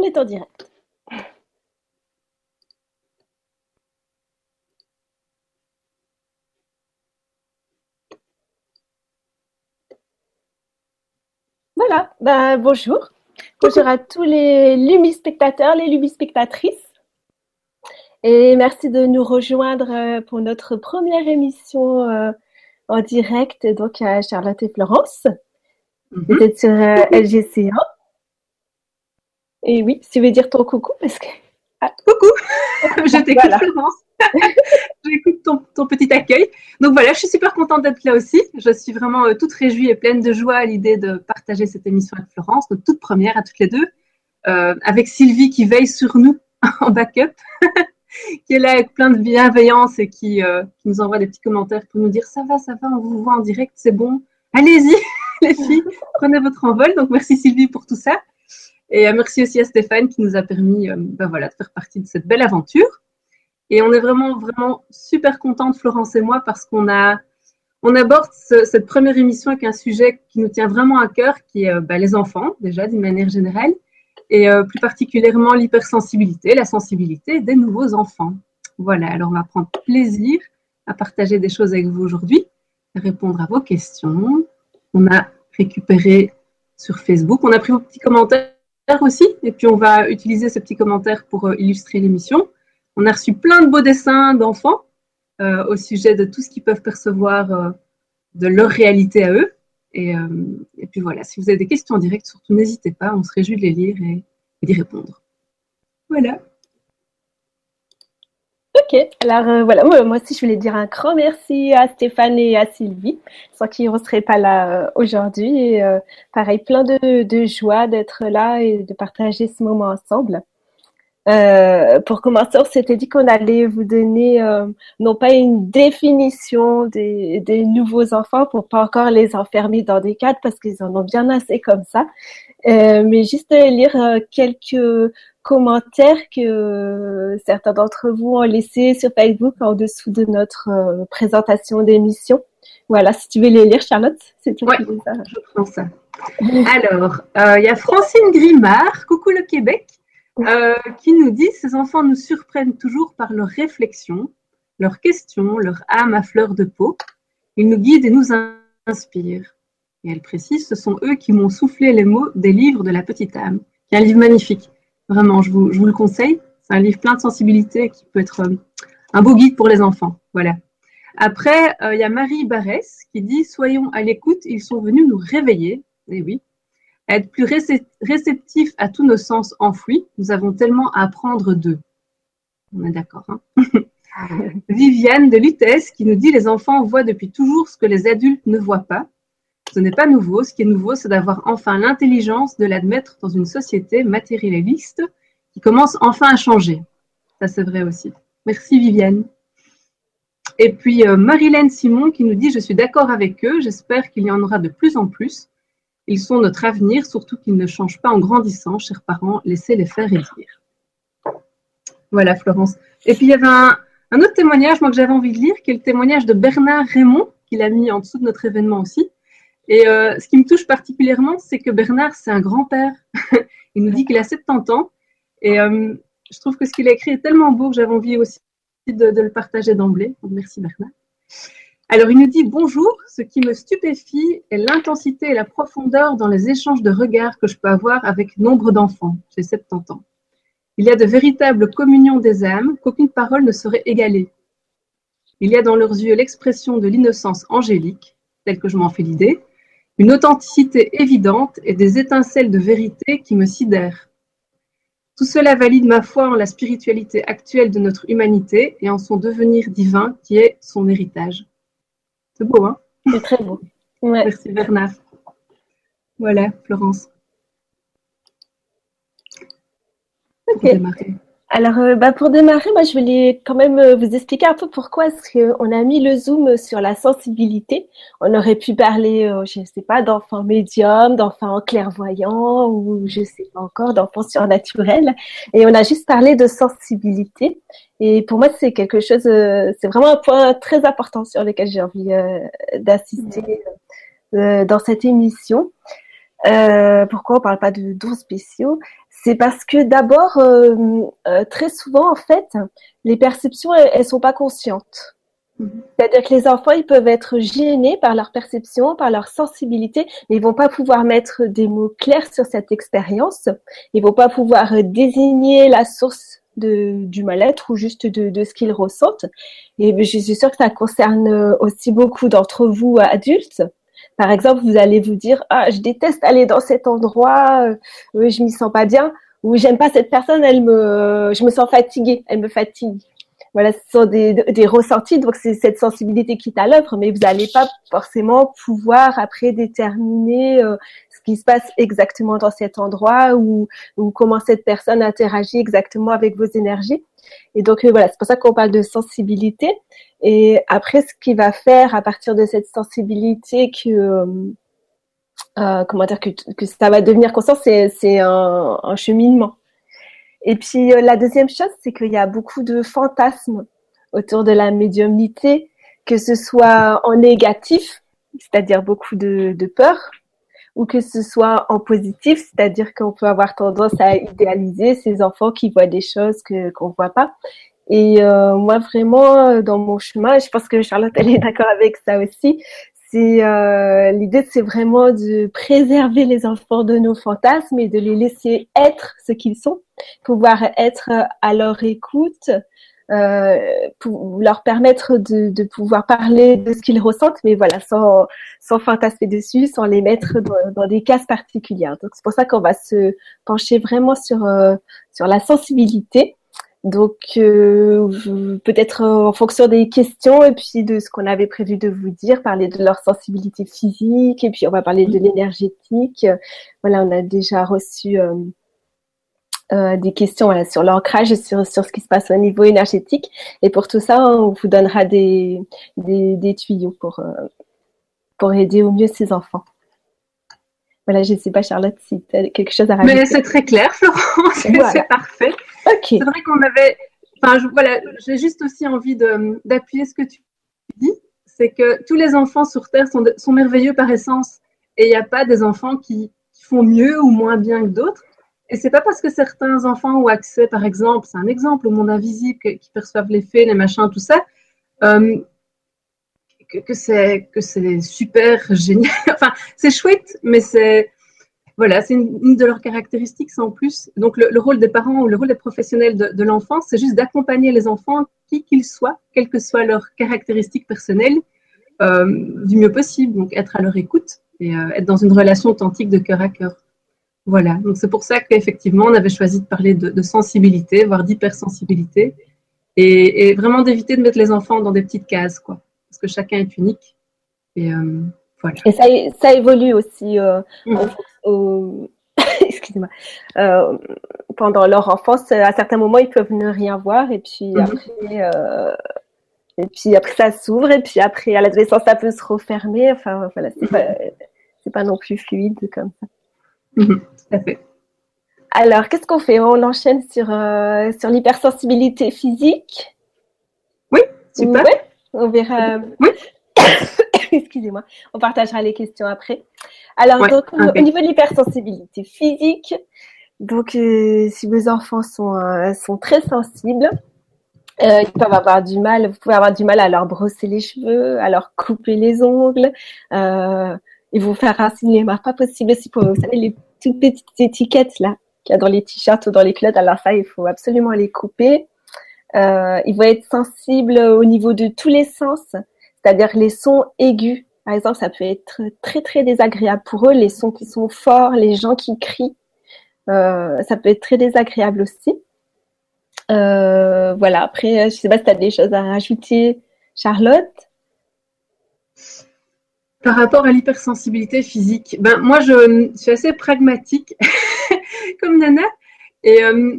On est en direct. Voilà, ben, bonjour. Bonjour à tous les lumispectateurs, les lumispectatrices. Et merci de nous rejoindre euh, pour notre première émission euh, en direct, donc à Charlotte et Florence. Mhm. Vous êtes sur euh, LGC1. Et oui, tu veux dire ton coucou parce que. Ah. Coucou, je t'écoute Florence. J'écoute ton, ton, petit accueil. Donc voilà, je suis super contente d'être là aussi. Je suis vraiment toute réjouie et pleine de joie à l'idée de partager cette émission avec Florence, notre toute première à toutes les deux, avec Sylvie qui veille sur nous en backup. qui est là avec plein de bienveillance et qui, euh, qui, nous envoie des petits commentaires pour nous dire ça va, ça va, on vous voit en direct, c'est bon. Allez-y, les filles, prenez votre envol. Donc merci Sylvie pour tout ça. Et euh, merci aussi à Stéphane qui nous a permis euh, ben voilà, de faire partie de cette belle aventure. Et on est vraiment, vraiment super contente, Florence et moi, parce qu'on a, on aborde cette première émission avec un sujet qui nous tient vraiment à cœur, qui est ben, les enfants, déjà d'une manière générale, et euh, plus particulièrement l'hypersensibilité, la sensibilité des nouveaux enfants. Voilà, alors on va prendre plaisir à partager des choses avec vous aujourd'hui, à répondre à vos questions. On a récupéré sur Facebook, on a pris vos petits commentaires aussi, et puis on va utiliser ces petits commentaires pour euh, illustrer l'émission. On a reçu plein de beaux dessins d'enfants euh, au sujet de tout ce qu'ils peuvent percevoir de leur réalité à eux. Euh, et, puis voilà, si vous avez des questions en direct, surtout n'hésitez pas, on se réjouit de les lire et, d'y répondre. Voilà. Ok, alors euh, voilà, moi, aussi je voulais dire un grand merci à Stéphane et à Sylvie, sans qui on ne serait pas là euh, aujourd'hui. Et pareil, plein de joie d'être là et de partager ce moment ensemble. Euh, pour commencer, on s'était dit qu'on allait vous donner euh, non pas une définition des, des, nouveaux enfants pour pas encore les enfermer dans des cadres parce qu'ils en ont bien assez comme ça, euh, mais juste lire euh, quelques commentaires que certains d'entre vous ont laissés sur Facebook en dessous de notre présentation d'émission. Voilà, si tu veux les lire, Charlotte, c'est tout. Ouais, je prends ça. Alors, il y a Francine Grimard, coucou le Québec. Euh, qui nous dit Ces enfants nous surprennent toujours par leurs réflexions, leurs questions, leur âme à fleur de peau. Ils nous guident et nous inspirent. Et elle précise Ce sont eux qui m'ont soufflé les mots des livres de la petite âme, qui est un livre magnifique. Vraiment, je vous, je vous le conseille. C'est un livre plein de sensibilité qui peut être euh, un beau guide pour les enfants. Voilà. Après, euh, il y a Marie Barès qui dit Soyons à l'écoute, ils sont venus nous réveiller. Et eh oui, être plus réceptif à tous nos sens enfouis. Nous avons tellement à apprendre d'eux. On est d'accord. Hein Viviane de Lutèce qui nous dit les enfants voient depuis toujours ce que les adultes ne voient pas. Ce n'est pas nouveau. Ce qui est nouveau, c'est d'avoir enfin l'intelligence de l'admettre dans une société matérialiste qui commence enfin à changer. Ça, c'est vrai aussi. Merci Viviane. Et puis euh, Simon qui nous dit Je suis d'accord avec eux, j'espère qu'il y en aura de plus en plus. Ils sont notre avenir, surtout qu'ils ne changent pas en grandissant. Chers parents, laissez-les faire et dire. Voilà, Florence. Et puis, il y avait un, autre témoignage, moi, que j'avais envie de lire, qui est le témoignage de Bernard Raymond, qu'il a mis en dessous de notre événement aussi. Et euh, ce qui me touche particulièrement, c'est que Bernard, c'est un grand-père. il nous dit qu'il a 70 ans. Et euh, je trouve que ce qu'il a écrit est tellement beau que j'avais envie aussi de, le partager d'emblée. merci Bernard. Alors, il nous dit bonjour. Ce qui me stupéfie est l'intensité et la profondeur dans les échanges de regards que je peux avoir avec nombre d'enfants. J'ai 70 ans. Il y a de véritables communions des âmes qu'aucune parole ne saurait égaler. Il y a dans leurs yeux l'expression de l'innocence angélique, telle que je m'en fais l'idée, une authenticité évidente et des étincelles de vérité qui me sidèrent. Tout cela valide ma foi en la spiritualité actuelle de notre humanité et en son devenir divin qui est son héritage. C'est beau, hein? C'est très beau. Merci Bernard. Voilà, Florence. Ok. Alors, euh, bah, pour démarrer, moi, je voulais quand même euh, vous expliquer un peu pourquoi est-ce qu'on a mis le zoom sur la sensibilité. On aurait pu parler, euh, je ne sais pas, d'enfants médiums, d'enfants clairvoyants ou je ne sais pas encore, d'enfants surnaturels. Et on a juste parlé de sensibilité. Et pour moi, c'est quelque chose, c'est vraiment un point très important sur lequel j'ai envie d'assister dans cette émission. pourquoi on ne parle pas de dons spéciaux? C'est parce que d'abord, très souvent, en fait, les perceptions, elles, elles sont pas conscientes. Mhm. C'est-à-dire que les enfants, ils peuvent être gênés par leur perception, par leur sensibilité, mais ils vont pas pouvoir mettre des mots clairs sur cette expérience. Ils vont pas pouvoir désigner la source de, du mal-être ou juste de, de ce qu'ils ressentent. Et je suis sûre que ça concerne aussi beaucoup d'entre vous adultes. Par exemple, vous allez vous dire, ah, je déteste aller dans cet endroit, euh, je m'y sens pas bien, ou j'aime pas cette personne, elle me, je me sens fatiguée, elle me fatigue voilà, ce sont des, des ressentis, donc c'est cette sensibilité qui est à l'œuvre, mais vous n'allez pas forcément pouvoir après déterminer euh, ce qui se passe exactement dans cet endroit ou, ou comment cette personne interagit exactement avec vos énergies. Et donc euh, voilà, c'est pour ça qu'on parle de sensibilité. Et après, ce qui va faire à partir de cette sensibilité que euh, euh comment dire que, ça va devenir conscient, c'est un, cheminement. Et puis la deuxième chose, c'est qu'il y a beaucoup de fantasmes autour de la médiumnité, que ce soit en négatif, c'est-à-dire beaucoup de, de peur, ou que ce soit en positif, c'est-à-dire qu'on peut avoir tendance à idéaliser ces enfants qui voient des choses que qu'on voit pas. Et euh, moi, vraiment, dans mon chemin, je pense que Charlotte, elle est d'accord avec ça aussi, c'est euh, l'idée, c'est vraiment de préserver les enfants de nos fantasmes et de les laisser être ce qu'ils sont, pouvoir être à leur écoute, euh, pour leur permettre de, de, pouvoir parler de ce qu'ils ressentent, mais voilà, sans, sans fantasmer dessus, sans les mettre dans, dans des cases particulières. Donc c'est pour ça qu'on va se pencher vraiment sur euh, sur la sensibilité donc euh, peut-être en fonction des questions et puis de ce qu'on avait prévu de vous dire, parler de leur sensibilité physique et puis on va parler de l'énergétique. Voilà, on a déjà reçu euh, euh, des questions voilà, sur l'ancrage et sur, sur ce qui se passe au niveau énergétique. Et pour tout ça, on vous donnera des, des, des tuyaux pour, pour aider au mieux ces enfants. Voilà, je ne sais pas, Charlotte, si tu as quelque chose à rajouter. Mais c'est très clair, Florence, c'est parfait. C'est vrai qu'on avait. Enfin, voilà, j'ai juste aussi envie d'appuyer ce que tu dis c'est que tous les enfants sur Terre sont, sont merveilleux par essence. Et il n'y a pas des enfants qui, font mieux ou moins bien que d'autres. Et c'est pas parce que certains enfants ont accès, par exemple, c'est un exemple au monde invisible, qui perçoivent les faits, les machins, tout ça, euh, que, c'est super génial. enfin, c'est chouette, mais c'est voilà, c'est une, de leurs caractéristiques, en plus. Donc, le, rôle des parents ou le rôle des professionnels de, l'enfant, c'est juste d'accompagner les enfants, qui qu'ils soient, quelles que soient leurs caractéristiques personnelles, euh, du mieux possible. Donc, être à leur écoute et euh, être dans une relation authentique de cœur à cœur. Voilà. Donc, c'est pour ça qu'effectivement, on avait choisi de parler de, sensibilité, voire d'hypersensibilité, et, et, vraiment d'éviter de mettre les enfants dans des petites cases, quoi. Parce que chacun est unique. Et, euh, et ça, ça évolue aussi euh, mm. excusez-moi, euh, pendant leur enfance. À certains moments, ils peuvent ne rien voir et puis mm-hmm. après, et puis après ça s'ouvre et puis après à l'adolescence ça peut se refermer. Enfin voilà, c'est pas, c'est pas non plus fluide comme ça. Tout à fait. Alors, qu'est-ce qu'on fait? On enchaîne sur, euh, sur l'hypersensibilité physique? Oui, super. on verra. Oui. Excusez-moi, on partagera les questions après. Alors, donc, au niveau de l'hypersensibilité physique, donc, euh, si vos enfants sont, euh, sont très sensibles, euh, ils peuvent avoir du mal, vous pouvez avoir du mal à leur brosser les cheveux, à leur couper les ongles, euh, et vous faire un cinéma pas possible aussi pour, vous savez, les toutes petites étiquettes là qu'il y a dans les t-shirts ou dans les culottes. Alors ça, il faut absolument les couper. Euh, ils vont être sensibles au niveau de tous les sens c'est-à-dire les sons aigus. Par exemple, ça peut être très très désagréable pour eux, les sons qui sont forts, les gens qui crient, euh, ça peut être très désagréable aussi. Euh, voilà, après, je sais pas si tu as des choses à rajouter, Charlotte. Par rapport à l'hypersensibilité physique, ben moi je, suis assez pragmatique comme Nana et euh,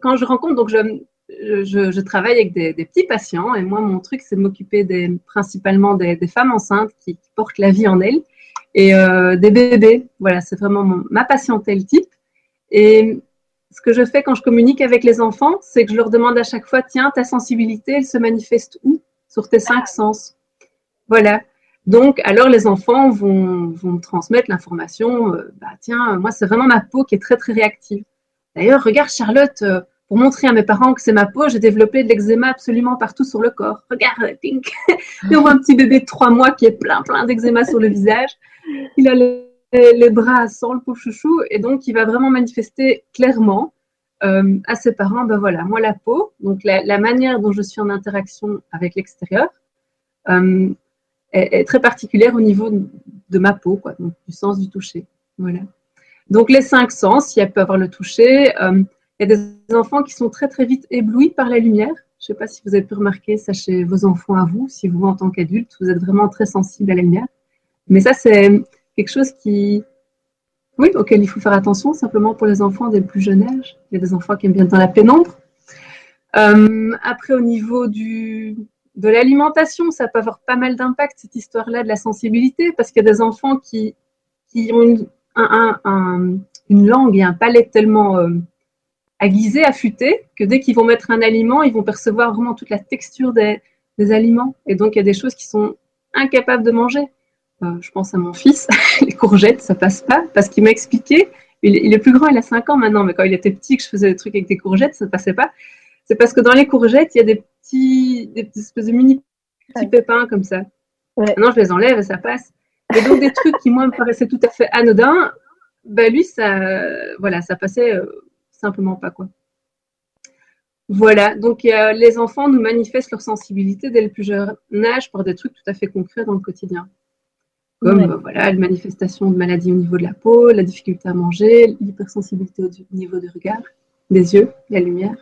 quand je rencontre donc je, je, travaille avec des, petits patients et moi, mon truc, c'est de m'occuper principalement des, femmes enceintes qui, portent la vie en elles et euh, des bébés. Voilà, c'est vraiment ma patientèle type. Et ce que je fais quand je communique avec les enfants, c'est que je leur demande à chaque fois, tiens, ta sensibilité, elle se manifeste où? Sur tes cinq sens. Voilà. Donc, alors les enfants vont, transmettre l'information, euh, bah, tiens, moi c'est vraiment ma peau qui est très très réactive. D'ailleurs, regarde Charlotte, euh, pour montrer à mes parents que c'est ma peau, j'ai développé de l'eczéma absolument partout sur le corps. Regarde, pink. Et on voit un petit bébé de trois mois qui est plein plein d'eczéma sur le visage. Il a les, bras à sang, le pauvre chouchou, et donc il va vraiment manifester clairement euh, à ses parents, ben voilà, moi la peau, donc la, manière dont je suis en interaction avec l'extérieur, est, très particulière au niveau de ma peau, quoi, du sens du toucher. Voilà. Donc les cinq sens, il peut avoir le toucher. Euh, il y a des enfants qui sont très très vite éblouis par la lumière. Je ne sais pas si vous avez pu remarquer ça chez vos enfants à vous, si vous en tant qu'adulte, vous êtes vraiment très sensible à la lumière. Mais ça, c'est quelque chose qui, oui, auquel il faut faire attention simplement pour les enfants des plus jeunes âges. Il y a des enfants qui aiment bien dans la pénombre. Euh, après, au niveau du, de l'alimentation, ça peut avoir pas mal d'impact, cette histoire-là de la sensibilité, parce qu'il y a des enfants qui, ont une, langue et un palais tellement euh, aiguisé, affûté, que dès qu'ils vont mettre un aliment, ils vont percevoir vraiment toute la texture des, des aliments. Et donc, il y a des choses qui sont incapables de manger. Euh, je pense à mon fils, les courgettes, ça passe pas, parce qu'il m'a expliqué, il, il, est plus grand, il a 5 ans maintenant, mais quand il était petit, que je faisais des trucs avec des courgettes, ça ne passait pas. C'est parce que dans les courgettes, il y a des petits, des espèces de mini petits pépins comme ça. Maintenant, je les enlève et ça passe. Et donc, des trucs qui, moi, me paraissaient tout à fait anodins, ben lui, ça, voilà, ça passait euh, simplement pas, quoi. Voilà, donc les enfants nous manifestent leur sensibilité dès le plus jeune âge par des trucs tout à fait concrets dans le quotidien. Comme ben, voilà, une manifestation de maladie au niveau de la peau, la difficulté à manger, l'hypersensibilité au niveau du regard, des yeux, la lumière.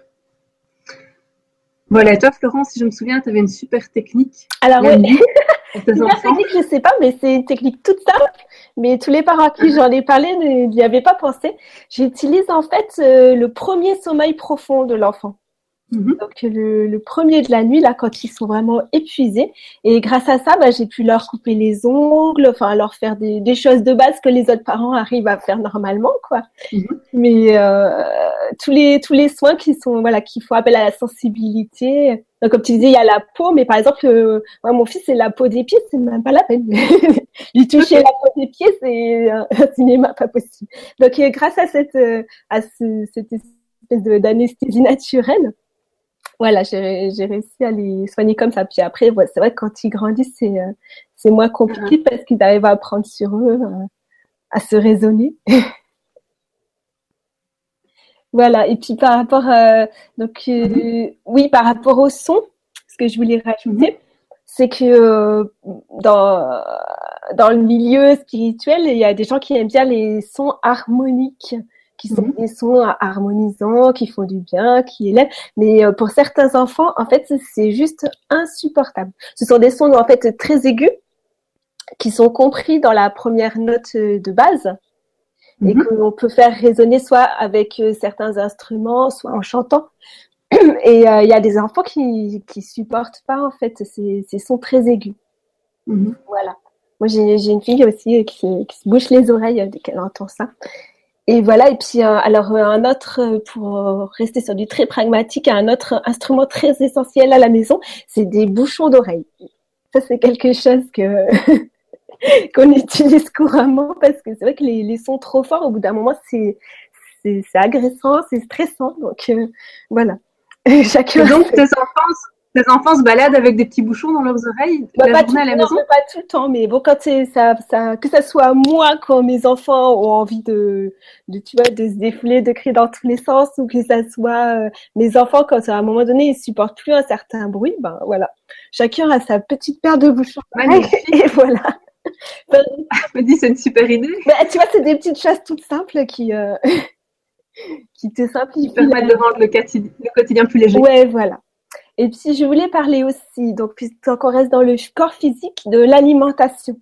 Voilà, toi, Florence, si je me souviens, tu avais une super technique. Alors, oui. Super technique, je ne sais pas, mais c'est une technique toute simple. Mais tous les parents à qui j'en ai parlé n'y avaient pas pensé. J'utilise en fait euh, le premier sommeil profond de l'enfant. Mhm. Donc le, premier de la nuit, là, quand ils sont vraiment épuisés. Et grâce à ça, bah, j'ai pu leur couper les ongles, enfin leur faire des, des, choses de base que les autres parents arrivent à faire normalement, quoi. Mhm. Mais euh, tous les tous les soins qui sont voilà qui font appel à la sensibilité. Donc comme tu disais, il y a la peau, mais par exemple, euh, moi, mon fils, c'est la peau des pieds, c'est même pas la peine. Lui toucher la peau des pieds, c'est un cinéma pas possible. Donc euh, grâce à cette à ce, cette espèce d'anesthésie naturelle voilà, j'ai réussi à les soigner comme ça. Puis après, c'est vrai que quand ils grandissent, c'est euh, c'est moins compliqué parce qu'ils arrivent à apprendre sur eux, euh, à se raisonner. voilà. Et puis par rapport, euh, donc oui, par rapport au son, ce que je voulais rajouter, uh-huh. c'est que dans dans le milieu spirituel, il y a des gens qui aiment bien les sons harmoniques qui sont mhm. des sons harmonisants, qui font du bien, qui élèvent. Mais euh, pour certains enfants, en fait, c'est juste insupportable. Ce sont des sons en fait très aigus qui sont compris dans la première note euh, de base et mhm. que l'on peut faire résonner soit avec euh, certains instruments, soit en chantant. Et il y a des enfants qui qui supportent pas en fait ces, ces sons très aigus. Mhm. Voilà. Moi, j'ai une fille aussi qui, qui se bouche les oreilles dès qu'elle entend ça. Et voilà, et puis euh, alors euh, un autre, euh, pour rester sur du très pragmatique, un autre instrument très essentiel à la maison, c'est des bouchons d'oreilles. Ça, c'est quelque chose que qu'on utilise couramment parce que c'est vrai que les, les, sons trop forts, au bout d'un moment, c'est c'est agressant, c'est stressant. Donc voilà. Chacun. donc tes enfants les enfants se baladent avec des petits bouchons dans leurs oreilles bah, la journée à la maison Pas tout le temps, mais bon, quand ça, ça, que ça soit moi quand mes enfants ont envie de, de, tu vois, de se défouler, de crier dans tous les sens, ou que ça soit euh, mes enfants quand à un moment donné ils supportent plus un certain bruit, ben voilà, chacun a sa petite paire de bouchons. Et voilà. me dit c'est une super idée. Bah, tu vois, c'est des petites choses toutes simples qui euh, qui te simplifient. Qui permettent de rendre le, le quotidien plus léger. Ouais, voilà. Et puis, je voulais parler aussi, donc, puisqu'on reste dans le corps physique, de l'alimentation.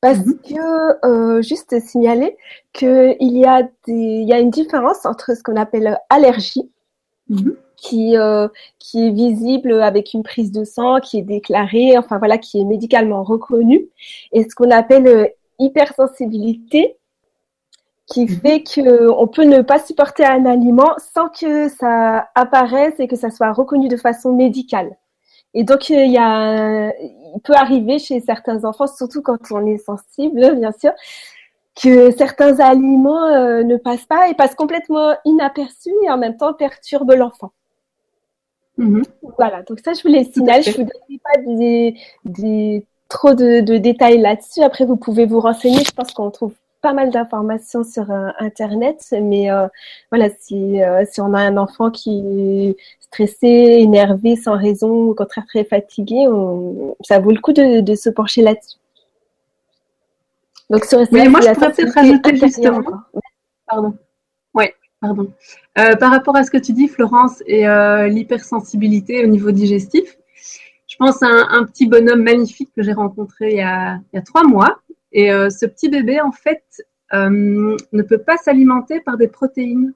Parce mhm. que, euh, juste signaler qu'il y, a des, y a une différence entre ce qu'on appelle allergie, mhm. qui, euh, qui est visible avec une prise de sang, qui est déclarée, enfin voilà, qui est médicalement reconnue, et ce qu'on appelle euh, hypersensibilité, qui fait qu'on peut ne pas supporter un aliment sans que ça apparaisse et que ça soit reconnu de façon médicale. Et donc, il y a, il peut arriver chez certains enfants, surtout quand on est sensible, bien sûr, que certains aliments euh, ne passent pas et passent complètement inaperçus et en même temps perturbent l'enfant. Mm-hmm. Voilà, donc ça, je vous les signale. Je vous donne pas des, des trop de, de détails là-dessus. Après, vous pouvez vous renseigner. Je pense qu'on trouve pas mal d'informations sur euh, Internet, mais euh, voilà, si, euh, si on a un enfant qui est stressé, énervé, sans raison, au contraire très fatigué, ça vaut le coup de, de se pencher là-dessus. Donc sur mais moi, je pourrais peut-être rajouter justement. Pardon. Ouais, pardon. par rapport à ce que tu dis, Florence, et l'hypersensibilité au niveau digestif, je pense à un, un petit bonhomme magnifique que j'ai rencontré il y, a, il y a trois mois et euh, ce petit bébé, en fait, euh, ne peut pas s'alimenter par des protéines.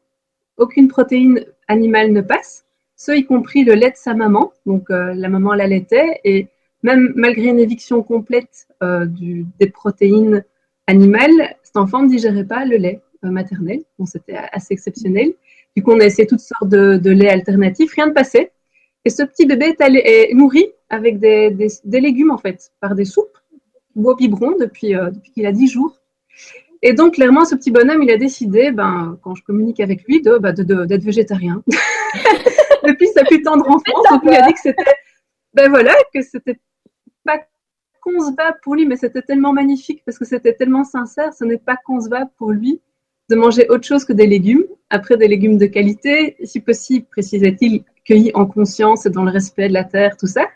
Aucune protéine animale ne passe, ce y compris le lait de sa maman. Donc euh, la maman l'allaitait et même malgré une éviction complète des protéines animales, cet enfant ne digérait pas le lait maternel. Bon, c'était assez exceptionnel. Du coup, on a essayé toutes sortes de, de laits alternatifs, rien ne passait. Et ce petit bébé est, nourri avec des, des, légumes, en fait, par des soupes au biberon depuis, euh, depuis qu'il a 10 jours. Et donc, clairement, ce petit bonhomme, il a décidé, ben, quand je communique avec lui, de, ben, d'être végétarien. depuis sa plus tendre enfance, il a dit que c'était, ben voilà, que c'était pas concevable pour lui, mais c'était tellement magnifique parce que c'était tellement sincère. Ce n'est pas concevable pour lui de manger autre chose que des légumes. Après, des légumes de qualité, si possible, précisait-il, cueillis en conscience et dans le respect de la terre, tout ça.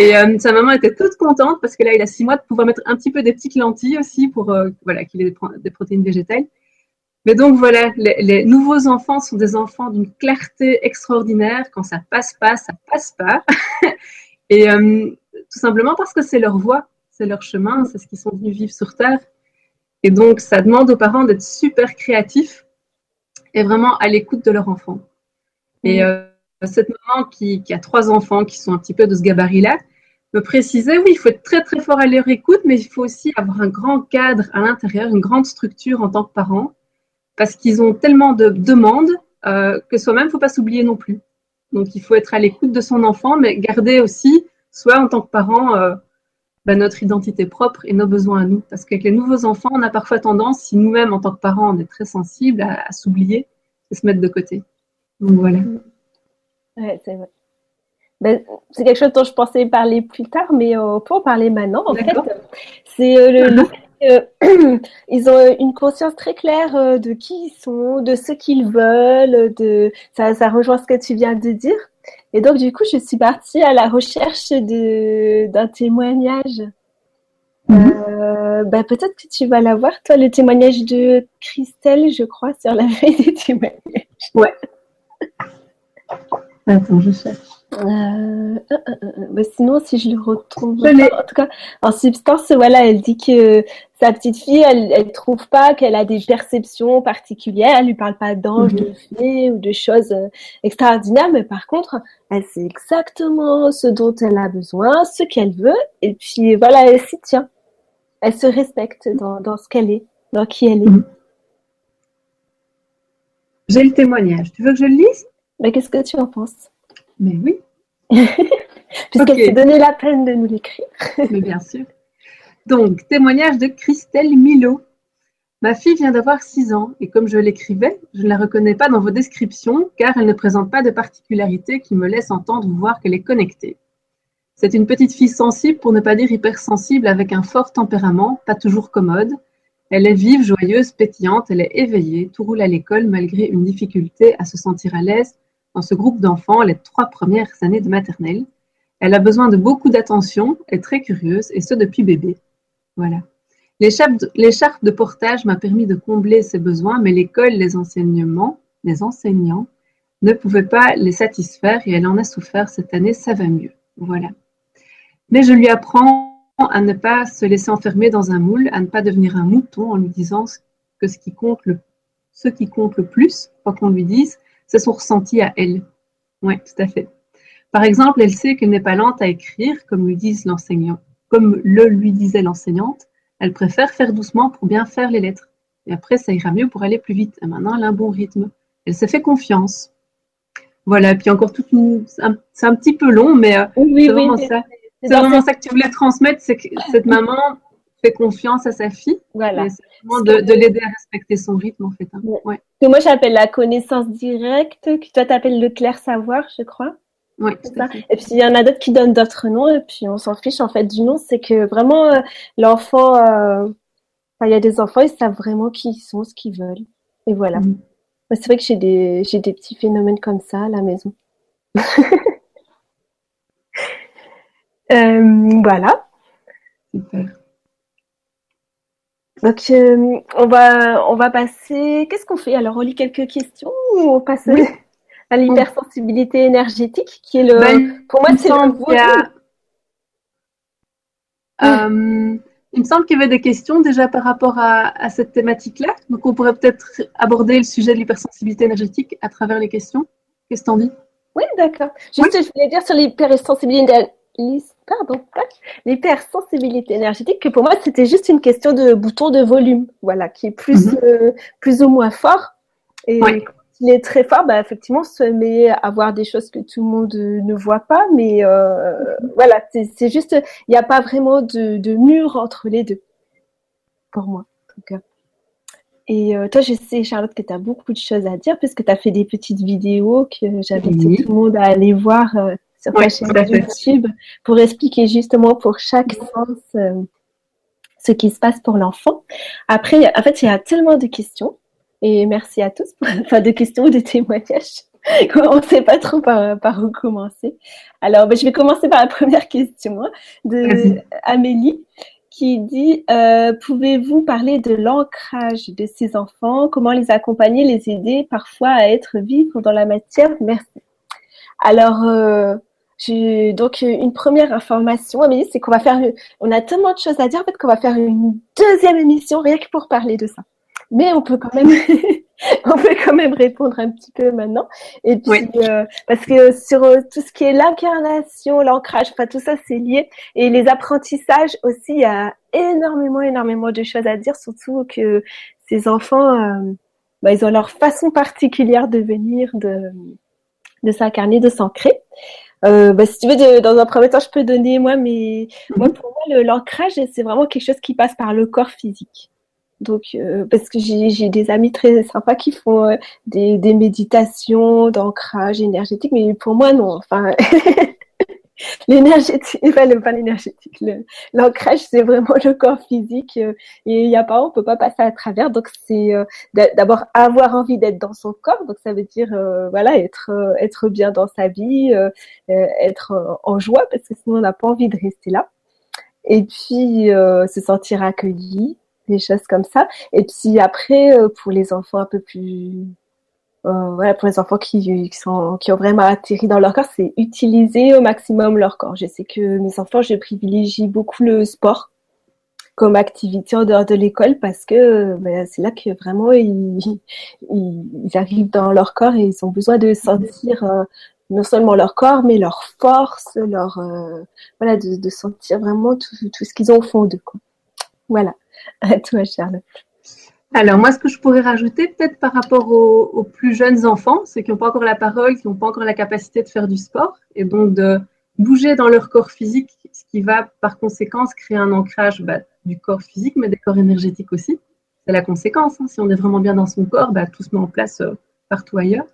Et euh, sa maman était toute contente parce que là, il a six mois de pouvoir mettre un petit peu des petites lentilles aussi pour euh, voilà qu'il ait des, protéines végétales. Mais donc voilà, les, nouveaux enfants sont des enfants d'une clarté extraordinaire. Quand ça passe pas, ça passe pas. et euh, tout simplement parce que c'est leur voie, c'est leur chemin, c'est ce qu'ils sont venus vivre sur Terre. Et donc, ça demande aux parents d'être super créatifs et vraiment à l'écoute de leur enfant. Et mmh cette maman qui, a trois enfants qui sont un petit peu de ce gabarit-là me précisait, oui, il faut être très très fort à leur écoute, mais il faut aussi avoir un grand cadre à l'intérieur, une grande structure en tant que parent, parce qu'ils ont tellement de demandes euh, que soi-même, il ne faut pas s'oublier non plus. Donc il faut être à l'écoute de son enfant, mais garder aussi, soit en tant que parent, euh, bah, notre identité propre et nos besoins à nous. Parce qu'avec les nouveaux enfants, on a parfois tendance, si nous-mêmes, en tant que parents, on est très sensible à, à s'oublier et se mettre de côté. Donc voilà. Mm c'est ben, c'est quelque chose dont je pensais parler plus tard, mais euh, on peut en parler maintenant. En fait, c'est euh, le, fait qu'ils ont une conscience très claire euh, de qui ils sont, de ce qu'ils veulent. De ça, ça rejoint ce que tu viens de dire. Et donc, du coup, je suis partie à la recherche d'un témoignage. Mhm. ben, peut-être que tu vas l'avoir, toi, le témoignage de Christelle, je crois, sur la veille des témoignages. Ouais. Attends, je cherche. Euh, euh, euh, bah, sinon, si je le retrouve, en tout cas, en substance, voilà, elle dit que sa petite fille, elle, elle trouve pas qu'elle a des perceptions particulières. Elle lui parle pas d'anges, de mhm. fées ou de choses extraordinaires, mais par contre, elle sait exactement ce dont elle a besoin, ce qu'elle veut, et puis voilà, elle s'y tient. Elle se respecte dans, dans ce qu'elle est, dans qui elle est. Mhm. J'ai le témoignage. Tu veux que je le lise? Mais qu'est-ce que tu en penses? Mais oui. Puisqu'elle s'est donné la peine de nous l'écrire. Mais bien sûr. Donc, témoignage de Christelle Milo. Ma fille vient d'avoir 6 ans et comme je l'écrivais, je ne la reconnais pas dans vos descriptions car elle ne présente pas de particularité qui me laisse entendre ou voir qu'elle est connectée. C'est une petite fille sensible, pour ne pas dire hypersensible, avec un fort tempérament, pas toujours commode, elle est vive, joyeuse, pétillante, elle est éveillée, tout roule à l'école malgré une difficulté à se sentir à l'aise dans ce groupe d'enfants les trois premières années de maternelle. Elle a besoin de beaucoup d'attention, est très curieuse, et ce depuis bébé. Voilà. L'écharpe de portage m'a permis de combler ses besoins, mais l'école, les enseignements, les enseignants ne pouvaient pas les satisfaire et elle en a souffert cette année, ça va mieux. Voilà. Mais je lui apprends à ne pas se laisser enfermer dans un moule, à ne pas devenir un mouton en lui disant que ce qui compte le, ce qui compte le plus, quoi qu'on lui dise, c'est son ressenti à elle. Oui, tout à fait. Par exemple, elle sait qu'elle n'est pas lente à écrire, comme lui disent l'enseignant, comme le lui disait l'enseignante. Elle préfère faire doucement pour bien faire les lettres. Et après, ça ira mieux pour aller plus vite. Et maintenant, elle a un bon rythme. Elle se fait confiance. voilà, puis encore tout c'est un, petit peu long, mais c'est vraiment ça. C'est vraiment ça que tu voulais transmettre, c'est que cette maman fait confiance à sa fille. Voilà. De, l'aider à respecter son rythme, en fait. Hein. Ouais. Que moi, j'appelle la connaissance directe, que toi, tu appelles le clair savoir, je crois. Oui, Et puis il y en a d'autres qui donnent d'autres noms et puis on s'en fiche en fait du nom. C'est que vraiment euh, l'enfant, euh, il y a des enfants ils savent vraiment qui ils sont, ce qu'ils veulent. Et voilà. Mm. C'est vrai que j'ai des j'ai des petits phénomènes comme ça à la maison. euh, voilà. Super. Donc on va on va passer. Qu'est-ce qu'on fait? Alors on lit quelques questions ou on passe à l'hypersensibilité énergétique, qui est le. Ben, pour moi, c'est le. Euh, il me semble qu'il y avait des questions déjà par rapport à, cette thématique-là. Donc, on pourrait peut-être aborder le sujet de l'hypersensibilité énergétique à travers les questions. Qu'est-ce que t'en dis? Oui, d'accord. Juste, je voulais dire sur l'hypersensibilité pardon, l'hypersensibilité énergétique, que pour moi, c'était juste une question de bouton de volume, voilà, qui est plus, mhm. euh, plus ou moins fort. Et il est très fort, bah, effectivement, se met à voir des choses que tout le monde ne voit pas, mais euh, voilà, c'est juste, il n'y a pas vraiment de, de, mur entre les deux, pour moi, en tout cas. Et euh, toi, je sais, Charlotte, que tu as beaucoup de choses à dire, puisque tu as fait des petites vidéos que j'invite tout le monde à aller voir euh, sur ta chaîne YouTube pour expliquer justement pour chaque sens ce qui se passe pour l'enfant. Après, en fait, il y a tellement de questions et merci à tous pour enfin, de questions ou de témoignages. On ne sait pas trop par, par où commencer. Alors, ben, je vais commencer par la première question hein, de Amélie qui dit euh, Pouvez-vous parler de l'ancrage de ces enfants? Comment les accompagner, les aider parfois à être vivre dans la matière? Merci. Alors, euh, donc une première information, Amélie, c'est qu'on va faire, on a tellement de choses à dire en fait qu'on va faire une deuxième émission rien que pour parler de ça mais on peut quand même on peut quand même répondre un petit peu maintenant. Et puis euh, parce que sur euh, tout ce qui est l'incarnation, l'ancrage, enfin tout ça c'est lié et les apprentissages aussi, il y a énormément énormément de choses à dire, surtout que ces enfants, euh, bah, ils ont leur façon particulière de venir, de de s'incarner, de s'ancrer. Euh, bah, si tu veux, de, dans un premier temps, je peux donner moi, mais moi mhm. pour moi, l'ancrage, c'est vraiment quelque chose qui passe par le corps physique. Donc, euh, parce que j'ai des amis très sympas qui font euh, des, des, méditations d'ancrage énergétique, mais pour moi, non. Enfin, l'énergétique, enfin, pas l'énergétique, l'ancrage, c'est vraiment le corps physique euh, et il n'y a pas, on peut pas passer à travers. Donc, c'est d'abord avoir envie d'être dans son corps. Donc, ça veut dire, voilà, être, être bien dans sa vie, être en joie, parce que sinon, on n'a pas envie de rester là. Et puis, se sentir accueilli des choses comme ça. Et puis après, euh, pour les enfants un peu plus euh, voilà, pour les enfants qui, sont, qui ont vraiment atterri dans leur corps, c'est utiliser au maximum leur corps. Je sais que mes enfants, je privilégie beaucoup le sport comme activité en dehors de l'école parce que ben, c'est là que vraiment ils, arrivent dans leur corps et ils ont besoin de sentir euh, non seulement leur corps mais leur force, leur voilà, de, sentir vraiment tout, ce qu'ils ont au fond d'eux. Voilà. À toi, Charlotte. Alors, moi, ce que je pourrais rajouter, peut-être par rapport aux, plus jeunes enfants, ceux qui n'ont pas encore la parole, qui n'ont pas encore la capacité de faire du sport, et donc de bouger dans leur corps physique, ce qui va par conséquence créer un ancrage bah, du corps physique, mais des corps énergétiques aussi. C'est la conséquence. Hein. Si on est vraiment bien dans son corps, bah, tout se met en place euh, partout ailleurs.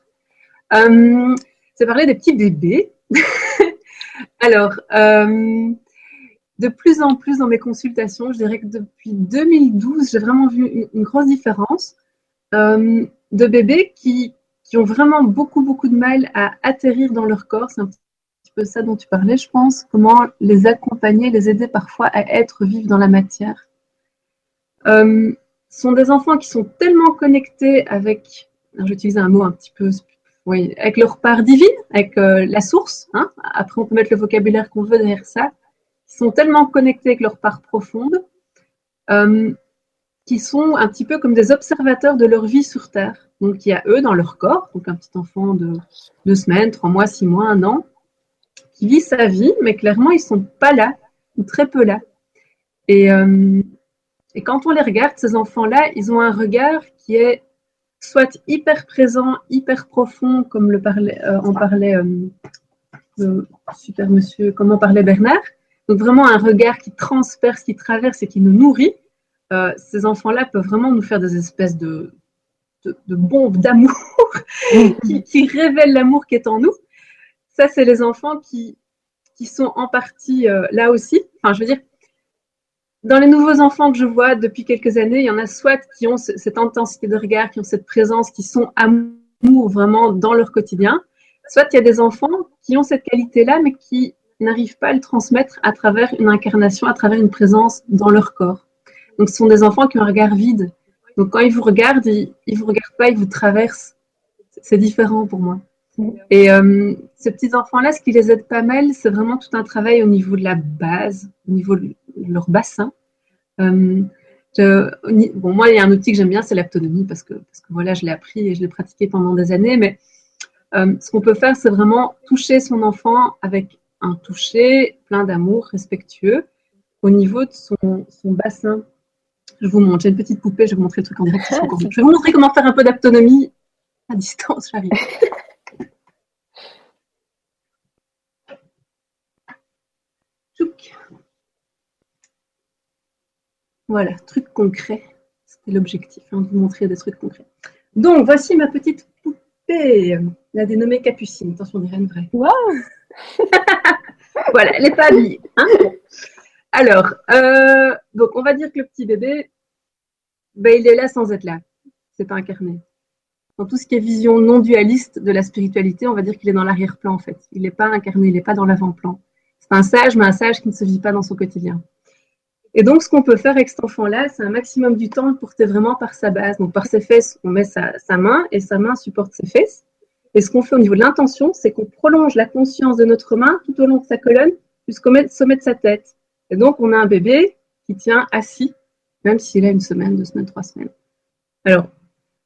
Euh, c'est parler des petits bébés. Alors, euh, de plus en plus dans mes consultations, je dirais que depuis 2012, j'ai vraiment vu une, grosse différence euh, de bébés qui, ont vraiment beaucoup, beaucoup de mal à atterrir dans leur corps. C'est un petit peu ça dont tu parlais, je pense. Comment les accompagner, les aider parfois à être vifs dans la matière. Euh, ce sont des enfants qui sont tellement connectés avec, j'utilise un mot un petit peu, avec leur part divine, avec euh, la source. Hein. Après, on peut mettre le vocabulaire qu'on veut derrière ça sont tellement connectés avec leur part profonde, euh, qui sont un petit peu comme des observateurs de leur vie sur Terre. Donc il y a eux dans leur corps, donc un petit enfant de deux semaines, trois mois, six mois, un an, qui vit sa vie, mais clairement ils sont pas là, ou très peu là. Et, euh, et quand on les regarde, ces enfants-là, ils ont un regard qui est soit hyper présent, hyper profond, comme le parlait, euh, en parlait le super monsieur, comme en parlait Bernard. Donc vraiment un regard qui transperce, qui traverse et qui nous nourrit. ces enfants-là peuvent vraiment nous faire des espèces de, de, bombes d'amour qui, qui révèlent l'amour qui est en nous. Ça, c'est les enfants qui, qui sont en partie là aussi. Enfin, je veux dire, dans les nouveaux enfants que je vois depuis quelques années, il y en a soit qui ont cette intensité de regard, qui ont cette présence, qui sont amour vraiment dans leur quotidien, soit il y a des enfants qui ont cette qualité-là, mais qui n'arrivent pas à le transmettre à travers une incarnation, à travers une présence dans leur corps. Donc, ce sont des enfants qui ont un regard vide. Donc, quand ils vous regardent, ils ne vous regardent pas, ils vous traversent. C'est différent pour moi. Et euh, ces petits enfants-là, ce qui les aide pas mal, c'est vraiment tout un travail au niveau de la base, au niveau de leur bassin. Euh, bon, moi, il y a un outil que j'aime bien, c'est l'aptonomie, parce que, parce que voilà, je l'ai appris et je l'ai pratiqué pendant des années. Mais euh, ce qu'on peut faire, c'est vraiment toucher son enfant avec un toucher plein d'amour, respectueux, au niveau de son, bassin. Je vous montre, j'ai une petite poupée, je vais vous montrer le truc en direct. je vais vous montrer comment faire un peu d'aptonomie à distance, j'arrive. Voilà, truc concret. C'était l'objectif, hein, de vous montrer des trucs concrets. Donc, voici ma petite poupée, la dénommée Capucine. Attention, on dirait une vraie. Wow voilà, pas habillée. Hein. Alors, euh, donc on va dire que le petit bébé, ben, il est là sans être là. C'est pas incarné. Dans tout ce qui est vision non dualiste de la spiritualité, on va dire qu'il est dans l'arrière-plan en fait. Il n'est pas incarné, il n'est pas dans l'avant-plan. C'est un sage, mais un sage qui ne se vit pas dans son quotidien. Et donc, ce qu'on peut faire avec cet enfant-là, c'est un maximum du temps le porter vraiment par sa base. Donc, par ses fesses, on met sa, main et sa main supporte ses fesses. Et ce qu'on fait au niveau de l'intention, c'est qu'on prolonge la conscience de notre main tout au long de sa colonne jusqu'au sommet de sa tête. Et donc, on a un bébé qui tient assis, même s'il a une semaine, deux semaines, trois semaines. Alors,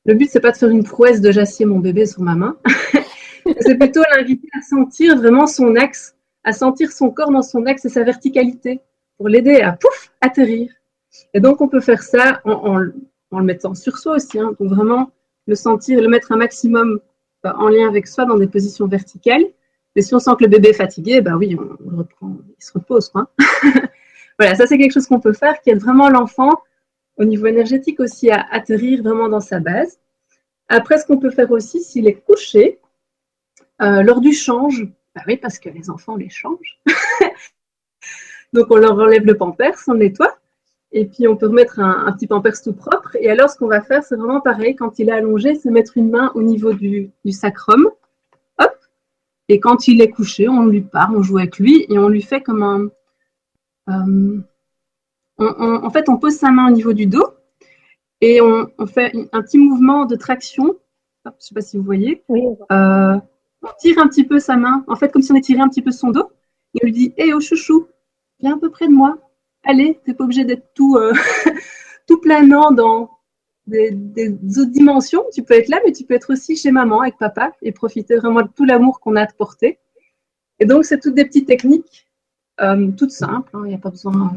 le but, c'est pas de faire une prouesse de j'assieds mon bébé sur ma main. c'est plutôt l'inviter à sentir vraiment son axe, à sentir son corps dans son axe et sa verticalité pour l'aider à pouf, atterrir. Et donc, on peut faire ça en, le mettant sur soi aussi. Hein. donc, vraiment le sentir, le mettre un maximum en lien avec soi dans des positions verticales. Mais si on sent que le bébé est fatigué, bah oui, on, reprend, il se repose. Voilà, ça c'est quelque chose qu'on peut faire qui aide vraiment l'enfant au niveau énergétique aussi à atterrir vraiment dans sa base. Après, ce qu'on peut faire aussi, s'il est couché, euh, lors du change, bah oui, parce que les enfants les changent. Donc on leur enlève le pampers, on le nettoie. Et puis on peut remettre un, petit pampers tout propre. Et alors ce qu'on va faire, c'est vraiment pareil. Quand il est allongé, c'est mettre une main au niveau du, sacrum. Hop. Et quand il est couché, on lui parle, on joue avec lui et on lui fait comme un. Euh, en fait, on pose sa main au niveau du dos et on, fait un petit mouvement de traction. je ne sais pas si vous voyez. Oui. Euh, on tire un petit peu sa main, en fait, comme si on étirait un petit peu son dos. Et on lui dit Hé, hey, oh chouchou, viens à peu près de moi. Allez, tu n'es pas obligé d'être tout, euh, tout planant dans des, autres dimensions. Tu peux être là, mais tu peux être aussi chez maman avec papa et profiter vraiment de tout l'amour qu'on a à te porter. Et donc, c'est toutes des petites techniques, euh, toutes simples. Hein. Il n'y a pas besoin.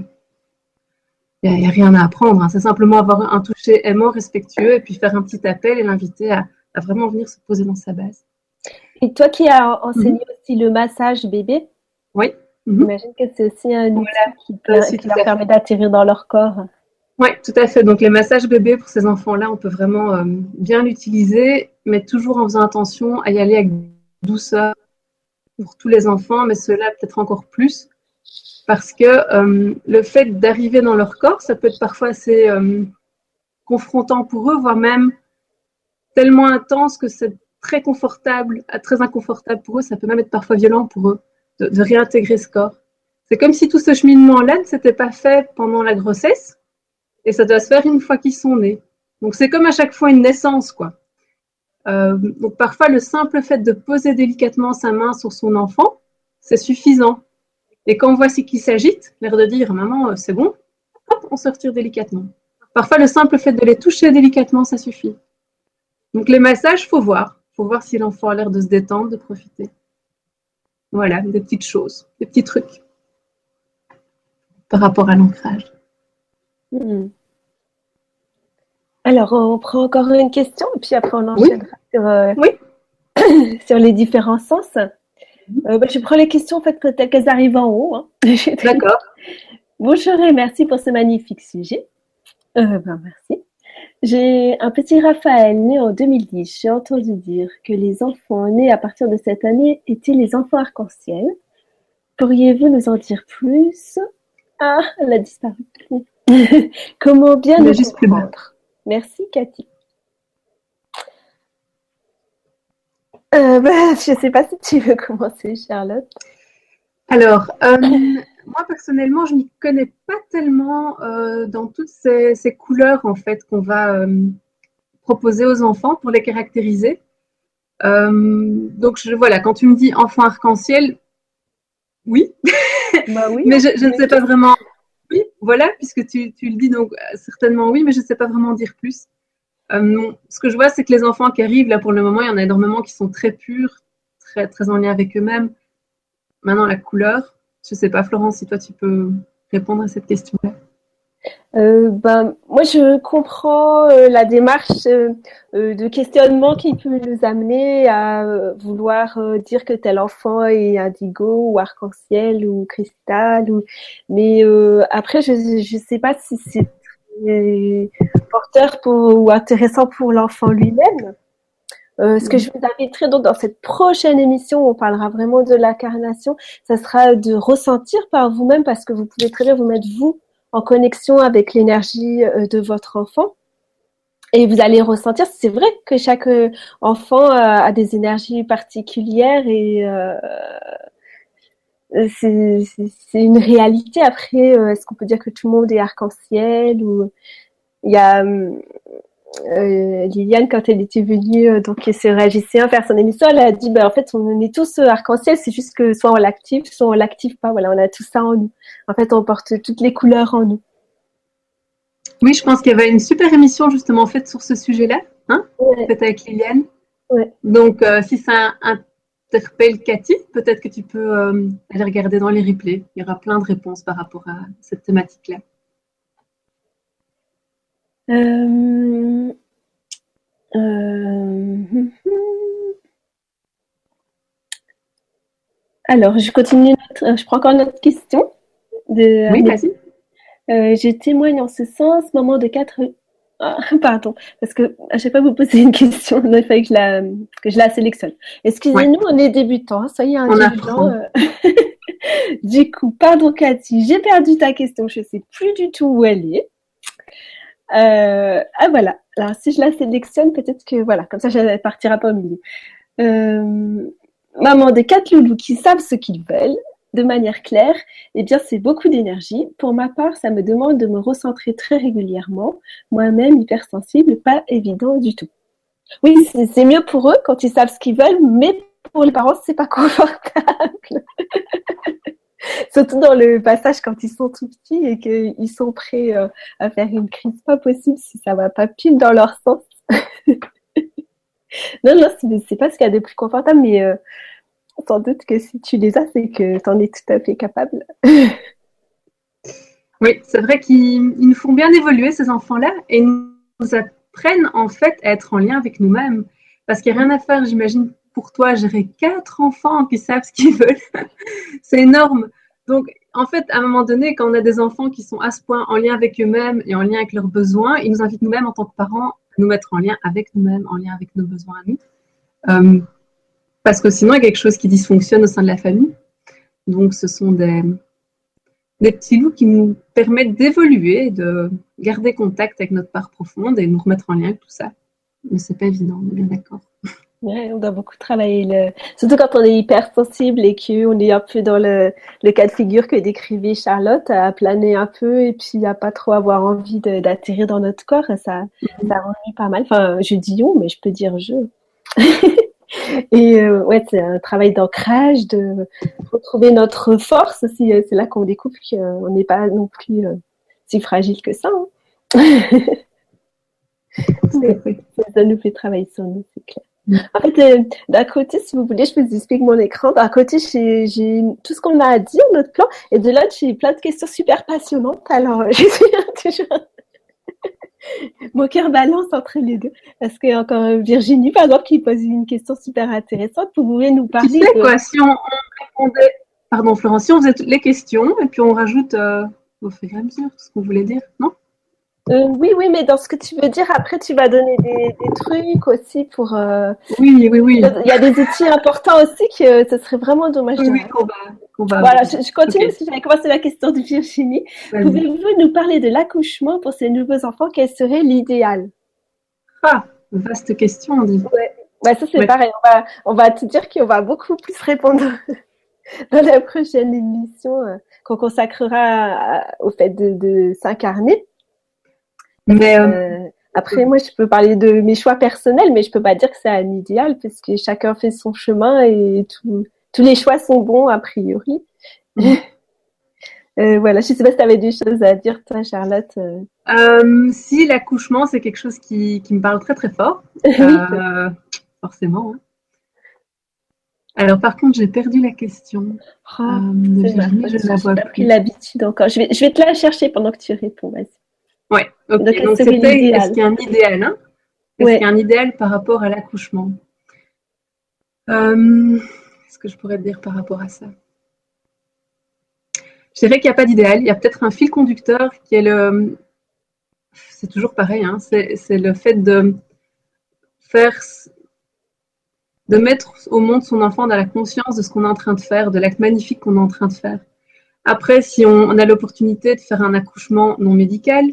Il n'y a, rien à apprendre. Hein. C'est simplement avoir un toucher aimant, respectueux, et puis faire un petit appel et l'inviter à, vraiment venir se poser dans sa base. Et toi qui as enseigné mhm. aussi le massage bébé, oui. Mhm. J'imagine que c'est aussi un outil qui, leur permet d'atterrir dans leur corps. Oui, tout à fait. Donc les massages bébés pour ces enfants-là, on peut vraiment euh, bien l'utiliser, mais toujours en faisant attention à y aller avec douceur pour tous les enfants, mais ceux-là peut-être encore plus, parce que euh, le fait d'arriver dans leur corps, ça peut être parfois assez euh, confrontant pour eux, voire même tellement intense que c'est très confortable, très inconfortable pour eux, ça peut même être parfois violent pour eux de, réintégrer ce corps. C'est comme si tout ce cheminement-là ne s'était pas fait pendant la grossesse et ça doit se faire une fois qu'ils sont nés. Donc c'est comme à chaque fois une naissance, quoi. Euh, donc parfois le simple fait de poser délicatement sa main sur son enfant, c'est suffisant. Et quand on voit ce qui s'agite, l'air de dire maman euh, c'est bon, hop, on sortir délicatement. Parfois le simple fait de les toucher délicatement, ça suffit. Donc les massages, faut voir, faut voir si l'enfant a l'air de se détendre, de profiter. Voilà, des petites choses, des petits trucs par rapport à l'ancrage. Hmm. Alors, on prend encore une question et puis après on enchaînera sur, euh, sur les différents sens. Euh, bah, je prends les questions en fait telles qu'elles arrivent en haut. Hein. D'accord. Bonjour et merci pour ce magnifique sujet. Euh, ben, merci. J'ai un petit Raphaël né en 2010. J'ai entendu dire que les enfants nés à partir de cette année étaient les enfants arc-en-ciel. Pourriez-vous nous en dire plus? Ah, elle a disparu. Comment bien le comprendre? Merci Cathy. Euh, bah, je ne sais pas si tu veux commencer, Charlotte. Alors, euh, moi personnellement, je n'y connais pas tellement euh, dans toutes ces, couleurs en fait qu'on va proposer aux enfants pour les caractériser. donc je, voilà, quand tu me dis enfant arc-en-ciel, oui. Bah oui mais je, ne sais pas vraiment. Oui, voilà, puisque tu, tu, le dis, donc certainement oui, mais je ne sais pas vraiment dire plus. Euh, ce que je vois, c'est que les enfants qui arrivent, là, pour le moment, il y en a énormément qui sont très purs, très, très en lien avec eux-mêmes. Maintenant, la couleur, je ne sais pas, Florence, si toi, tu peux répondre à cette question-là. Euh, ben, moi, je comprends euh, la démarche de questionnement qui peut nous amener à vouloir dire que tel enfant est indigo ou arc-en-ciel ou cristal. Mais après, je ne sais pas si c'est porteur pour, ou intéressant pour l'enfant lui-même. Euh, ce que je vous inviterai donc dans cette prochaine émission, on parlera vraiment de l'incarnation, ça sera de ressentir par vous-même parce que vous pouvez très bien vous mettre vous en connexion avec l'énergie euh, de votre enfant. Et vous allez ressentir, c'est vrai que chaque euh, enfant a, des énergies particulières et c'est une réalité. Après, est-ce qu'on peut dire que tout le monde est arc-en-ciel ou il y a euh, Liliane, quand elle était venue, euh, donc sur Régicien faire son émission, elle a dit, ben, en fait, on est tous euh, arc-en-ciel, c'est juste que soit on l'active, soit on l'active pas. Voilà, on a tout ça en nous. En fait, on porte toutes les couleurs en nous. Oui, je pense qu'il y avait une super émission justement faite sur ce sujet-là, hein, faite avec Liliane. Ouais. Donc, euh, si ça interpelle Cathy, peut-être que tu peux aller regarder dans les replays. Il y aura plein de réponses par rapport à cette thématique-là. Euh, euh, alors, je continue, je prends encore notre question. De, oui, vas-y. Euh, je témoigne en ce sens, moment de 4... Ah, pardon, parce que à chaque fois vous posez une question, il fallait que je la, que je la sélectionne. Excusez-nous, on est débutants, hein, soyez indulgents. du coup, pardon Cathy, j'ai perdu ta question, je ne sais plus du tout où elle est. Euh, ah voilà. Alors si je la sélectionne, peut-être que voilà, comme ça, je partira pas au milieu. Euh, maman des quatre loulous qui savent ce qu'ils veulent de manière claire, eh bien, c'est beaucoup d'énergie. Pour ma part, ça me demande de me recentrer très régulièrement. Moi-même, hypersensible, pas évident du tout. Oui, c'est mieux pour eux quand ils savent ce qu'ils veulent, mais pour les parents, c'est pas confortable. Surtout dans le passage quand ils sont tout petits et qu'ils sont prêts euh, à faire une crise pas possible si ça va pas pile dans leur sens. non, non, c'est pas ce qu'il y a de plus confortable, mais euh, sans doute que si tu les as, c'est que tu en es tout à fait capable. oui, c'est vrai qu'ils nous font bien évoluer, ces enfants-là, et nous apprennent en fait à être en lien avec nous-mêmes. Parce qu'il n'y a rien à faire, j'imagine, pour toi, gérer quatre enfants qui savent ce qu'ils veulent. c'est énorme. Donc, en fait, à un moment donné, quand on a des enfants qui sont à ce point en lien avec eux-mêmes et en lien avec leurs besoins, ils nous invitent nous-mêmes en tant que parents à nous mettre en lien avec nous-mêmes, en lien avec nos besoins à nous. Euh, parce que sinon, il y a quelque chose qui dysfonctionne au sein de la famille. Donc, ce sont des, petits loups qui nous permettent d'évoluer, de garder contact avec notre part profonde et nous remettre en lien avec tout ça. Mais c'est pas évident, on est bien d'accord. Ouais, on doit beaucoup travailler, le... surtout quand on est hypersensible et qu'on est un peu dans le, le, cas de figure que décrivait Charlotte, à planer un peu et puis à pas trop avoir envie d'atterrir dans notre corps. Ça, ça ennuie pas mal. Enfin, je dis on, mais je peux dire je. et euh, ouais, c'est un travail d'ancrage, de retrouver notre force aussi. Euh, c'est là qu'on découvre qu'on n'est pas non plus euh, si fragile que ça. Hein. ça nous fait travailler sur nous, c'est clair. En fait, euh, d'un côté, si vous voulez, je vous explique mon écran. D'un côté, j'ai tout ce qu'on a à dire, notre plan, et de l'autre, j'ai plein de questions super passionnantes. Alors, je suis toujours Mon cœur balance entre les deux. Parce qu'il y a encore Virginie, par exemple, qui pose une question super intéressante. Vous pouvez nous parler. Tu sais quoi, si on, répondait, pardon Florence, si on faisait toutes les questions et puis on rajoute euh, au fur et à mesure ce qu'on voulait dire, non? Euh, oui, oui, mais dans ce que tu veux dire, après, tu vas donner des, trucs aussi pour. Euh, oui, oui, oui. Il y a des outils importants aussi que ce serait vraiment dommage oui, de. qu'on va, Voilà, je, continue parce que j'avais commencé la question de Virginie. Pouvez-vous nous parler de l'accouchement pour ces nouveaux enfants? Quel serait l'idéal? Ah, vaste question, on dit. Ouais. Bah, ça, c'est pareil. On va, on va te dire qu'on va beaucoup plus répondre dans la prochaine émission euh, qu'on consacrera au fait de, de s'incarner. Mais euh, euh, après, moi, je peux parler de mes choix personnels, mais je peux pas dire que c'est un idéal parce que chacun fait son chemin et tous les choix sont bons a priori. euh, voilà, je sais pas si tu avais des choses à dire, toi, Charlotte. Euh, si l'accouchement, c'est quelque chose qui, qui, me parle très très fort, forcément. Hein. Alors, par contre, j'ai perdu la question. Oh, je la vois plus. pris l'habitude encore. Je vais, je vais te la chercher pendant que tu réponds. Vas-y. Ouais, ok. Donc, c'était est-ce qu'il y a un idéal hein? Est-ce qu'il y a un idéal par rapport à l'accouchement? Euh, Qu'est-ce que je pourrais te dire par rapport à ça? Je dirais qu'il n'y a pas d'idéal. Il y a peut-être un fil conducteur qui est le. C'est toujours pareil, hein, c'est le fait de faire. de mettre au monde son enfant dans la conscience de ce qu'on est en train de faire, de l'acte magnifique qu'on est en train de faire. Après, si on a l'opportunité de faire un accouchement non médical,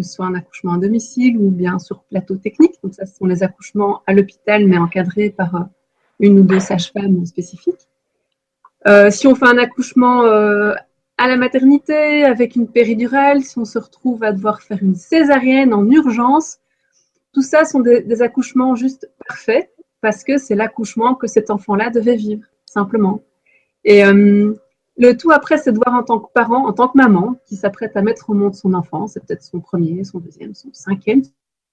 que ce soit un accouchement à domicile ou bien sur plateau technique. Donc ça, ce sont les accouchements à l'hôpital, mais encadrés par euh, une ou deux sages-femmes spécifiques. Euh, si on fait un accouchement euh, à la maternité avec une péridurale, si on se retrouve à devoir faire une césarienne en urgence, tout ça sont des, accouchements juste parfaits parce que c'est l'accouchement que cet enfant-là devait vivre, simplement. Le tout après, c'est de voir en tant que parent, en tant que maman, qui s'apprête à mettre au monde son enfant, c'est peut-être son premier, son deuxième, son cinquième,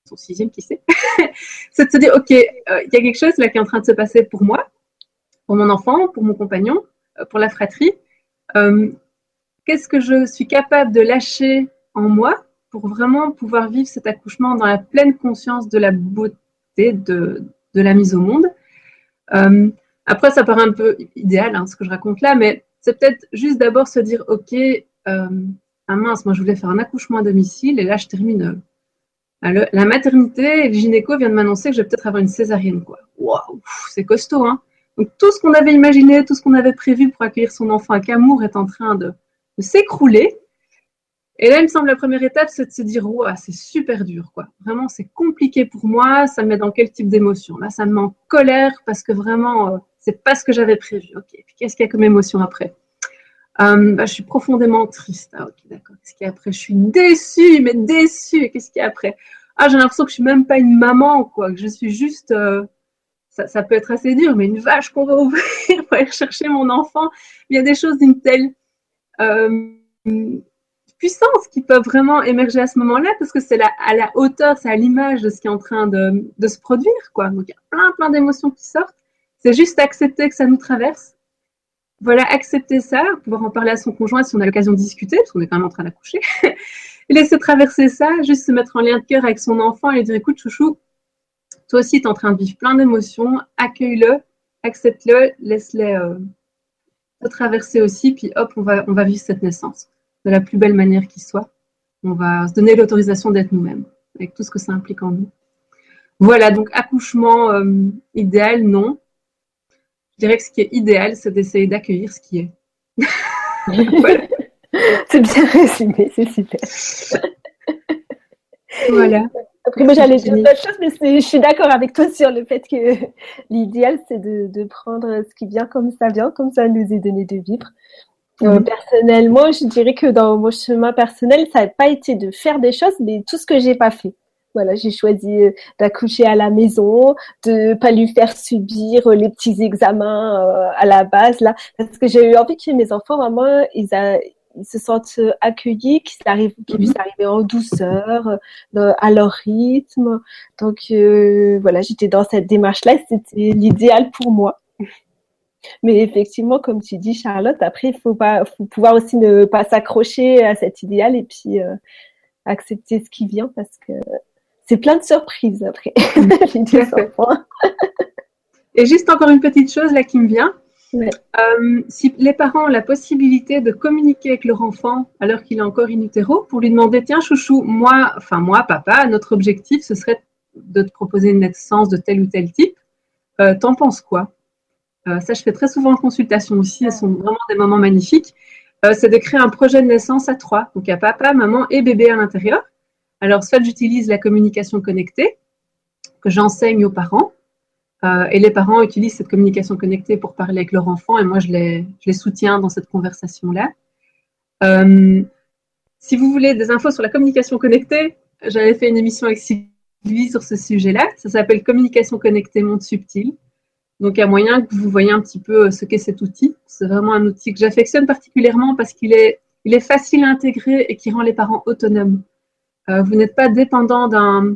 son sixième, qui sait, c'est de se dire, OK, euh, il y a quelque chose là qui est en train de se passer pour moi, pour mon enfant, pour mon compagnon, euh, pour la fratrie. Euh, qu'est-ce que je suis capable de lâcher en moi pour vraiment pouvoir vivre cet accouchement dans la pleine conscience de la beauté de, la mise au monde? Après, ça paraît un peu idéal, hein, ce que je raconte là, mais c'est peut-être juste d'abord se dire, OK, euh, ah mince, moi je voulais faire un accouchement à domicile et là je termine euh, la maternité et le gynéco vient de m'annoncer que je vais peut-être avoir une césarienne. Quoi. Waouh, c'est costaud. Hein Donc tout ce qu'on avait imaginé, tout ce qu'on avait prévu pour accueillir son enfant à est en train de, s'écrouler. Et là, il me semble la première étape, c'est de se dire, waouh, c'est super dur, quoi. Vraiment, c'est compliqué pour moi. Ça me met dans quel type d'émotion? Là, ça me met en colère parce que vraiment, euh, c'est pas ce que j'avais prévu. Qu'est-ce qu'il y a comme émotion après? Euh, bah, Je suis profondément triste. Ah, ok, d'accord. Qu'est-ce qu'il y a après? Je suis déçue, mais déçue. Qu'est-ce qu'il y a après? Ah, j'ai l'impression que je suis même pas une maman, quoi. Que je suis juste. Euh, ça, peut être assez dur, mais une vache qu'on va ouvrir pour aller chercher mon enfant. Il y a des choses d'une telle euh, puissance qui peuvent vraiment émerger à ce moment-là parce que c'est à la hauteur, c'est à l'image de ce qui est en train de, de se produire, quoi. Donc il y a plein, plein d'émotions qui sortent. C'est juste accepter que ça nous traverse. Voilà, accepter ça, pouvoir en parler à son conjoint si on a l'occasion de discuter, parce qu'on est quand même en train d'accoucher. laisser traverser ça, juste se mettre en lien de cœur avec son enfant et lui dire écoute, chouchou, toi aussi, tu es en train de vivre plein d'émotions, accueille-le, accepte-le, laisse-les euh, traverser aussi, puis hop, on va, on va vivre cette naissance de la plus belle manière qui soit. On va se donner l'autorisation d'être nous-mêmes, avec tout ce que ça implique en nous. Voilà, donc accouchement euh, idéal, non. Je dirais que ce qui est idéal, c'est d'essayer d'accueillir ce qui est. c'est bien résumé, c'est super. voilà. Après, moi, j'allais dire autre chose, mais je suis d'accord avec toi sur le fait que l'idéal, c'est de, prendre ce qui vient comme ça vient, comme ça nous est donné de vivre. Euh, mhm. personnellement, je dirais que dans mon chemin personnel, ça n'a pas été de faire des choses, mais tout ce que j'ai pas fait. Voilà, j'ai choisi euh, d'accoucher à la maison, de pas lui faire subir euh, les petits examens euh, à la base là, parce que j'ai eu envie que mes enfants vraiment ils, se sentent accueillis, qu'ils arrivent, qu'ils puissent mhm. arriver en douceur, à leur rythme. Donc voilà, j'étais dans cette démarche-là, c'était l'idéal pour moi. Mais effectivement, comme tu dis, Charlotte, après, il faut pas, faut pouvoir aussi ne pas s'accrocher à cet idéal et puis accepter ce qui vient parce que c'est plein de surprises après. Et juste encore une petite chose là qui me vient. Euh, si les parents ont la possibilité de communiquer avec leur enfant alors qu'il est encore in utero pour lui demander tiens chouchou moi enfin moi papa notre objectif ce serait de te proposer une naissance de tel ou tel type euh, t'en penses quoi? Euh, ça je fais très souvent en consultation aussi elles sont vraiment des moments magnifiques. C'est de créer un projet de naissance à trois. Donc il y a papa maman et bébé à l'intérieur alors soit j'utilise la communication connectée que j'enseigne aux parents euh, et les parents utilisent cette communication connectée pour parler avec leur enfant et moi je les, soutiens dans cette conversation-là. Euh, si vous voulez des infos sur la communication connectée, j'avais fait une émission avec Sylvie sur ce sujet-là. Ça s'appelle Communication connectée monde subtil. Donc il y a moyen que vous voyez un petit peu euh, ce qu'est cet outil. C'est vraiment un outil que j'affectionne particulièrement parce qu'il est, il est facile à intégrer et qui rend les parents autonomes. Euh, vous n'êtes pas dépendant d'un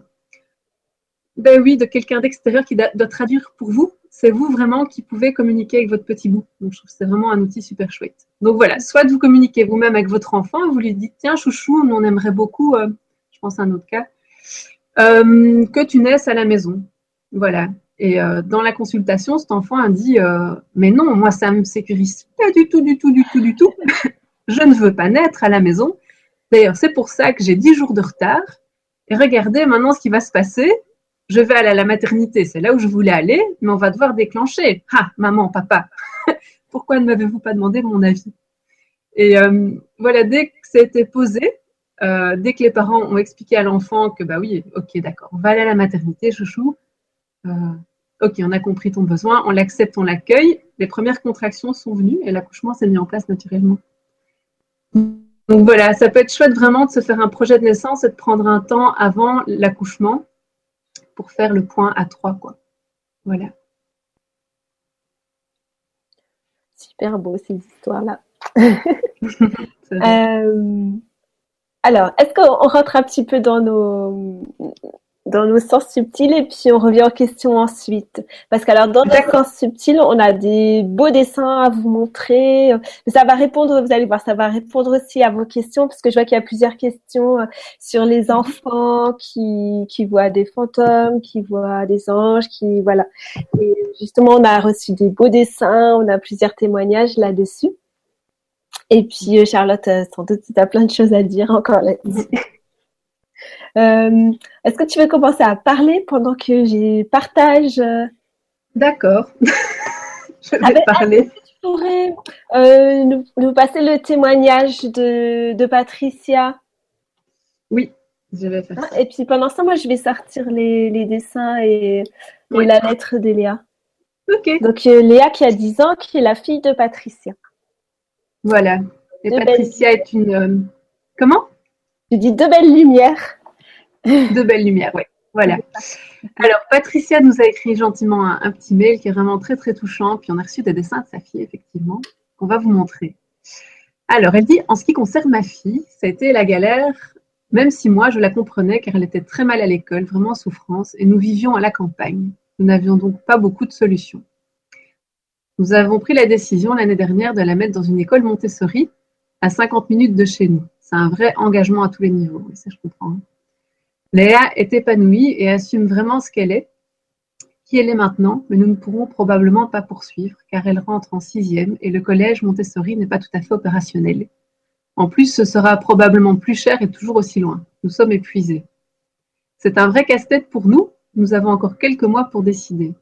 ben oui, de quelqu'un d'extérieur qui doit, traduire pour vous. C'est vous vraiment qui pouvez communiquer avec votre petit bout. Donc, je trouve que c'est vraiment un outil super chouette. Donc voilà, soit vous communiquez vous-même avec votre enfant, vous lui dites tiens chouchou, on aimerait beaucoup, euh, je pense à un autre cas, euh, que tu naisses à la maison. Voilà. Et dans la consultation, cet enfant a dit mais non, moi ça me sécurise pas du tout, du tout, du tout, du tout. je ne veux pas naître à la maison. D'ailleurs, c'est pour ça que j'ai 10 jours de retard. Et regardez maintenant ce qui va se passer je vais aller à la maternité, c'est là où je voulais aller, mais on va devoir déclencher. Ah, maman, papa, pourquoi ne m'avez-vous pas demandé mon avis? Et euh, voilà, dès que c'était posé, euh, dès que les parents ont expliqué à l'enfant que, bah oui, ok, d'accord, on va aller à la maternité, chouchou. Euh, ok, on a compris ton besoin, on l'accepte, on l'accueille. Les premières contractions sont venues et l'accouchement s'est mis en place naturellement. Donc voilà, ça peut être chouette vraiment de se faire un projet de naissance et de prendre un temps avant l'accouchement pour faire le point à trois, quoi. Voilà. Super beau ces histoires-là. Euh, alors, est-ce qu'on rentre un petit peu dans nos dans nos sens subtils et puis on revient aux questions ensuite. Parce qu'alors dans nos sens subtils, on a des beaux dessins à vous montrer. Ça va répondre, vous allez voir, ça va répondre aussi à vos questions parce que je vois qu'il y a plusieurs questions euh, sur les mhm. enfants qui, qui voient des fantômes, qui voient des anges, qui voilà. Et justement, on a reçu des beaux dessins, on a plusieurs témoignages là-dessus. Et puis euh, Charlotte, euh, sans doute, tu as plein de choses à dire encore là-dessus. Euh, est-ce que tu veux commencer à parler pendant que je partage euh? D'accord. je vais ah ben, parler. tu pourrais euh, nous, passer le témoignage de, Patricia? Oui, je vais faire ça. Et puis pendant ça, moi, je vais sortir les, dessins et, la lettre de Léa. Ok. Donc, Léa qui a 10 ans, qui est la fille de Patricia. Voilà. Et Patricia est une. comment? Tu dis deux belles lumières. de belles lumières, oui. Voilà. Alors, Patricia nous a écrit gentiment un, petit mail qui est vraiment très, très touchant. Puis, on a reçu des dessins de sa fille, effectivement, qu'on va vous montrer. Alors, elle dit En ce qui concerne ma fille, ça a été la galère, même si moi, je la comprenais car elle était très mal à l'école, vraiment en souffrance, et nous vivions à la campagne. Nous n'avions donc pas beaucoup de solutions. Nous avons pris la décision l'année dernière de la mettre dans une école Montessori à 50 minutes de chez nous. C'est un vrai engagement à tous les niveaux. ça, je comprends. Hein. Léa est épanouie et assume vraiment ce qu'elle est, qui elle est maintenant, mais nous ne pourrons probablement pas poursuivre car elle rentre en sixième et le collège Montessori n'est pas tout à fait opérationnel. En plus, ce sera probablement plus cher et toujours aussi loin. Nous sommes épuisés. C'est un vrai casse-tête pour nous. Nous avons encore quelques mois pour décider.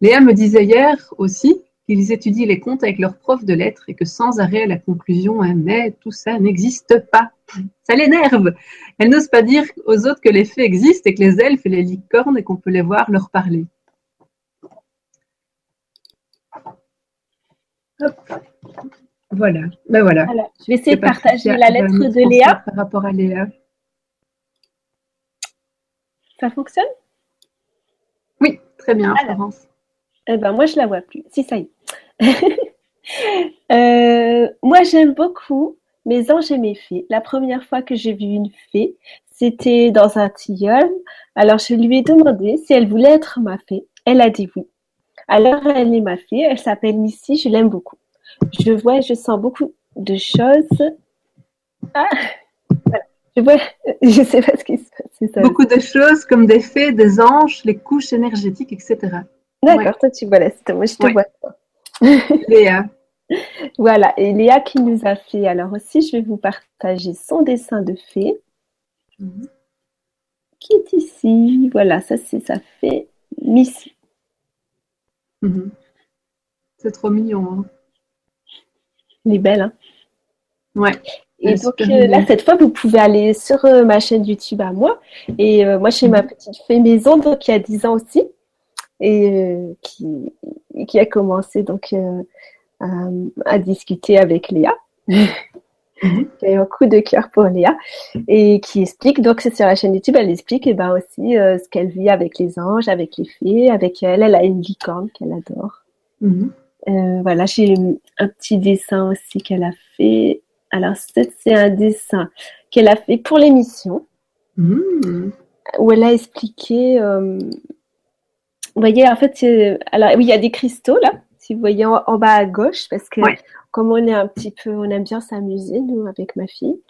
Léa me disait hier aussi qu'ils étudient les comptes avec leur prof de lettres et que sans arrêt la conclusion est mais tout ça n'existe pas. Ça l'énerve. Elle n'ose pas dire aux autres que les faits existent et que les elfes et les licornes et qu'on peut les voir leur parler. Voilà. Ben voilà. Je vais essayer de partager la lettre de Léa. Par rapport à Léa. Ça fonctionne? Oui, très bien, Eh ben, moi, je la vois plus. Si, ça y est. Euh, moi, j'aime beaucoup mes anges et mes fées. La première fois que j'ai vu une fée, c'était dans un tilleul. Alors, je lui ai demandé si elle voulait être ma fée. Elle a dit oui. Alors, elle est ma fée. Elle s'appelle Missy. Je l'aime beaucoup. Je vois je sens beaucoup de choses. Ah, Je je sais pas ce qui se passe. Beaucoup de choses comme des fées, des anges, les couches énergétiques, etc. D'accord, toi tu vois là, moi je te vois Léa. Voilà, et Léa qui nous a fait, alors aussi je vais vous partager son dessin de fée. Mhm. Qui est ici? Voilà, ça c'est sa fée Missy. Mhm. C'est trop mignon. Hein. Elle est belle, hein Ouais. Et donc euh, là, cette fois, vous pouvez aller sur euh, ma chaîne YouTube à moi. Et euh, moi, j'ai ma mhm. petite fée maison, donc qui a 10 ans aussi, et qui, qui a commencé donc à discuter avec Léa. Mhm. qui a eu un coup de cœur pour Léa et qui explique donc c'est sur la chaîne YouTube elle explique et eh ben aussi ce qu'elle vit avec les anges avec les fées avec elle elle a une licorne qu'elle adore mhm. voilà j'ai un petit dessin aussi qu'elle a fait alors, c'est un dessin qu'elle a fait pour l'émission, hmm. où elle a expliqué. Euh, vous voyez, en fait, alors oui, il y a des cristaux là, si vous voyez en, bas à gauche, parce que comme on est un petit peu, on aime bien s'amuser nous avec ma fille.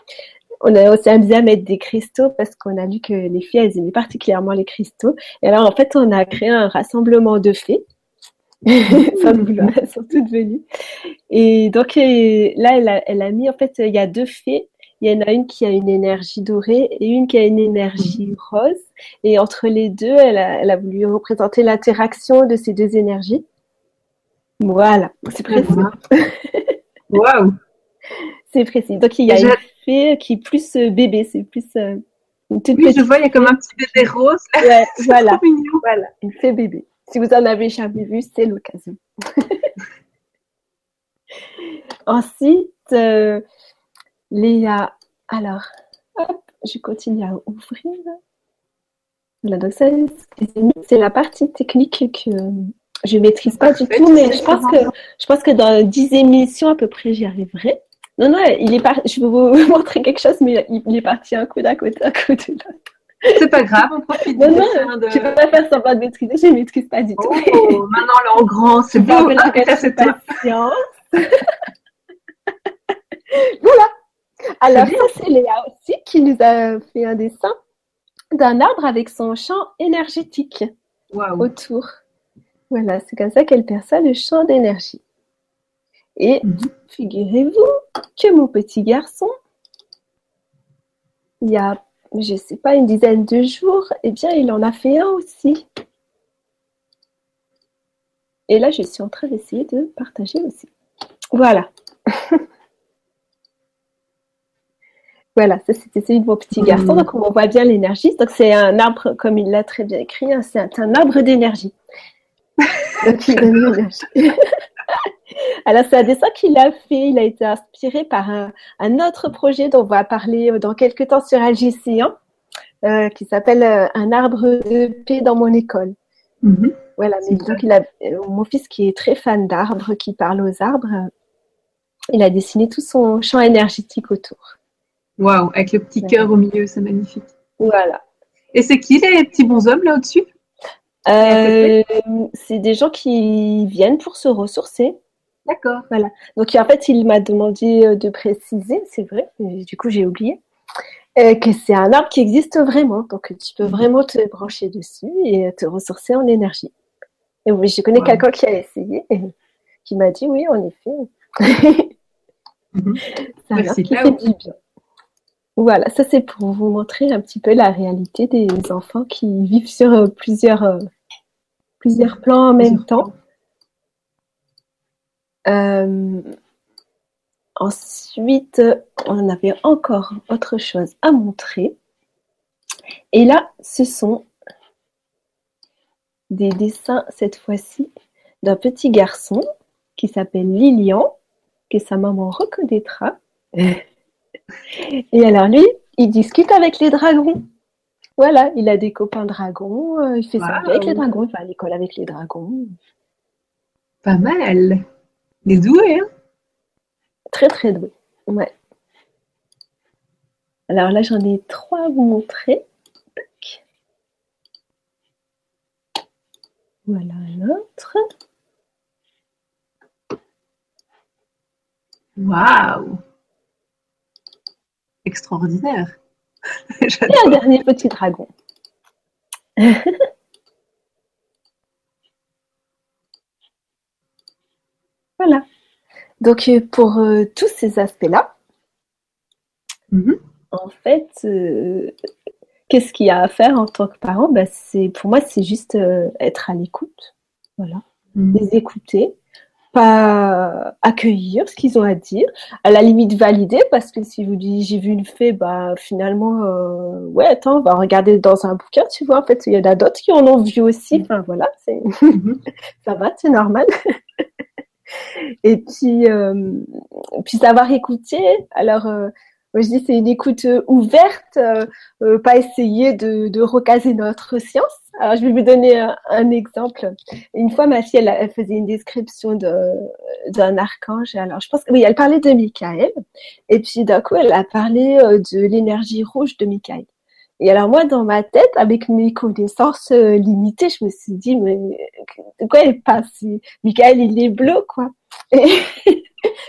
On a aussi amusé à mettre des cristaux parce qu'on a vu que les filles, elles aimaient particulièrement les cristaux. Et alors, en fait, on a créé un rassemblement de fées elles sont toutes venues. Et donc là, elle a, elle a mis, en fait, il y a deux fées. Il y en a une qui a une énergie dorée et une qui a une énergie rose. Et entre les deux, elle a, elle a voulu représenter l'interaction de ces deux énergies. Voilà, c'est précis. Waouh C'est précis. Donc il y a une fée qui est plus euh, bébé, c'est plus euh, une toute oui, je vois, il y a comme un petit bébé rose. Ouais, voilà, voilà, une fée bébé. Si vous en avez jamais vu, c'est l'occasion. Ensuite, euh, Léa, alors, hop, je continue à ouvrir. donc c'est la partie technique que je ne maîtrise pas du tout, mais je pense, que, je pense que dans 10 émissions à peu près, j'y arriverai. Non, non, il est je vais vous montrer quelque chose, mais il est parti un coup d'un côté, un coup de l'autre. C'est pas grave, on profite non, non, de... Tu peux pas faire semblant de maîtriser, je ne maîtrise pas du tout. Oh, maintenant, là, en grand, c'est bon. La patience. voilà. Alors, ça, c'est Léa aussi qui nous a fait un dessin d'un arbre avec son champ énergétique autour. Voilà, c'est comme ça qu'elle perçoit le champ d'énergie. Et mhm. figurez-vous que mon petit garçon, il y a je ne sais pas, une dizaine de jours, eh bien, il en a fait un aussi. Et là, je suis en train d'essayer de partager aussi. Voilà. voilà, ça c'était celui de mon petit garçon. Donc, on voit bien l'énergie. Donc, c'est un arbre, comme il l'a très bien écrit, hein, c'est un arbre d'énergie. Donc, il donne l'énergie. Alors, c'est un dessin qu'il a fait. Il a été inspiré par un, autre projet dont on va parler dans quelques temps sur LGC1, euh, qui s'appelle euh, Un arbre de paix dans mon école. Mm-hmm. Voilà, mais donc il a, euh, mon fils qui est très fan d'arbres, qui parle aux arbres, il a dessiné tout son champ énergétique autour. Waouh, avec le petit cœur au milieu, c'est magnifique. Voilà. Et c'est qui les petits bonshommes là au-dessus? C'est des gens qui viennent pour se ressourcer. D'accord. Voilà. Donc en fait, il m'a demandé euh, de préciser, c'est vrai, du coup j'ai oublié, euh, que c'est un arbre qui existe vraiment. Donc tu peux vraiment te brancher dessus et te ressourcer en énergie. Et oui, je connais quelqu'un qui a essayé et qui m'a dit oui, en effet. C'est qui fait du bien. Voilà, ça c'est pour vous montrer un petit peu la réalité des enfants qui vivent sur euh, plusieurs, plusieurs plans en même temps. Euh, ensuite, on avait encore autre chose à montrer. Et là, ce sont des dessins, cette fois-ci, d'un petit garçon qui s'appelle Lilian, que sa maman reconnaîtra. Et alors lui, il discute avec les dragons. Voilà, il a des copains dragons, euh, il fait ça avec les dragons, il va à l'école avec les dragons. Pas mal. Les doués, hein Très très doué. Ouais. Alors là, j'en ai trois à vous montrer. Voilà un autre. Waouh Extraordinaire. Et un dernier petit dragon? voilà. Donc, euh, pour euh, tous ces aspects-là, mm-hmm. en fait, euh, qu'est-ce qu'il y a à faire en tant que parent? Ben, c'est, Pour moi, c'est juste être à l'écoute. Voilà. Mm-hmm. Les écouter, pas accueillir ce qu'ils ont à dire, à la limite valider, parce que si vous dites j'ai vu une fée, bah finalement, euh, ouais, attends, on va regarder dans un bouquin, tu vois, en fait, il y en a d'autres qui en ont vu aussi, enfin voilà, c'est ça va, c'est normal. Et puis, euh, puis savoir écouter, alors... Euh, je dis c'est une écoute ouverte, pas essayer de, de recaser notre science, alors, je vais vous donner un, exemple. Une fois, ma fille, elle, faisait une description d'un archange. Alors, je pense que oui, elle parlait de Michael. Et puis, d'un coup, elle a parlé euh, de l'énergie rouge de Michael. Et alors, moi, dans ma tête, avec mes connaissances euh, limitées, je me suis dit, mais de quoi elle passe Michael, il est bleu, quoi.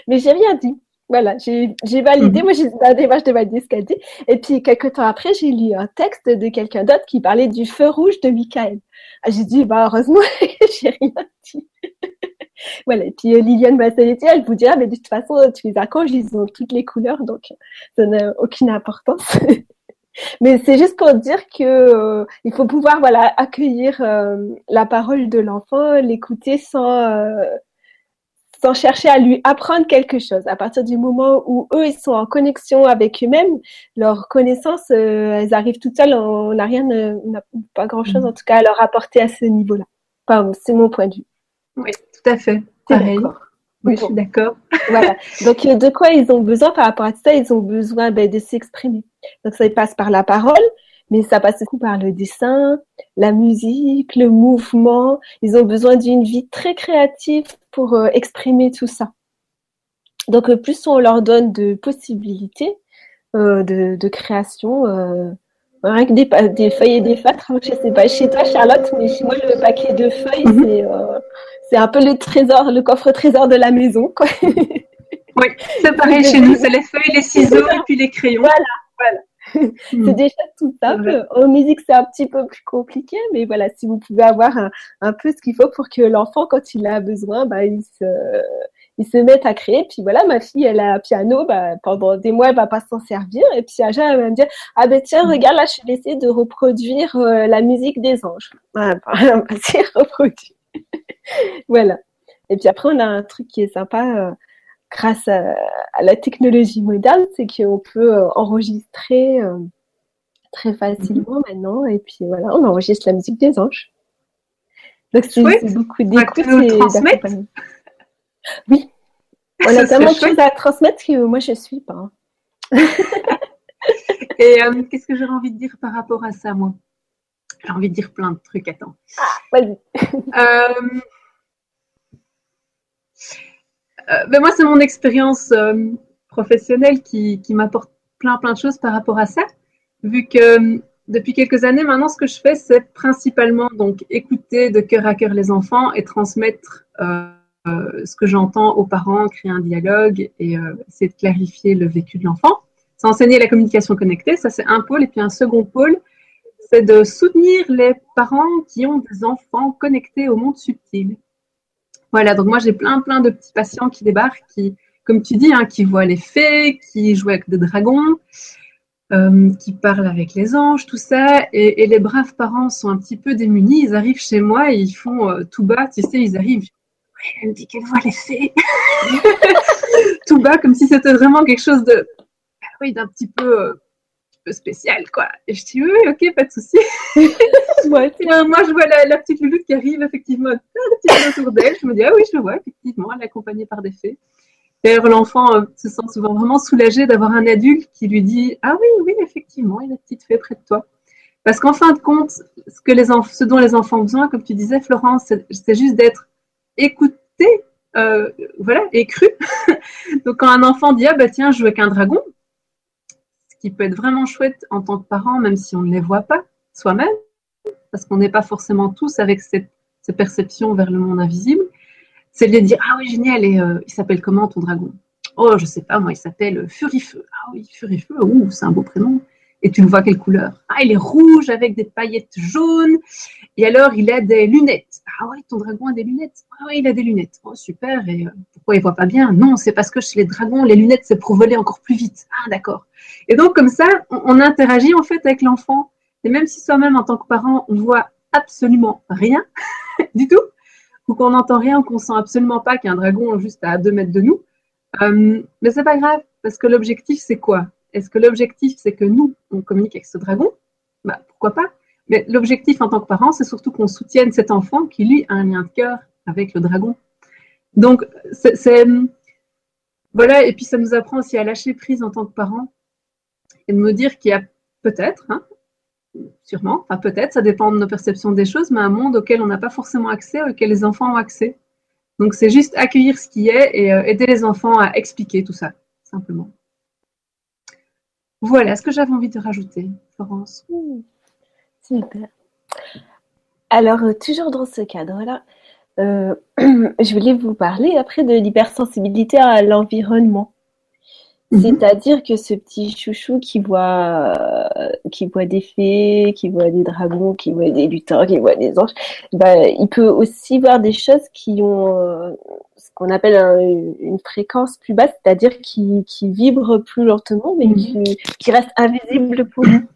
Mais j'ai rien dit. Voilà, j'ai validé. Mhm. Moi, j'ai la démarche de valider ce qu'elle dit. Et puis, quelques temps après, j'ai lu un texte de quelqu'un d'autre qui parlait du feu rouge de Michael. Ah, j'ai dit, bah, heureusement, j'ai rien dit. voilà. Et puis, euh, Liliane Bassaletti, elle vous dira, mais de toute façon, tu les archanges, ils ont toutes les couleurs, donc ça n'a aucune importance. mais c'est juste pour dire que euh, il faut pouvoir, voilà, accueillir euh, la parole de l'enfant, l'écouter sans sans chercher à lui apprendre quelque chose. À partir du moment où eux, ils sont en connexion avec eux-mêmes, leurs connaissances, euh, elles arrivent toutes seules. On n'a rien, on n'a pas grand-chose en tout cas à leur apporter à ce niveau-là. c'est mon point de vue. Oui, tout à fait. Pareil. Oui, je suis d'accord. voilà. Donc, euh, de quoi ils ont besoin par rapport à ça? Ils ont besoin ben, de s'exprimer. Donc, ça passe par la parole, mais ça passe aussi par le dessin, la musique, le mouvement. Ils ont besoin d'une vie très créative pour euh, exprimer tout ça. Donc, euh, plus on leur donne de possibilités euh, de, création, rien que des, feuilles et des feutres, je sais pas chez toi, Charlotte, mais chez moi, le paquet de feuilles, mhm. c'est un peu le trésor, le coffre trésor de la maison. Quoi. oui, c'est pareil chez nous, c'est les feuilles, les ciseaux et puis les crayons. Voilà, voilà. C'est hmm. déjà tout simple. En musique, c'est un petit peu plus compliqué, mais voilà, si vous pouvez avoir un, peu ce qu'il faut pour que l'enfant, quand il a besoin, bah, il se, il se mette à créer. Puis voilà, ma fille, elle a un piano, bah, pendant des mois, elle va pas s'en servir. Et puis un elle va me dire, ah ben tiens, hmm. regarde, là, je vais essayer de reproduire euh, la musique des anges. Ah, bah, c'est reproduit. voilà. Et puis après, on a un truc qui est sympa. Grâce à, la technologie moderne, c'est qu'on peut euh, enregistrer euh, très facilement mhm. maintenant. Et puis voilà, on enregistre la musique des anges. Donc c'est beaucoup d'écoute et Oui. On a tellement de choses à transmettre que moi je suis pas. et euh, qu'est-ce que j'aurais envie de dire par rapport à ça, moi? J'ai envie de dire plein de trucs. Attends. Ah, vas-y. Euh, ben moi, c'est mon expérience euh, professionnelle qui, m'apporte plein, plein de choses par rapport à ça. Vu que euh, depuis quelques années maintenant, ce que je fais, c'est principalement donc écouter de cœur à cœur les enfants et transmettre ce que j'entends aux parents, créer un dialogue et essayer de clarifier le vécu de l'enfant. C'est enseigner la communication connectée, ça c'est un pôle. Et puis un second pôle, c'est de soutenir les parents qui ont des enfants connectés au monde subtil. Voilà, donc moi j'ai plein plein de petits patients qui débarquent, qui, comme tu dis, hein, qui voient les fées, qui jouent avec des dragons, euh, qui parlent avec les anges, tout ça. Et, les braves parents sont un petit peu démunis. Ils arrivent chez moi et ils font euh, tout bas, tu sais, ils arrivent. elle me dit qu'elle voit les fées. tout bas, comme si c'était vraiment quelque chose de, oui, d'un petit peu euh, spécial, quoi. Et je dis, oui, ok, pas de souci. moi, je vois la, petite louloute qui arrive, effectivement, autour d'elle. Je me dis, ah oui, je le vois, effectivement, elle est accompagnée par des fées. D'ailleurs, l'enfant euh, se sent souvent vraiment soulagé d'avoir un adulte qui lui dit, ah oui, oui, effectivement, il y a une petite fée près de toi. Parce qu'en fin de compte, ce, que les ce dont les enfants ont besoin, comme tu disais, Florence, c'est juste d'être écouté, euh, voilà, et cru. Donc, quand un enfant dit, ah bah tiens, je joue avec un dragon, qui peut être vraiment chouette en tant que parent, même si on ne les voit pas soi-même, parce qu'on n'est pas forcément tous avec cette, perception vers le monde invisible, c'est de dire Ah oui, génial, et euh, il s'appelle comment ton dragon? Oh, je sais pas, moi, il s'appelle Furifeu. Ah oui, Furifeu, c'est un beau prénom. Et tu le vois quelle couleur? Ah, il est rouge avec des paillettes jaunes. Et alors, il a des lunettes. Ah ouais, ton dragon a des lunettes. Ah ouais, il a des lunettes. Oh, super. Et euh, pourquoi il voit pas bien? Non, c'est parce que chez les dragons, les lunettes, c'est pour voler encore plus vite. Ah, d'accord. Et donc, comme ça, on, interagit en fait avec l'enfant. Et même si soi-même, en tant que parent, on voit absolument rien du tout, ou qu'on n'entend rien, ou qu'on sent absolument pas qu'il y a un dragon juste à deux mètres de nous, euh, mais c'est pas grave, parce que l'objectif, c'est quoi? Est-ce que l'objectif, c'est que nous, on communique avec ce dragon? Bah, Pourquoi pas Mais l'objectif en tant que parent, c'est surtout qu'on soutienne cet enfant qui, lui, a un lien de cœur avec le dragon. Donc, c'est. Voilà, et puis ça nous apprend aussi à lâcher prise en tant que parent et de me dire qu'il y a peut-être, hein, sûrement, enfin peut-être, ça dépend de nos perceptions des choses, mais un monde auquel on n'a pas forcément accès, auquel les enfants ont accès. Donc c'est juste accueillir ce qui est et euh, aider les enfants à expliquer tout ça, simplement. Voilà ce que j'avais envie de rajouter, Florence. Mmh. super. Alors, euh, toujours dans ce cadre-là, euh, je voulais vous parler après de l'hypersensibilité à l'environnement. Mhm. C'est-à-dire que ce petit chouchou qui voit, euh, qui voit des fées, qui voit des dragons, qui voit des lutins, qui voit des anges, bah, il peut aussi voir des choses qui ont euh, ce qu'on appelle une fréquence plus basse, c'est-à-dire qui, qui vibre plus lentement, mais mhm. qui, qui reste invisible pour nous.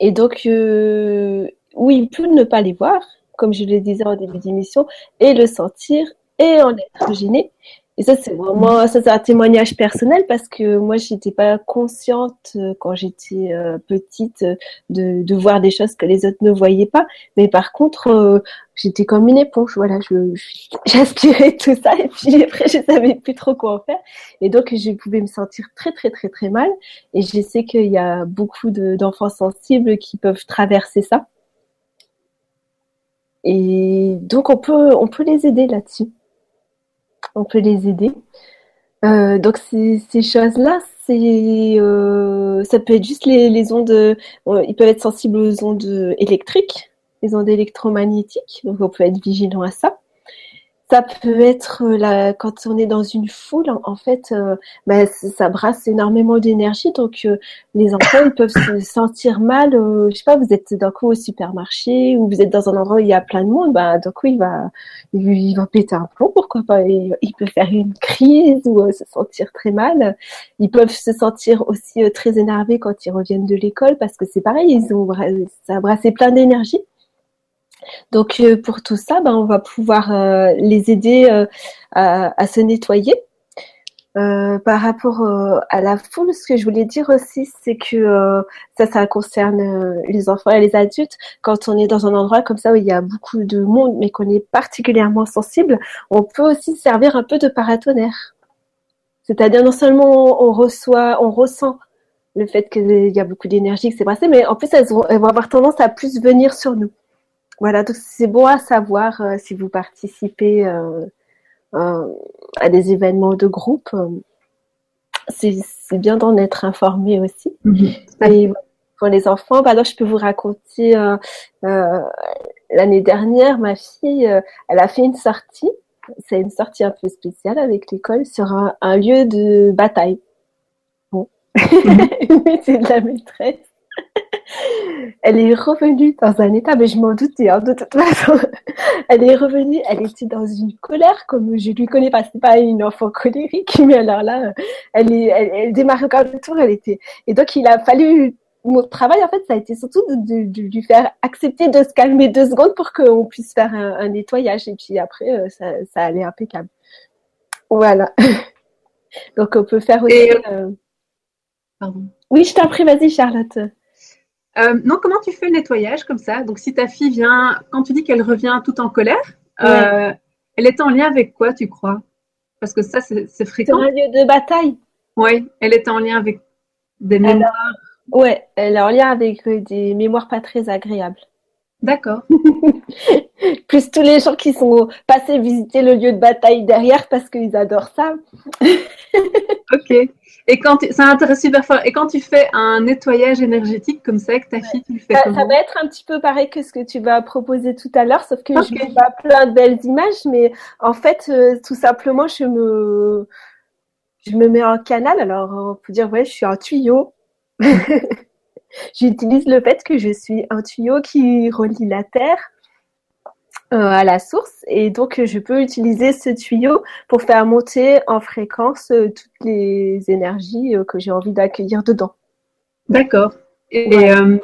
Et donc, euh, oui, il peut ne pas les voir, comme je le disais en début d'émission, et le sentir et en être gêné. Et ça, c'est vraiment, ça, c'est un témoignage personnel parce que moi, j'étais pas consciente euh, quand j'étais euh, petite de, de voir des choses que les autres ne voyaient pas. Mais par contre, euh, j'étais comme une éponge. Voilà, je, j'aspirais tout ça et puis après, je savais plus trop quoi en faire. Et donc, je pouvais me sentir très, très, très, très mal. Et je sais qu'il y a beaucoup d'enfants sensibles qui peuvent traverser ça. Et donc, on peut, on peut les aider là-dessus on peut les aider. Euh, donc ces, choses-là, euh, ça peut être juste les, ondes. Euh, ils peuvent être sensibles aux ondes électriques, les ondes électromagnétiques. Donc on peut être vigilant à ça. Ça peut être euh, là, quand on est dans une foule, en, fait, euh, bah, ça brasse énormément d'énergie. Donc, euh, les enfants, ils peuvent se sentir mal. je sais pas, vous êtes d'un coup au supermarché ou vous êtes dans un endroit où il y a plein de monde. Bah, d'un coup, il va, il, va péter un plomb, pourquoi pas. Il, peut faire une crise ou se sentir très mal. Ils peuvent se sentir aussi très énervés quand ils reviennent de l'école parce que c'est pareil, ils ont, ça a brassé plein d'énergie. Donc euh, pour tout ça, ben, on va pouvoir euh, les aider euh, à, se nettoyer. par rapport à la foule, ce que je voulais dire aussi, c'est que ça, ça concerne les enfants et les adultes. Quand on est dans un endroit comme ça où il y a beaucoup de monde, mais qu'on est particulièrement sensible, on peut aussi servir un peu de paratonnerre. C'est-à-dire non seulement on reçoit, on ressent le fait qu'il y a beaucoup d'énergie qui s'est brassée, mais en plus elles vont avoir tendance à plus venir sur nous. Voilà, donc c'est bon à savoir euh, si vous participez euh, euh, à des événements de groupe. c'est bien d'en être informé aussi. Mhm. Et pour les enfants, bah alors je peux vous raconter l'année dernière, ma fille, elle a fait une sortie. C'est une sortie un peu spéciale avec l'école sur un, un, lieu de bataille. Bon, mhm. c'est de la maîtresse elle est revenue dans un état, mais je m'en doutais, hein, de toute façon. Elle est revenue, elle était dans une colère, comme je lui connais pas, c'est pas une enfant colérique, mais alors là, elle est, elle, elle démarre encore le tour, elle était. Et donc, il a fallu, mon travail, en fait, ça a été surtout de, de, lui faire accepter de se calmer deux secondes pour qu'on puisse faire un, nettoyage. Et puis après, euh, ça, ça allait impeccable. Voilà. donc, on peut faire aussi. Euh, Pardon. Oui, je t'en prie, vas-y, Charlotte. Euh, non, comment tu fais le nettoyage comme ça? Donc, si ta fille vient, quand tu dis qu'elle revient tout en colère, euh, elle est en lien avec quoi, tu crois? Parce que ça, c'est fréquent. Un lieu de bataille. Oui, elle est en lien avec des mémoires. Oui, elle est en lien avec euh, des mémoires pas très agréables. D'accord. Plus tous les gens qui sont passés visiter le lieu de bataille derrière parce qu'ils adorent ça. ok. Et quand ça intéresse super fort. Et quand tu fais un nettoyage énergétique comme ça avec ta fille, tu le fais ça, comment Ça va être un petit peu pareil que ce que tu vas proposer tout à l'heure, sauf que je n'ai pas plein de belles images, mais en fait, euh, tout simplement, je me, je me mets en canal. Alors, on peut dire, ouais, je suis un tuyau. J'utilise le fait que je suis un tuyau qui relie la Terre à la source et donc je peux utiliser ce tuyau pour faire monter en fréquence euh, toutes les énergies euh, que j'ai envie d'accueillir dedans. D'accord. Et,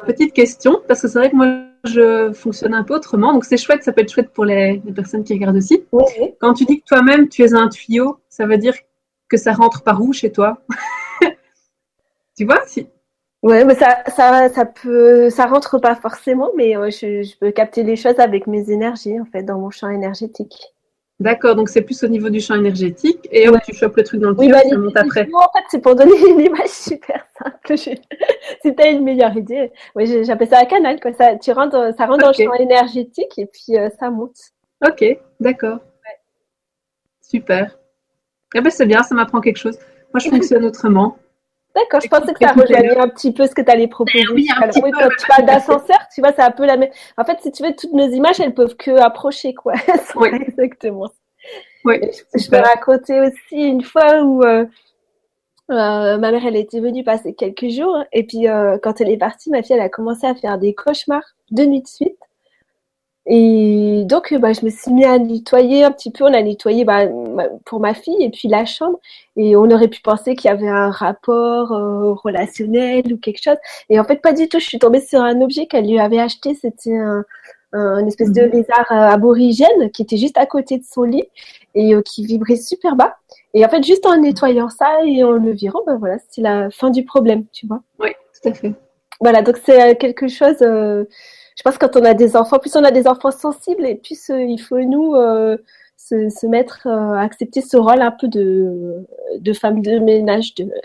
petite question, parce que c'est vrai que moi je fonctionne un peu autrement, donc c'est chouette, ça peut être chouette pour les, personnes qui regardent aussi. Quand tu dis que toi-même tu es un tuyau, ça veut dire que ça rentre par où chez toi? Tu vois si, Ouais, mais ça, ça, ça peut, ça rentre pas forcément, mais euh, je, je, peux capter les choses avec mes énergies, en fait, dans mon champ énergétique. D'accord, donc c'est plus au niveau du champ énergétique, et tu chopes le truc dans le tuyau, bah, ça monte après. En fait, c'est pour donner une image super simple. si tu une meilleure idée, oui, j'appelle ça un canal, quoi. Ça, tu rentres, ça rentre dans le champ énergétique, et puis euh, ça monte. Ok, d'accord. Super. Eh ben, c'est bien, ça m'apprend quelque chose. Moi, je fonctionne autrement. D'accord, je pensais que ça rejoignait un petit peu ce que tu allais proposer. Oui, un petit peu, quand tu parles d'ascenseur, tu vois, c'est un peu la même. En fait, si tu veux, toutes nos images, elles peuvent que approcher, quoi. oui. Exactement. Oui. Je, peux raconter aussi une fois où euh, euh, ma mère, elle était venue passer quelques jours, et puis euh, quand elle est partie, ma fille, elle a commencé à faire des cauchemars deux nuits de suite. Et donc, bah, je me suis mis à nettoyer un petit peu. On a nettoyé bah, pour ma fille et puis la chambre. Et on aurait pu penser qu'il y avait un rapport euh, relationnel ou quelque chose. Et en fait, pas du tout. Je suis tombée sur un objet qu'elle lui avait acheté. C'était un, un, espèce de mhm. lézard euh, aborigène qui était juste à côté de son lit et euh, qui vibrait super bas. Et en fait, juste en nettoyant ça et en le virant, ben voilà, c'est la fin du problème, tu vois. Oui, tout à fait. Voilà, donc c'est quelque chose je pense que quand on a des enfants, plus on a des enfants sensibles et plus euh, il faut nous euh, se, mettre euh, à accepter ce rôle un peu de, de femme de ménage de,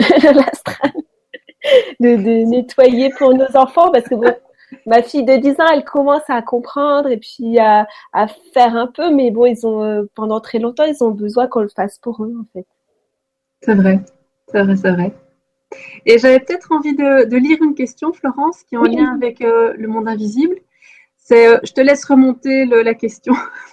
de, de, nettoyer pour nos enfants parce que bon, ma fille de 10 ans, elle commence à comprendre et puis à, à faire un peu, mais bon, ils ont pendant très longtemps, ils ont besoin qu'on le fasse pour eux en fait. C'est vrai, c'est vrai, c'est vrai. Et j'avais peut-être envie de, lire une question, Florence, qui est en lien avec euh, le monde invisible. C'est, euh, je te laisse remonter la question.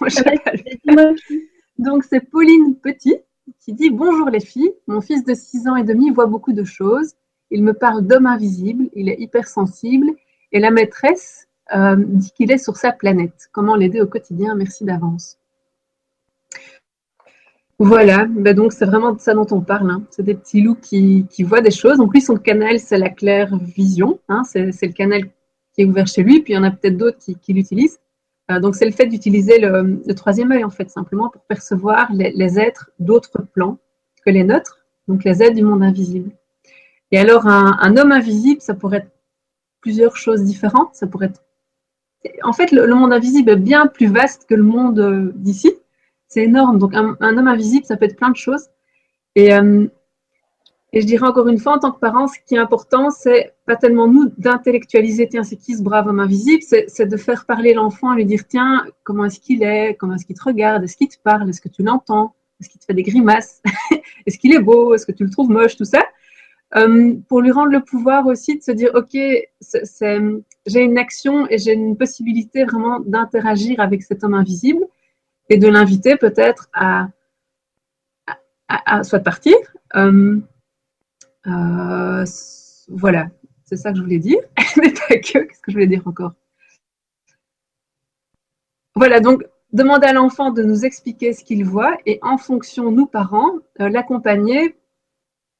Donc, c'est Pauline Petit qui dit Bonjour les filles, mon fils de 6 ans et demi voit beaucoup de choses. Il me parle d'homme invisible, il est hypersensible et la maîtresse euh, dit qu'il est sur sa planète. Comment l'aider au quotidien? Merci d'avance. Voilà, ben donc c'est vraiment de ça dont on parle. Hein. C'est des petits loups qui, voient des choses. Donc lui, son canal, c'est la claire vision. Hein. C'est, le canal qui est ouvert chez lui. Puis il y en a peut-être d'autres qui, l'utilisent. Euh, donc c'est le fait d'utiliser le, troisième œil, en fait, simplement pour percevoir les, êtres d'autres plans que les nôtres, donc les êtres du monde invisible. Et alors, un, homme invisible, ça pourrait être plusieurs choses différentes. Ça pourrait être... En fait, le monde invisible est bien plus vaste que le monde euh, d'ici c'est énorme. Donc, un, homme invisible, ça peut être plein de choses. Et, euh, et je dirais encore une fois, en tant que parent, ce qui est important, c'est pas tellement nous d'intellectualiser, tiens, c'est qui ce brave homme invisible, c'est de faire parler l'enfant, lui dire, tiens, comment est-ce qu'il est, comment est-ce qu'il te regarde, est-ce qu'il te parle, est-ce que tu l'entends, est-ce qu'il te fait des grimaces, est-ce qu'il est beau, est-ce que tu le trouves moche, tout ça. Euh, pour lui rendre le pouvoir aussi de se dire, OK, j'ai une action et j'ai une possibilité vraiment d'interagir avec cet homme invisible et de l'inviter peut-être à, soit partir. Euh, euh, voilà, c'est ça que je voulais dire. Mais pas que, qu'est-ce que je voulais dire encore? Voilà, donc demander à l'enfant de nous expliquer ce qu'il voit et en fonction, nous parents, euh, l'accompagner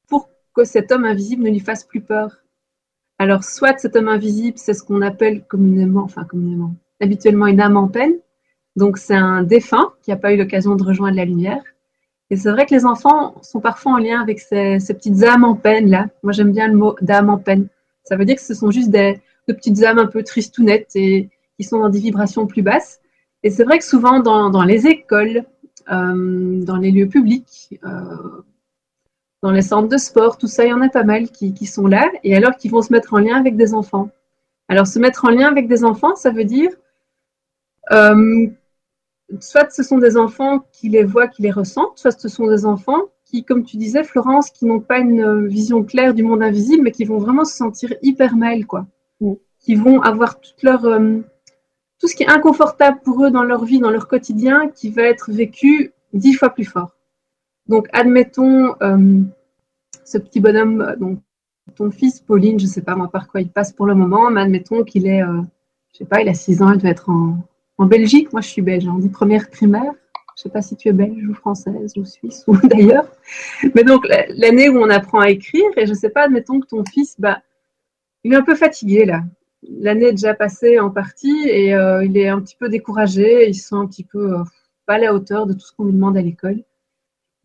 pour que cet homme invisible ne lui fasse plus peur. Alors, soit cet homme invisible, c'est ce qu'on appelle communément, enfin communément, habituellement une âme en peine, donc c'est un défunt qui n'a pas eu l'occasion de rejoindre la lumière. Et c'est vrai que les enfants sont parfois en lien avec ces, petites âmes en peine là. Moi j'aime bien le mot d'âme en peine. Ça veut dire que ce sont juste des, de petites âmes un peu tristounettes et qui sont dans des vibrations plus basses. Et c'est vrai que souvent dans, les écoles, euh, dans les lieux publics, euh, dans les centres de sport, tout ça, il y en a pas mal qui, qui sont là et alors qui vont se mettre en lien avec des enfants. Alors se mettre en lien avec des enfants, ça veut dire euh, soit ce sont des enfants qui les voient, qui les ressentent, soit ce sont des enfants qui, comme tu disais, Florence, qui n'ont pas une vision claire du monde invisible, mais qui vont vraiment se sentir hyper mal, quoi. Mm. Qui vont avoir toute leur, euh, tout ce qui est inconfortable pour eux dans leur vie, dans leur quotidien, qui va être vécu dix fois plus fort. Donc, admettons euh, ce petit bonhomme, donc ton fils, Pauline, je ne sais pas moi par quoi il passe pour le moment, mais admettons qu'il est, euh, je sais pas, il a 6 ans, il doit être en, Belgique. Moi, je suis belge, on dit première primaire. Je ne sais pas si tu es belge ou française ou suisse ou d'ailleurs. Mais donc, l'année où on apprend à écrire, et je ne sais pas, admettons que ton fils, bah, il est un peu fatigué là. L'année est déjà passée en partie et euh, il est un petit peu découragé. Il se sent un petit peu euh, pas à la hauteur de tout ce qu'on lui demande à l'école.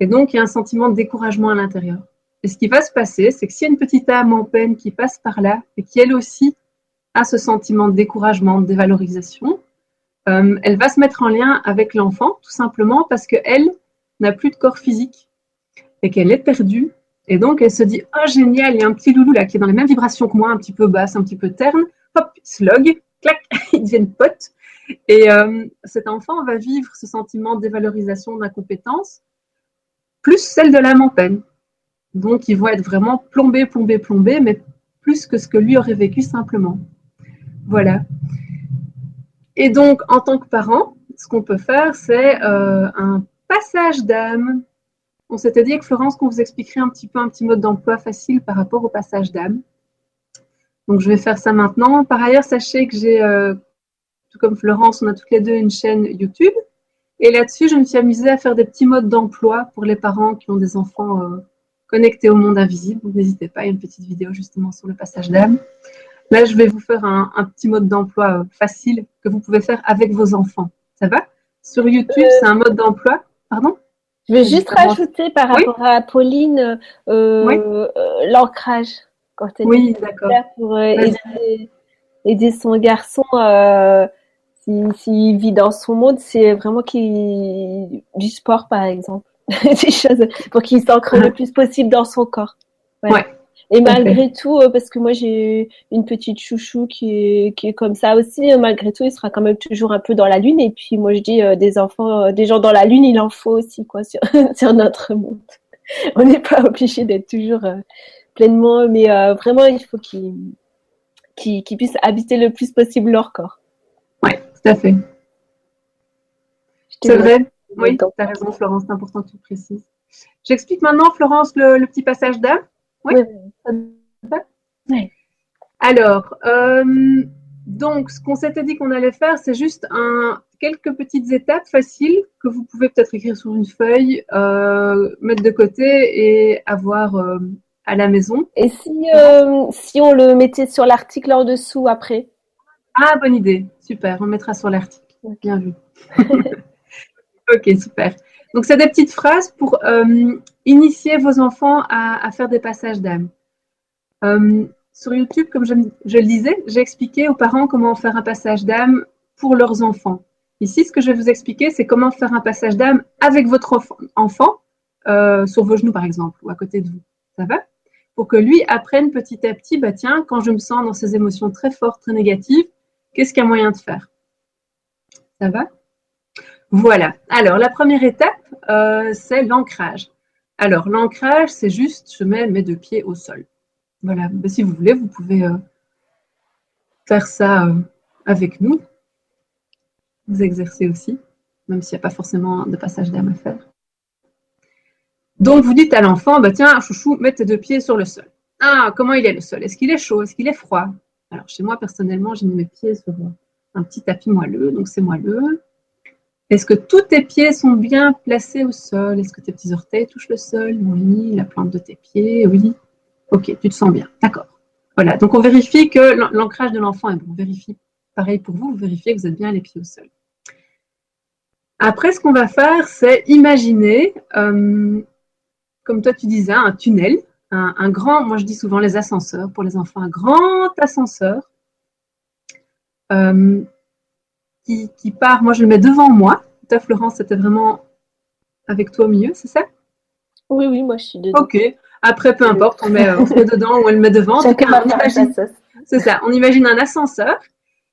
Et donc, il y a un sentiment de découragement à l'intérieur. Et ce qui va se passer, c'est que s'il y a une petite âme en peine qui passe par là et qui elle aussi a ce sentiment de découragement, de dévalorisation, euh, elle va se mettre en lien avec l'enfant, tout simplement parce qu'elle n'a plus de corps physique et qu'elle est perdue. Et donc, elle se dit Oh, génial, il y a un petit loulou là qui est dans les mêmes vibrations que moi, un petit peu basse, un petit peu terne. Hop, slog, clac, ils deviennent potes. Et euh, cet enfant va vivre ce sentiment de dévalorisation, d'incompétence, plus celle de l'âme en peine. Donc, ils vont être vraiment plombés, plombés, plombés, mais plus que ce que lui aurait vécu simplement. Voilà. Et donc, en tant que parent, ce qu'on peut faire, c'est euh, un passage d'âme. On s'était dit avec Florence qu'on vous expliquerait un petit peu un petit mode d'emploi facile par rapport au passage d'âme. Donc, je vais faire ça maintenant. Par ailleurs, sachez que j'ai, euh, tout comme Florence, on a toutes les deux une chaîne YouTube. Et là-dessus, je me suis amusée à faire des petits modes d'emploi pour les parents qui ont des enfants euh, connectés au monde invisible. N'hésitez pas, il y a une petite vidéo justement sur le passage d'âme. Là, je vais vous faire un, petit mode d'emploi euh, facile que vous pouvez faire avec vos enfants. Ça va? Sur YouTube, euh, c'est un mode d'emploi. Pardon? Je vais juste rajouter par rapport à Pauline euh, l'ancrage. Oui, d'accord. Pour aider, son garçon s'il vit dans son monde, c'est vraiment qu'il du sport, par exemple. Des choses pour qu'il s'ancre le plus possible dans son corps. Ouais. Et malgré tout, euh, parce que moi j'ai une petite chouchou qui est, qui est comme ça aussi, euh, malgré tout, il sera quand même toujours un peu dans la lune. Et puis moi je dis euh, des enfants, des gens dans la lune, il en faut aussi quoi sur, sur notre monde. On n'est pas obligé d'être toujours pleinement, mais vraiment il faut qu'ils qu'ils puissent habiter le plus possible leur corps. Oui, tout à fait. C'est vrai? Oui, tu as raison, Florence, c'est important que tu précises. J'explique maintenant, Florence, le, le petit passage d'âme. Oui. Alors, euh, donc, ce qu'on s'était dit qu'on allait faire, c'est juste un, quelques petites étapes faciles que vous pouvez peut-être écrire sur une feuille, euh, mettre de côté et avoir euh, à la maison. Et si, si on le mettait sur l'article en dessous après? Ah, bonne idée. Super, on mettra sur l'article. Bien vu. ok, super. Donc, c'est des petites phrases pour initier vos enfants à, faire des passages d'âme. Euh, sur YouTube, comme je, le disais, j'ai expliqué aux parents comment faire un passage d'âme pour leurs enfants. Ici, ce que je vais vous expliquer, c'est comment faire un passage d'âme avec votre enfant, euh, sur vos genoux par exemple, ou à côté de vous. Ça va? Pour que lui apprenne petit à petit, bah tiens, quand je me sens dans ces émotions très fortes, très négatives, qu'est-ce qu'il y a moyen de faire? Ça va? Voilà. Alors, la première étape, euh, c'est l'ancrage. Alors, l'ancrage, c'est juste, je mets mes deux pieds au sol. Voilà. Ben, si vous voulez, vous pouvez euh, faire ça euh, avec nous. Vous exercer aussi, même s'il n'y a pas forcément de passage d'âme à faire. Donc, vous dites à l'enfant, bah, tiens, chouchou, mets tes deux pieds sur le sol. Ah, comment il est le sol? Est-ce qu'il est chaud? Est-ce qu'il est froid? Alors, chez moi, personnellement, j'ai mis mes pieds sur un petit tapis moelleux, donc c'est moelleux. Est-ce que tous tes pieds sont bien placés au sol? Est-ce que tes petits orteils touchent le sol? Oui. La plante de tes pieds? Oui. Ok, tu te sens bien. D'accord. Voilà. Donc on vérifie que l'ancrage de l'enfant est bon. On vérifie. Pareil pour vous, vous vérifiez que vous êtes bien les pieds au sol. Après, ce qu'on va faire, c'est imaginer, euh, comme toi tu disais, un tunnel, un, grand, moi je dis souvent les ascenseurs pour les enfants, un grand ascenseur. Euh, qui, part. Moi, je le mets devant moi. Toi, Florence, c'était vraiment avec toi au milieu, c'est ça? Oui, oui, moi, je suis dedans. Ok. Après, peu importe, on, met, on se met dedans ou elle met devant. C'est ça. On imagine un ascenseur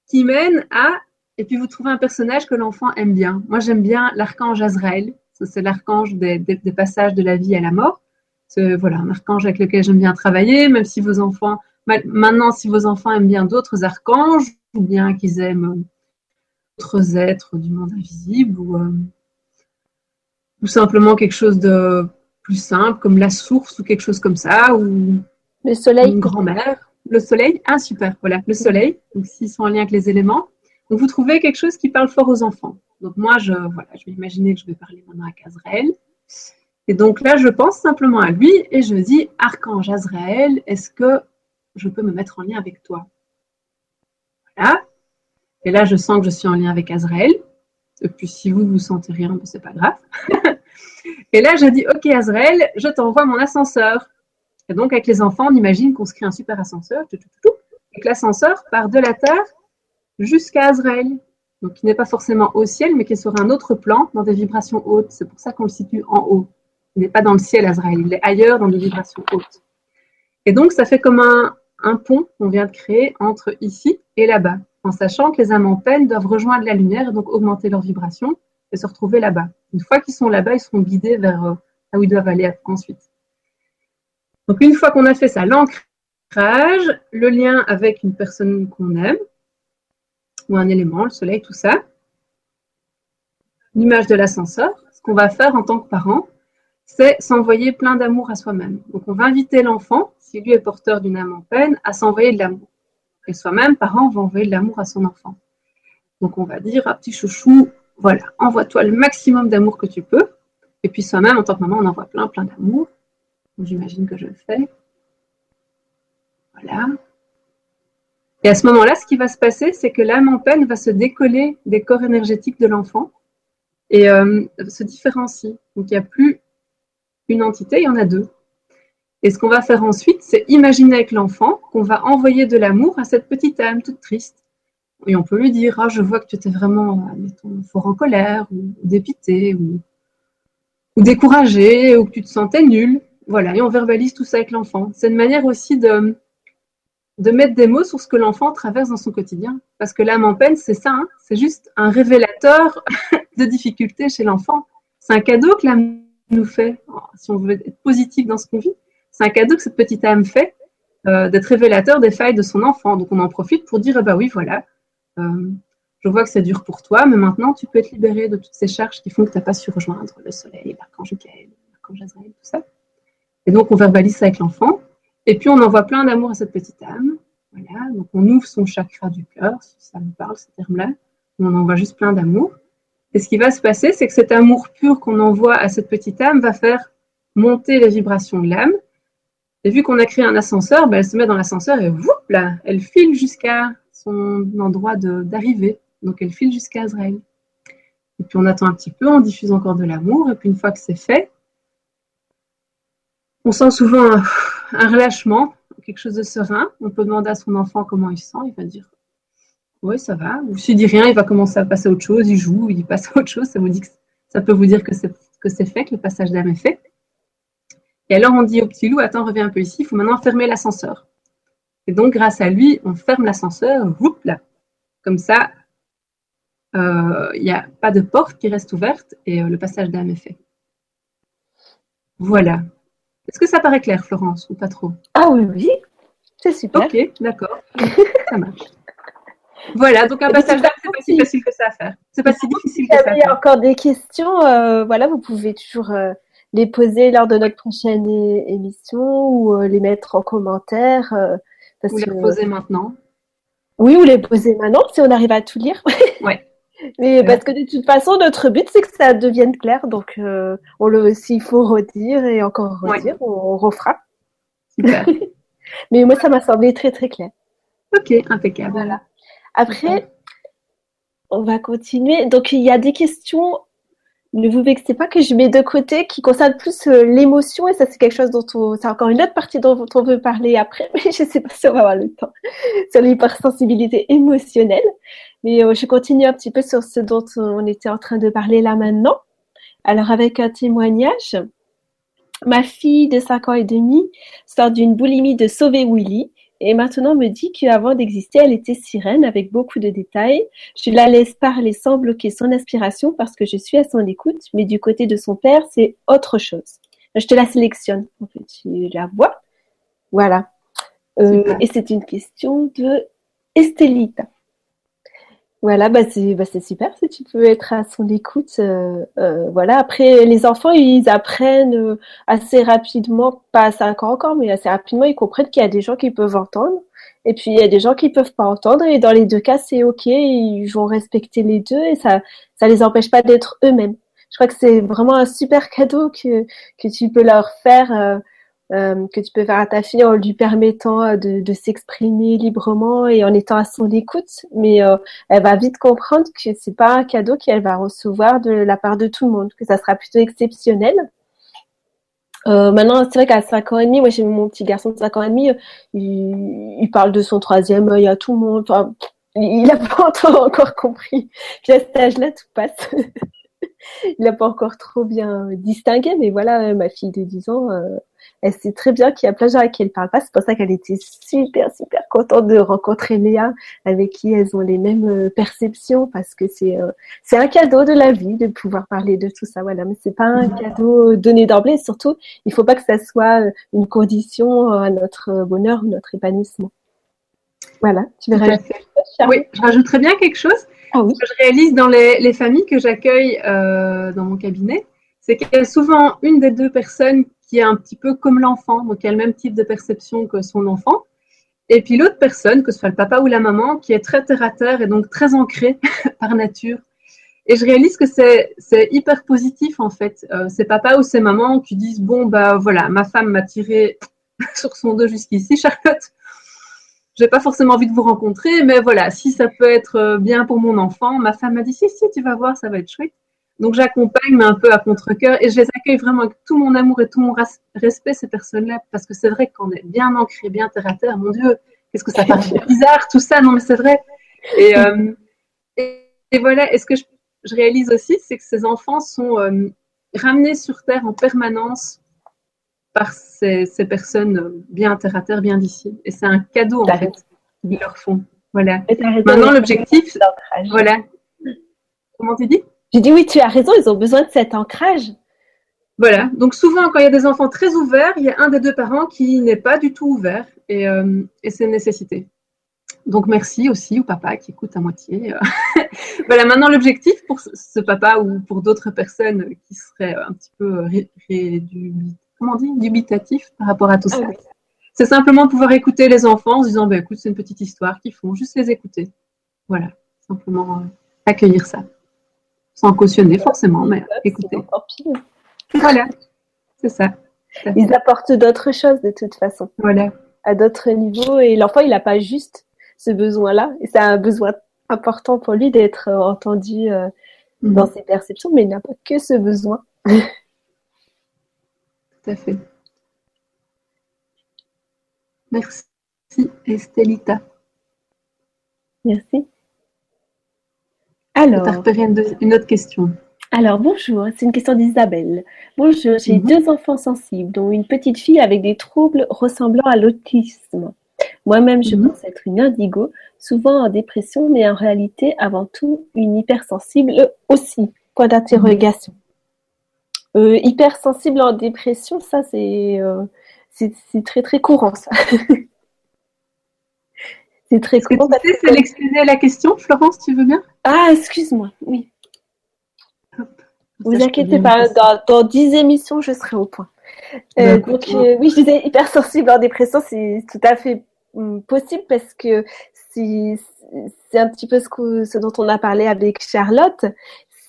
qui mène à. Et puis, vous trouvez un personnage que l'enfant aime bien. Moi, j'aime bien l'archange Azrael. C'est l'archange des, passages de la vie à la mort. C'est voilà, un archange avec lequel j'aime bien travailler, même si vos enfants. Maintenant, si vos enfants aiment bien d'autres archanges, ou bien qu'ils aiment d'autres êtres du monde invisible ou euh, tout simplement quelque chose de plus simple comme la source ou quelque chose comme ça ou Le soleil. Une grand-mère. Le soleil. Ah, super. Voilà, le soleil. Donc, s'ils sont en lien avec les éléments. Donc, vous trouvez quelque chose qui parle fort aux enfants. Donc, moi, je, voilà, je vais imaginer que je vais parler maintenant à Kazraël. Et donc là, je pense simplement à lui et je dis Archange Azraël, est-ce que je peux me mettre en lien avec toi? Voilà. Et là, je sens que je suis en lien avec Azraël. Et puis, si vous vous sentez rien, ben, c'est pas grave. et là, je dis Ok, Azraël, je t'envoie mon ascenseur. Et donc, avec les enfants, on imagine qu'on se crée un super ascenseur, et que l'ascenseur part de la Terre jusqu'à Azraël. Donc, qui n'est pas forcément au ciel, mais qui est sur un autre plan, dans des vibrations hautes. C'est pour ça qu'on le situe en haut. Il n'est pas dans le ciel, Azraël, il est ailleurs dans des vibrations hautes. Et donc, ça fait comme un, pont qu'on vient de créer entre ici et là-bas, en sachant que les âmes en peine doivent rejoindre la lumière et donc augmenter leur vibration et se retrouver là-bas. Une fois qu'ils sont là-bas, ils seront guidés vers euh, là où ils doivent aller ensuite. Donc, une fois qu'on a fait ça, l'ancrage, le lien avec une personne qu'on aime, ou un élément, le soleil, tout ça, l'image de l'ascenseur, ce qu'on va faire en tant que parent, c'est s'envoyer plein d'amour à soi-même. Donc on va inviter l'enfant, si lui est porteur d'une âme en peine, à s'envoyer de l'amour. Et soi-même, parent, va envoyer de l'amour à son enfant. Donc on va dire, ah, petit chouchou, voilà, envoie-toi le maximum d'amour que tu peux. Et puis soi-même, en tant que maman, on envoie plein, plein d'amour. J'imagine que je le fais. Voilà. Et à ce moment-là, ce qui va se passer, c'est que l'âme en peine va se décoller des corps énergétiques de l'enfant et euh, se différencie. Donc il n'y a plus une entité, il y en a deux. Et ce qu'on va faire ensuite, c'est imaginer avec l'enfant qu'on va envoyer de l'amour à cette petite âme toute triste. Et on peut lui dire, ah, je vois que tu étais vraiment, fort en colère, ou dépité, ou, ou découragé, ou que tu te sentais nul. Voilà, et on verbalise tout ça avec l'enfant. C'est une manière aussi de, de mettre des mots sur ce que l'enfant traverse dans son quotidien. Parce que l'âme en peine, c'est ça, hein. c'est juste un révélateur de difficultés chez l'enfant. C'est un cadeau que l'âme nous fait, si on veut être positif dans ce qu'on vit, c'est un cadeau que cette petite âme fait euh, d'être révélateur des failles de son enfant. Donc on en profite pour dire, bah oui, voilà, euh, je vois que c'est dur pour toi, mais maintenant tu peux être libéré de toutes ces charges qui font que tu n'as pas su rejoindre le soleil, l'archange Michael, l'archange Azraël, tout ça. Et donc on verbalise ça avec l'enfant. Et puis on envoie plein d'amour à cette petite âme. Voilà, donc on ouvre son chakra du cœur, si ça me parle, ce terme-là. On envoie juste plein d'amour. Et ce qui va se passer, c'est que cet amour pur qu'on envoie à cette petite âme va faire monter les vibrations de l'âme. Et vu qu'on a créé un ascenseur, ben, elle se met dans l'ascenseur et elle file jusqu'à son endroit d'arrivée. Donc elle file jusqu'à Azrael. Et puis on attend un petit peu, on diffuse encore de l'amour. Et puis une fois que c'est fait, on sent souvent un, relâchement, quelque chose de serein. On peut demander à son enfant comment il se sent. Il va dire oui, ça va. Ou s'il dit rien, il va commencer à passer à autre chose, il joue, il passe à autre chose. Ça, peut vous dire que c'est fait, que le passage d'âme est fait. Et alors, on dit au petit loup, attends, reviens un peu ici, il faut maintenant fermer l'ascenseur. Et donc, grâce à lui, on ferme l'ascenseur, là. Comme ça, euh, il n'y a pas de porte qui reste ouverte et euh, le passage d'âme est fait. Voilà. Est-ce que ça paraît clair, Florence, ou pas trop? Ah oui, oui, c'est super. Ok, d'accord. ça marche. Voilà, donc un passage d'âme, c'est pas si facile que ça à faire. C'est pas si difficile que ça à faire. y a encore des questions, euh, voilà, vous pouvez toujours les poser lors de notre prochaine émission ou euh, les mettre en commentaire. ou les poser maintenant. Oui, ou les poser maintenant si on arrive à tout lire. Ouais. Mais parce que de toute façon, notre but, c'est que ça devienne clair. Donc, on le, s'il faut redire et encore redire, on, refera. Super. Mais moi, ça m'a semblé très, très clair. Ok, impeccable. Voilà. Après, on va continuer. Donc, il y a des questions, ne vous vexez pas, que je mets de côté, qui concernent plus euh, l'émotion. Et ça, c'est quelque chose dont on, c'est encore une autre partie dont on veut parler après, mais je sais pas si on va avoir le temps, sur l'hypersensibilité émotionnelle. Mais euh, je continue un petit peu sur ce dont on était en train de parler là maintenant. Alors, avec un témoignage, ma fille de 5 ans et demi sort d'une boulimie de sauver Willy et maintenant me dit qu'avant d'exister, elle était sirène avec beaucoup de détails. Je la laisse parler sans bloquer son inspiration parce que je suis à son écoute, mais du côté de son père, c'est autre chose. Je te la sélectionne, en fait, tu la vois. Voilà. Euh, et c'est une question de Estelita. Voilà, bah c'est bah super si tu peux être à son écoute. Euh, euh, voilà. Après, les enfants, ils apprennent euh, assez rapidement, pas à 5 ans encore, mais assez rapidement, ils comprennent qu'il y a des gens qui peuvent entendre, et puis il y a des gens qui peuvent pas entendre. Et dans les deux cas, c'est ok. Ils vont respecter les deux, et ça, ça les empêche pas d'être eux-mêmes. Je crois que c'est vraiment un super cadeau que que tu peux leur faire. Euh, que tu peux faire à ta fille en lui permettant euh, de, s'exprimer librement et en étant à son écoute. Mais euh, elle va vite comprendre que c'est pas un cadeau qu'elle va recevoir de la part de tout le monde, que ça sera plutôt exceptionnel. Maintenant, c'est vrai qu'à 5 ans et demi, moi j'ai mon petit garçon de 5 ans et demi, il, parle de son troisième œil à tout le monde. Il n'a pas encore compris. Puis à cet âge-là, tout passe. il n'a pas encore trop bien distingué, mais voilà, ma fille de 10 ans, elle sait très bien qu'il y a plein de gens avec qui elle parle pas. C'est pour ça qu'elle était super, super contente de rencontrer Léa, avec qui elles ont les mêmes euh, perceptions, parce que c'est euh, c'est un cadeau de la vie de pouvoir parler de tout ça. Voilà, mais c'est pas un cadeau donné d'emblée. Surtout, il faut pas que ça soit une condition à notre bonheur, notre épanouissement. Voilà, tu veux rajouter Oui, je rajouterais bien quelque chose. Ah oui. que je réalise dans les, les familles que j'accueille euh, dans mon cabinet, c'est qu'il y a souvent une des deux personnes qui est un petit peu comme l'enfant, donc qui a le même type de perception que son enfant. Et puis l'autre personne, que ce soit le papa ou la maman, qui est très terre à terre et donc très ancrée par nature. Et je réalise que c'est hyper positif en fait. Euh, c'est papa ou c'est maman qui disent bon bah voilà, ma femme m'a tiré sur son dos jusqu'ici, Charlotte j'ai pas forcément envie de vous rencontrer, mais voilà, si ça peut être euh, bien pour mon enfant, ma femme m'a dit si, si, tu vas voir, ça va être chouette. Donc j'accompagne, mais un peu à contre-cœur, et je les accueille vraiment avec tout mon amour et tout mon respect, ces personnes-là, parce que c'est vrai qu'on est bien ancré, bien terre à terre, mon Dieu, qu'est-ce que ça paraît bizarre, tout ça, non mais c'est vrai. Et, euh, et, voilà, et ce que je, je réalise aussi, c'est que ces enfants sont euh, ramenés sur Terre en permanence par ces, personnes bien terre à terre, bien d'ici. Et c'est un cadeau, en fait, qu'ils leur font. Voilà. Maintenant, l'objectif, voilà. Comment tu dis? J'ai dit oui, tu as raison, ils ont besoin de cet ancrage. Voilà. Donc souvent, quand il y a des enfants très ouverts, il y a un des deux parents qui n'est pas du tout ouvert et, euh, et c'est une nécessité. Donc merci aussi au papa qui écoute à moitié. voilà, maintenant l'objectif pour ce papa ou pour d'autres personnes qui seraient un petit peu comment on dit, dubitatif par rapport à tout ça. Ah c'est simplement pouvoir écouter les enfants en se disant, bah, écoute, c'est une petite histoire qu'ils font, juste les écouter. Voilà, simplement euh, accueillir ça. Sans cautionner forcément, mais écouter. Voilà, c'est ça. Ils apportent d'autres choses de toute façon. Voilà. À d'autres niveaux. Et l'enfant, il n'a pas juste ce besoin-là. Et c'est un besoin important pour lui d'être entendu euh, mhm. dans ses perceptions, mais il n'a pas que ce besoin. Tout à fait. Merci, Estelita. Merci. Alors. une autre question. Alors, bonjour, c'est une question d'Isabelle. Bonjour, j'ai mhm. deux enfants sensibles, dont une petite fille avec des troubles ressemblant à l'autisme. Moi-même, je mhm. pense être une indigo, souvent en dépression, mais en réalité, avant tout, une hypersensible aussi. Point d'interrogation? Euh, hypersensible en dépression, ça c'est euh, très très courant ça. c'est très courant. Tu sais sélectionner la question, Florence, tu veux bien? Ah, excuse-moi, oui. Vous inquiétez pas, dans, dans 10 émissions, je serai au point. Euh, donc oui, je disais hypersensible en dépression, c'est tout à fait hum, possible parce que c'est un petit peu ce, que, ce dont on a parlé avec Charlotte,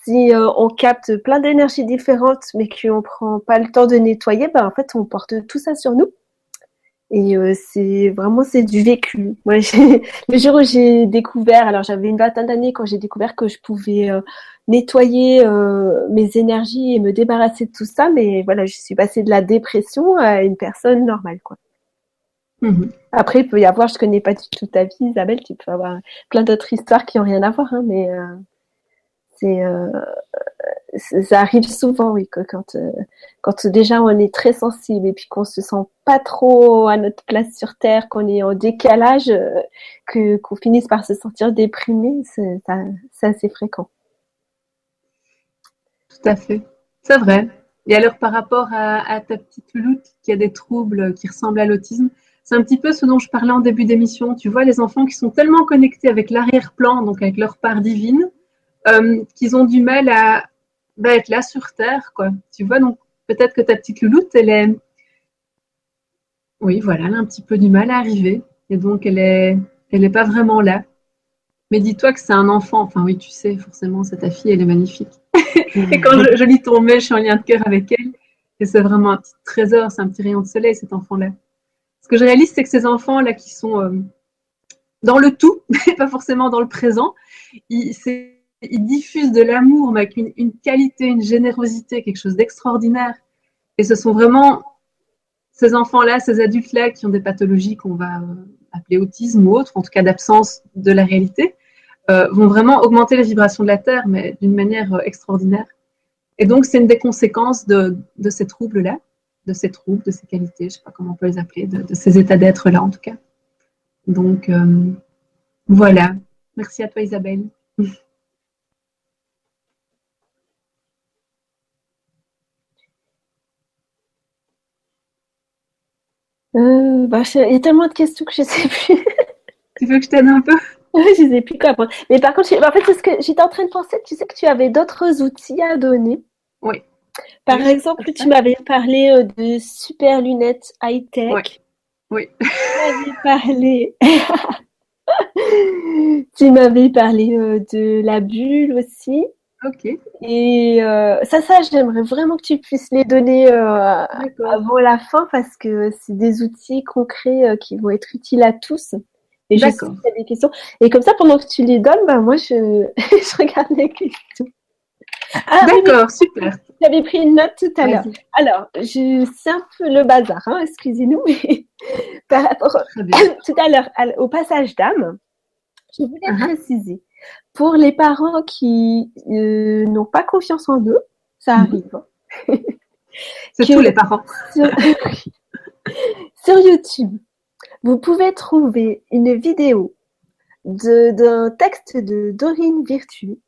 si euh, on capte plein d'énergies différentes, mais qu'on prend pas le temps de nettoyer, ben en fait, on porte tout ça sur nous. Et euh, c'est vraiment c'est du vécu. Moi, le jour où j'ai découvert, alors j'avais une vingtaine d'années quand j'ai découvert que je pouvais euh, nettoyer mes énergies et me débarrasser de tout ça, mais voilà, je suis passée de la dépression à une personne normale, quoi. Mm-hmm. Après, il peut y avoir, je connais pas du tout ta vie, Isabelle, tu peux avoir plein d'autres histoires qui ont rien à voir, hein, mais euh, c'est ça arrive souvent, oui, quand euh, quand déjà on est très sensible et puis qu'on se sent pas trop à notre place sur terre, qu'on est en décalage, euh, que qu'on finisse par se sentir déprimé, c'est assez fréquent. Tout à fait, c'est vrai. Et alors par rapport à, ta petite louloute qui a des troubles qui ressemblent à l'autisme, C'est un petit peu ce dont je parlais en début d'émission. Tu vois, les enfants qui sont tellement connectés avec l'arrière-plan, donc avec leur part divine, euh, qu'ils ont du mal à bah, être là sur Terre, quoi. Tu vois, donc peut-être que ta petite louloute, elle est... Oui, voilà, elle a un petit peu du mal à arriver. Et donc, elle est, elle n'est pas vraiment là. Mais dis-toi que c'est un enfant. Enfin, oui, tu sais, forcément, c'est ta fille, elle est magnifique. et quand je, lis ton mail, je suis en lien de cœur avec elle. Et c'est vraiment un petit trésor, c'est un petit rayon de soleil, cet enfant-là. Ce que je réalise, c'est que ces enfants-là qui sont euh, dans le tout, pas forcément dans le présent, ils, diffusent de l'amour, mais avec une, qualité, une générosité, quelque chose d'extraordinaire. Et ce sont vraiment ces enfants-là, ces adultes-là qui ont des pathologies qu'on va euh, appeler autisme ou autre, en tout cas d'absence de la réalité, euh, vont vraiment augmenter les vibrations de la Terre, mais d'une manière euh, extraordinaire. Et donc, c'est une des conséquences de, ces troubles-là, de ces troubles, de ces qualités, je ne sais pas comment on peut les appeler, de, ces états d'être-là en tout cas. Donc, voilà. Merci à toi Isabelle. bah, il y a tellement de questions que je ne sais plus. tu veux que je t'aide un peu? Je ne sais plus quoi Mais par contre, en fait, ce que j'étais en train de penser, tu sais que tu avais d'autres outils à donner? Oui. Par exemple, tu m'avais parlé euh, de super lunettes high-tech. Oui. Tu m'avais parlé. tu m'avais parlé euh, de la bulle aussi. Ok. Et euh, ça, ça, j'aimerais vraiment que tu puisses les donner avant la fin parce que c'est des outils concrets qui vont être utiles à tous. Et je sais des questions. Et comme ça, pendant que tu les donnes, bah, moi, je, je regarde les questions. Ah, D'accord, super. J'avais pris une note tout à l'heure. Alors, je, c'est un peu le bazar, hein, excusez-nous, mais par rapport tout à l'heure au passage d'âme, je voulais uh-huh. préciser. Pour les parents qui euh, n'ont pas confiance en eux, ça mm-hmm. arrive. Hein. c'est tous les parents. sur YouTube, vous pouvez trouver une vidéo d'un texte de Dorine Virtue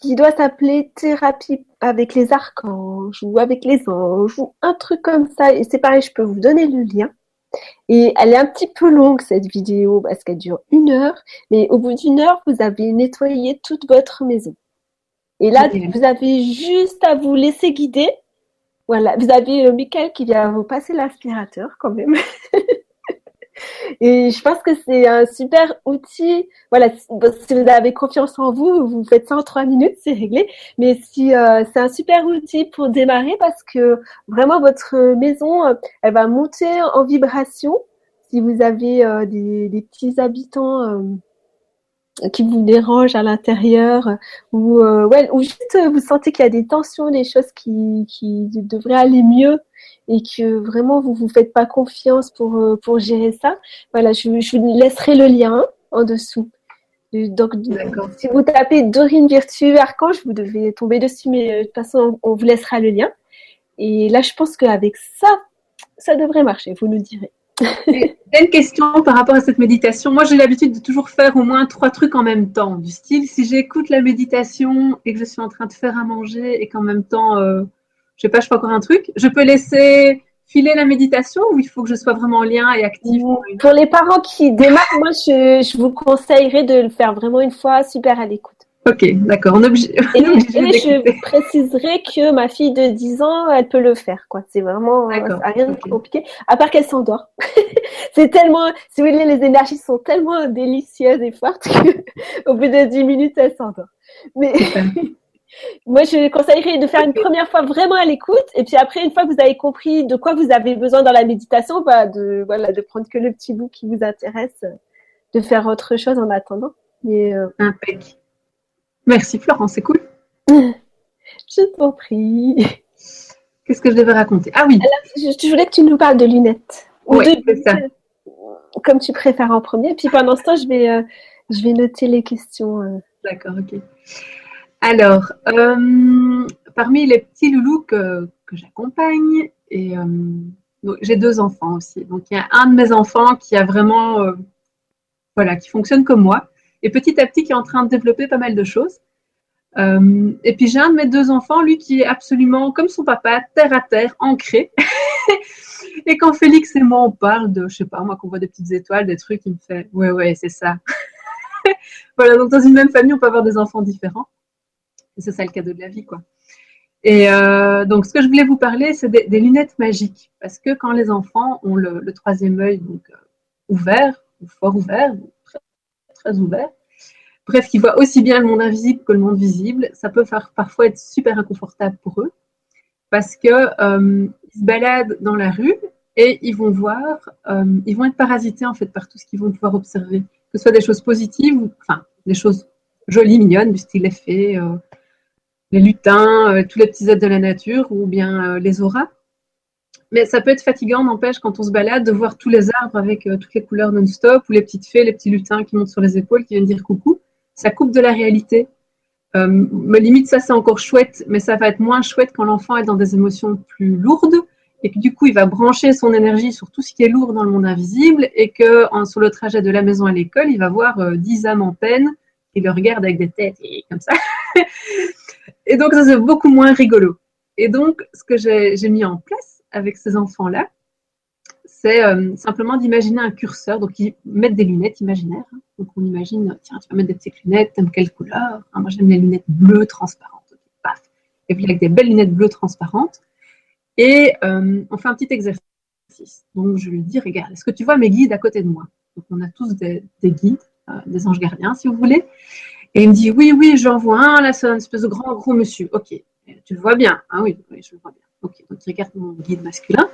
qui doit s'appeler Thérapie avec les archanges ou avec les anges ou un truc comme ça. Et c'est pareil, je peux vous donner le lien. Et elle est un petit peu longue cette vidéo parce qu'elle dure une heure. Mais au bout d'une heure, vous avez nettoyé toute votre maison. Et là, vous avez juste à vous laisser guider. Voilà, vous avez euh, Michael qui vient vous passer l'aspirateur quand même. Et je pense que c'est un super outil. Voilà, si vous avez confiance en vous, vous faites ça en trois minutes, c'est réglé. Mais si euh, c'est un super outil pour démarrer parce que vraiment votre maison, euh, elle va monter en vibration. Si vous avez euh, des, petits habitants qui vous dérangent à l'intérieur ou ou juste vous sentez qu'il y a des tensions, des choses qui, qui devraient aller mieux et que vraiment vous vous faites pas confiance pour, euh, pour gérer ça, voilà, je, je vous laisserai le lien en dessous. Donc, si vous tapez Dorine Virtue Archange, vous devez tomber dessus, mais euh, de toute façon, on, vous laissera le lien. Et là, je pense qu'avec ça, ça devrait marcher, vous nous direz. une question par rapport à cette méditation. Moi, j'ai l'habitude de toujours faire au moins trois trucs en même temps. Du style, si j'écoute la méditation et que je suis en train de faire à manger et qu'en même temps, euh, je sais pas, je fais encore un truc. Je peux laisser filer la méditation ou il faut que je sois vraiment en lien et actif Pour les parents qui démarrent, moi, je, vous conseillerais de le faire vraiment une fois super à l'écoute. Ok, d'accord. On. Et, je préciserai que ma fille de 10 ans, elle peut le faire. quoi. C'est vraiment rien de compliqué. À part qu'elle s'endort. c'est tellement, si vous voulez, les énergies sont tellement délicieuses et fortes qu'au bout de 10 minutes, elle s'endort. Mais moi, je conseillerais de faire une première fois vraiment à l'écoute, et puis après, une fois que vous avez compris de quoi vous avez besoin dans la méditation, bah, de voilà, de prendre que le petit bout qui vous intéresse, de faire autre chose en attendant. Mais euh... Merci Florence, c'est cool. je t'en prie. Qu'est-ce que je devais raconter? Ah oui. je, voulais que tu nous parles de lunettes. Oui, c'est ça. Comme tu préfères en premier. Puis pendant ce temps, je vais, euh, je vais noter les questions. Euh. D'accord, ok. Alors, euh, parmi les petits loulous que, j'accompagne, et euh, j'ai deux enfants aussi. Donc, il y a un de mes enfants qui a vraiment, euh, voilà, qui fonctionne comme moi, et petit à petit qui est en train de développer pas mal de choses. et puis j'ai un de mes deux enfants, lui, qui est absolument comme son papa, terre à terre, ancré. et quand Félix et moi on parle de, je sais pas, moi qu'on voit des petites étoiles, des trucs, il me fait, ouais, ouais, c'est ça. voilà, donc dans une même famille, on peut avoir des enfants différents. C'est ça le cadeau de la vie, quoi. Et euh, donc, ce que je voulais vous parler, c'est des, lunettes magiques. Parce que quand les enfants ont le, troisième œil donc, euh, ouvert, ou fort ouvert, ou très, ouvert, bref, qu'ils voient aussi bien le monde invisible que le monde visible, ça peut faire, parfois être super inconfortable pour eux. Parce que euh, se baladent dans la rue et ils vont voir, ils vont être parasités en fait par tout ce qu'ils vont pouvoir observer. Que ce soit des choses positives, enfin, des choses jolies, mignonnes, du style effet, les lutins, euh, tous les petits êtres de la nature ou bien euh, les auras. Mais ça peut être fatigant, n'empêche, quand on se balade, de voir tous les arbres avec euh, toutes les couleurs non-stop, ou les petites fées, les petits lutins qui montent sur les épaules, qui viennent dire coucou. Ça coupe de la réalité. Euh, me limite, ça c'est encore chouette, mais ça va être moins chouette quand l'enfant est dans des émotions plus lourdes et que du coup il va brancher son énergie sur tout ce qui est lourd dans le monde invisible et que sur le trajet de la maison à l'école, il va voir dix âmes en peine qui le regardent avec des têtes et comme ça. Et donc, ça, c'est beaucoup moins rigolo. Et donc, ce que j'ai mis en place avec ces enfants-là, c'est euh, simplement d'imaginer un curseur. Donc, ils mettent des lunettes imaginaires. Hein. Donc, on imagine, tiens, tu vas mettre des petites lunettes, t'aimes quelle couleur ah, Moi, j'aime les lunettes bleues transparentes. paf. Et puis, avec des belles lunettes bleues transparentes. Et euh, on fait un petit exercice. Donc, je lui dis, regarde, est-ce que tu vois mes guides à côté de moi? Donc, on a tous des, guides, euh, des anges gardiens, si vous voulez. Et il me dit, oui, oui, j'en vois un, là, c'est un espèce de grand, gros monsieur. Ok, tu le vois bien. Ah oui, je le vois bien. Ok, donc il regarde mon guide masculin.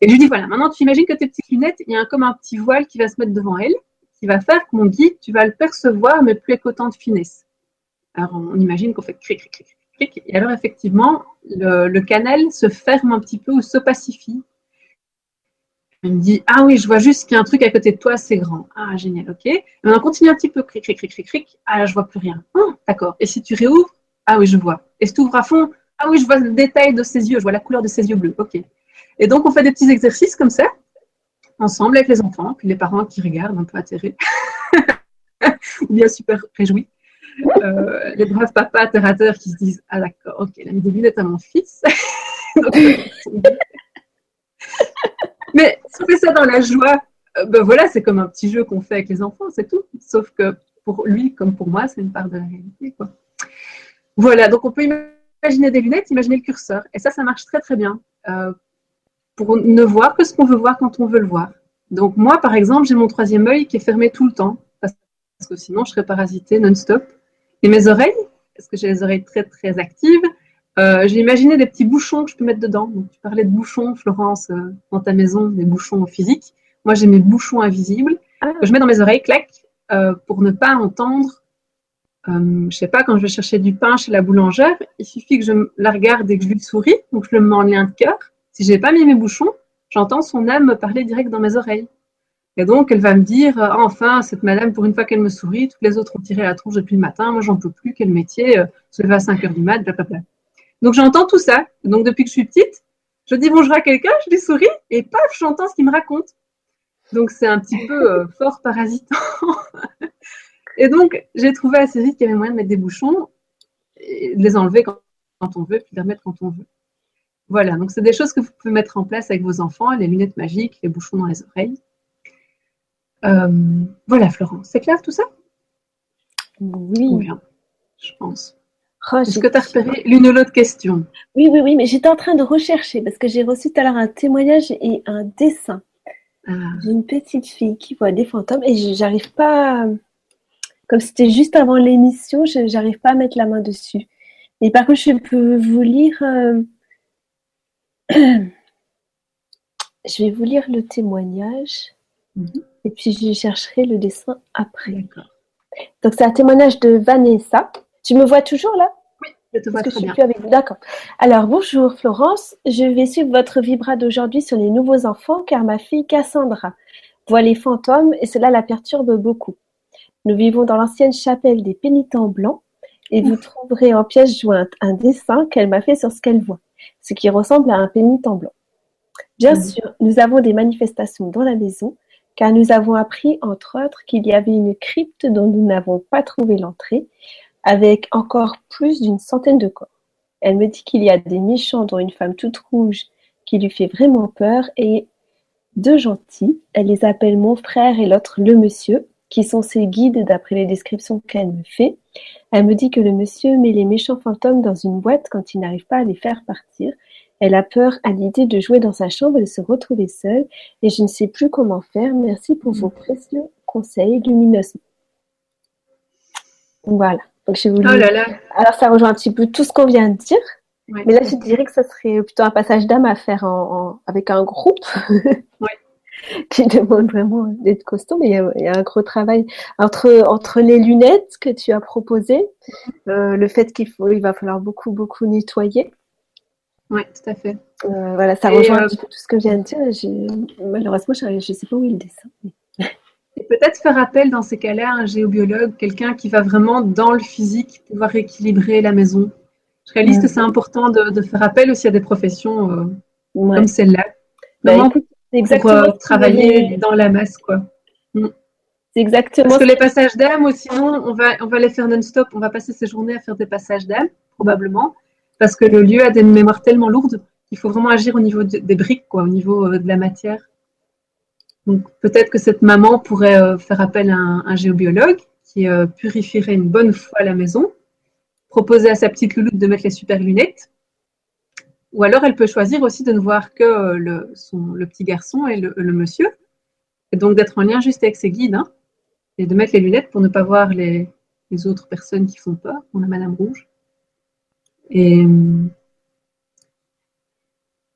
Et je lui dis, voilà, maintenant tu imagines que tes petites lunettes, il y a comme un petit voile qui va se mettre devant elle, qui va faire que mon guide, tu vas le percevoir, mais plus avec autant de finesse. Alors on imagine qu'on fait cric, cric, cric, cric. Et alors effectivement, le, le canal se ferme un petit peu ou se pacifie. Il me dit Ah oui, je vois juste qu'il y a un truc à côté de toi, c'est grand. Ah, génial, ok. on continue un petit peu, cric, cric, cric, cric, cric. Ah là, je vois plus rien. Oh, d'accord. Et si tu réouvres Ah oui, je vois. Et si tu ouvres à fond Ah oui, je vois le détail de ses yeux, je vois la couleur de ses yeux bleus. Ok. Et donc, on fait des petits exercices comme ça, ensemble avec les enfants, puis les parents qui regardent un peu atterrés, ou bien super réjouis. Euh, les braves papas atterrateurs qui se disent Ah d'accord, ok, elle a mis des lunettes à mon fils. Mais si on fait ça dans la joie, euh, ben voilà, c'est comme un petit jeu qu'on fait avec les enfants, c'est tout. Sauf que pour lui, comme pour moi, c'est une part de la réalité. Quoi. Voilà, donc on peut imaginer des lunettes, imaginer le curseur. Et ça, ça marche très très bien euh, pour ne voir que ce qu'on veut voir quand on veut le voir. Donc moi, par exemple, j'ai mon troisième œil qui est fermé tout le temps, parce que sinon je serais parasité non-stop. Et mes oreilles, parce que j'ai les oreilles très très actives, euh, j'ai imaginé des petits bouchons que je peux mettre dedans. Donc, tu parlais de bouchons, Florence, euh, dans ta maison, des bouchons physiques. Moi, j'ai mes bouchons invisibles ah. que je mets dans mes oreilles, clac, euh, pour ne pas entendre. Euh, je sais pas, quand je vais chercher du pain chez la boulangère, il suffit que je la regarde et que je lui souris, donc je le mets en lien de cœur. Si j'ai pas mis mes bouchons, j'entends son âme me parler direct dans mes oreilles. Et donc, elle va me dire, ah, enfin, cette madame, pour une fois qu'elle me sourit, toutes les autres ont tiré la tronche depuis le matin, moi j'en peux plus, quel métier, se lever à 5 heures du mat, blablabla. Donc j'entends tout ça. Donc depuis que je suis petite, je dis bonjour à quelqu'un, je lui souris et paf, j'entends ce qu'il me raconte. Donc c'est un petit peu euh, fort parasitant. et donc j'ai trouvé assez vite qu'il y avait moyen de mettre des bouchons, et de les enlever quand, on veut, puis de les remettre quand on veut. Voilà, donc c'est des choses que vous pouvez mettre en place avec vos enfants, les lunettes magiques, les bouchons dans les oreilles. Euh, voilà, Florence, c'est clair tout ça? Oui. je pense. Oh, Est-ce que tu as repéré l'une ou l'autre question? Oui, oui, oui, mais j'étais en train de rechercher parce que j'ai reçu tout à l'heure un témoignage et un dessin ah. d'une petite fille qui voit des fantômes et j'arrive pas, comme c'était juste avant l'émission, j'arrive pas à mettre la main dessus. Mais par contre, je peux vous lire. Euh, je vais vous lire le témoignage mhm. et puis je chercherai le dessin après. Donc, c'est un témoignage de Vanessa. Tu me vois toujours là? Oui, je te vois très bien. D'accord. Alors, bonjour Florence. Je vais suivre votre vibra d'aujourd'hui sur les nouveaux enfants car ma fille Cassandra voit les fantômes et cela la perturbe beaucoup. Nous vivons dans l'ancienne chapelle des pénitents blancs et vous trouverez en pièce jointe un dessin qu'elle m'a fait sur ce qu'elle voit, ce qui ressemble à un pénitent blanc. Bien sûr, nous avons des manifestations dans la maison car nous avons appris, entre autres, qu'il y avait une crypte dont nous n'avons pas trouvé l'entrée, avec encore plus d'une centaine de corps. Elle me dit qu'il y a des méchants dont une femme toute rouge qui lui fait vraiment peur et deux gentils. Elle les appelle mon frère et l'autre le monsieur, qui sont ses guides d'après les descriptions qu'elle me fait. Elle me dit que le monsieur met les méchants fantômes dans une boîte quand il n'arrive pas à les faire partir. Elle a peur à l'idée de jouer dans sa chambre et de se retrouver seule, et je ne sais plus comment faire. Merci pour vos précieux conseils lumineux. Voilà. Donc j'ai voulu. Oh là là. Alors ça rejoint un petit peu tout ce qu'on vient de dire. Mais là, je dirais que ça serait plutôt un passage d'âme à faire en, avec un groupe qui demande vraiment d'être costaud. Mais il y, a, un gros travail entre, entre les lunettes que tu as proposées, euh, le fait qu'il faut, il va falloir beaucoup, beaucoup nettoyer. Oui, tout à fait. Euh, voilà, ça rejoint un euh, petit peu tout ce que je viens de dire. Malheureusement, je ne sais pas où le dessin. Et peut-être faire appel dans ces cas-là à un géobiologue, quelqu'un qui va vraiment dans le physique pouvoir équilibrer la maison. Je réalise que c'est important de, faire appel aussi à des professions euh, comme celle-là. Bah, pour euh, travailler dans la masse, quoi. Mm. C'est exactement. Parce que les passages d'âme, sinon, on va, on va les faire non-stop. On va passer ces journées à faire des passages d'âme, probablement, parce que le lieu a des mémoires tellement lourdes qu'il faut vraiment agir au niveau des briques, quoi, au niveau euh, de la matière. Donc peut-être que cette maman pourrait faire appel à un, géobiologue qui purifierait une bonne fois la maison proposer à sa petite louloute de mettre les super lunettes. Ou alors elle peut choisir aussi de ne voir que euh, le, petit garçon et le, monsieur. Et donc d'être en lien juste avec ses guides. Hein, et de mettre les lunettes pour ne pas voir les, autres personnes qui font peur. On a Madame Rouge. Et,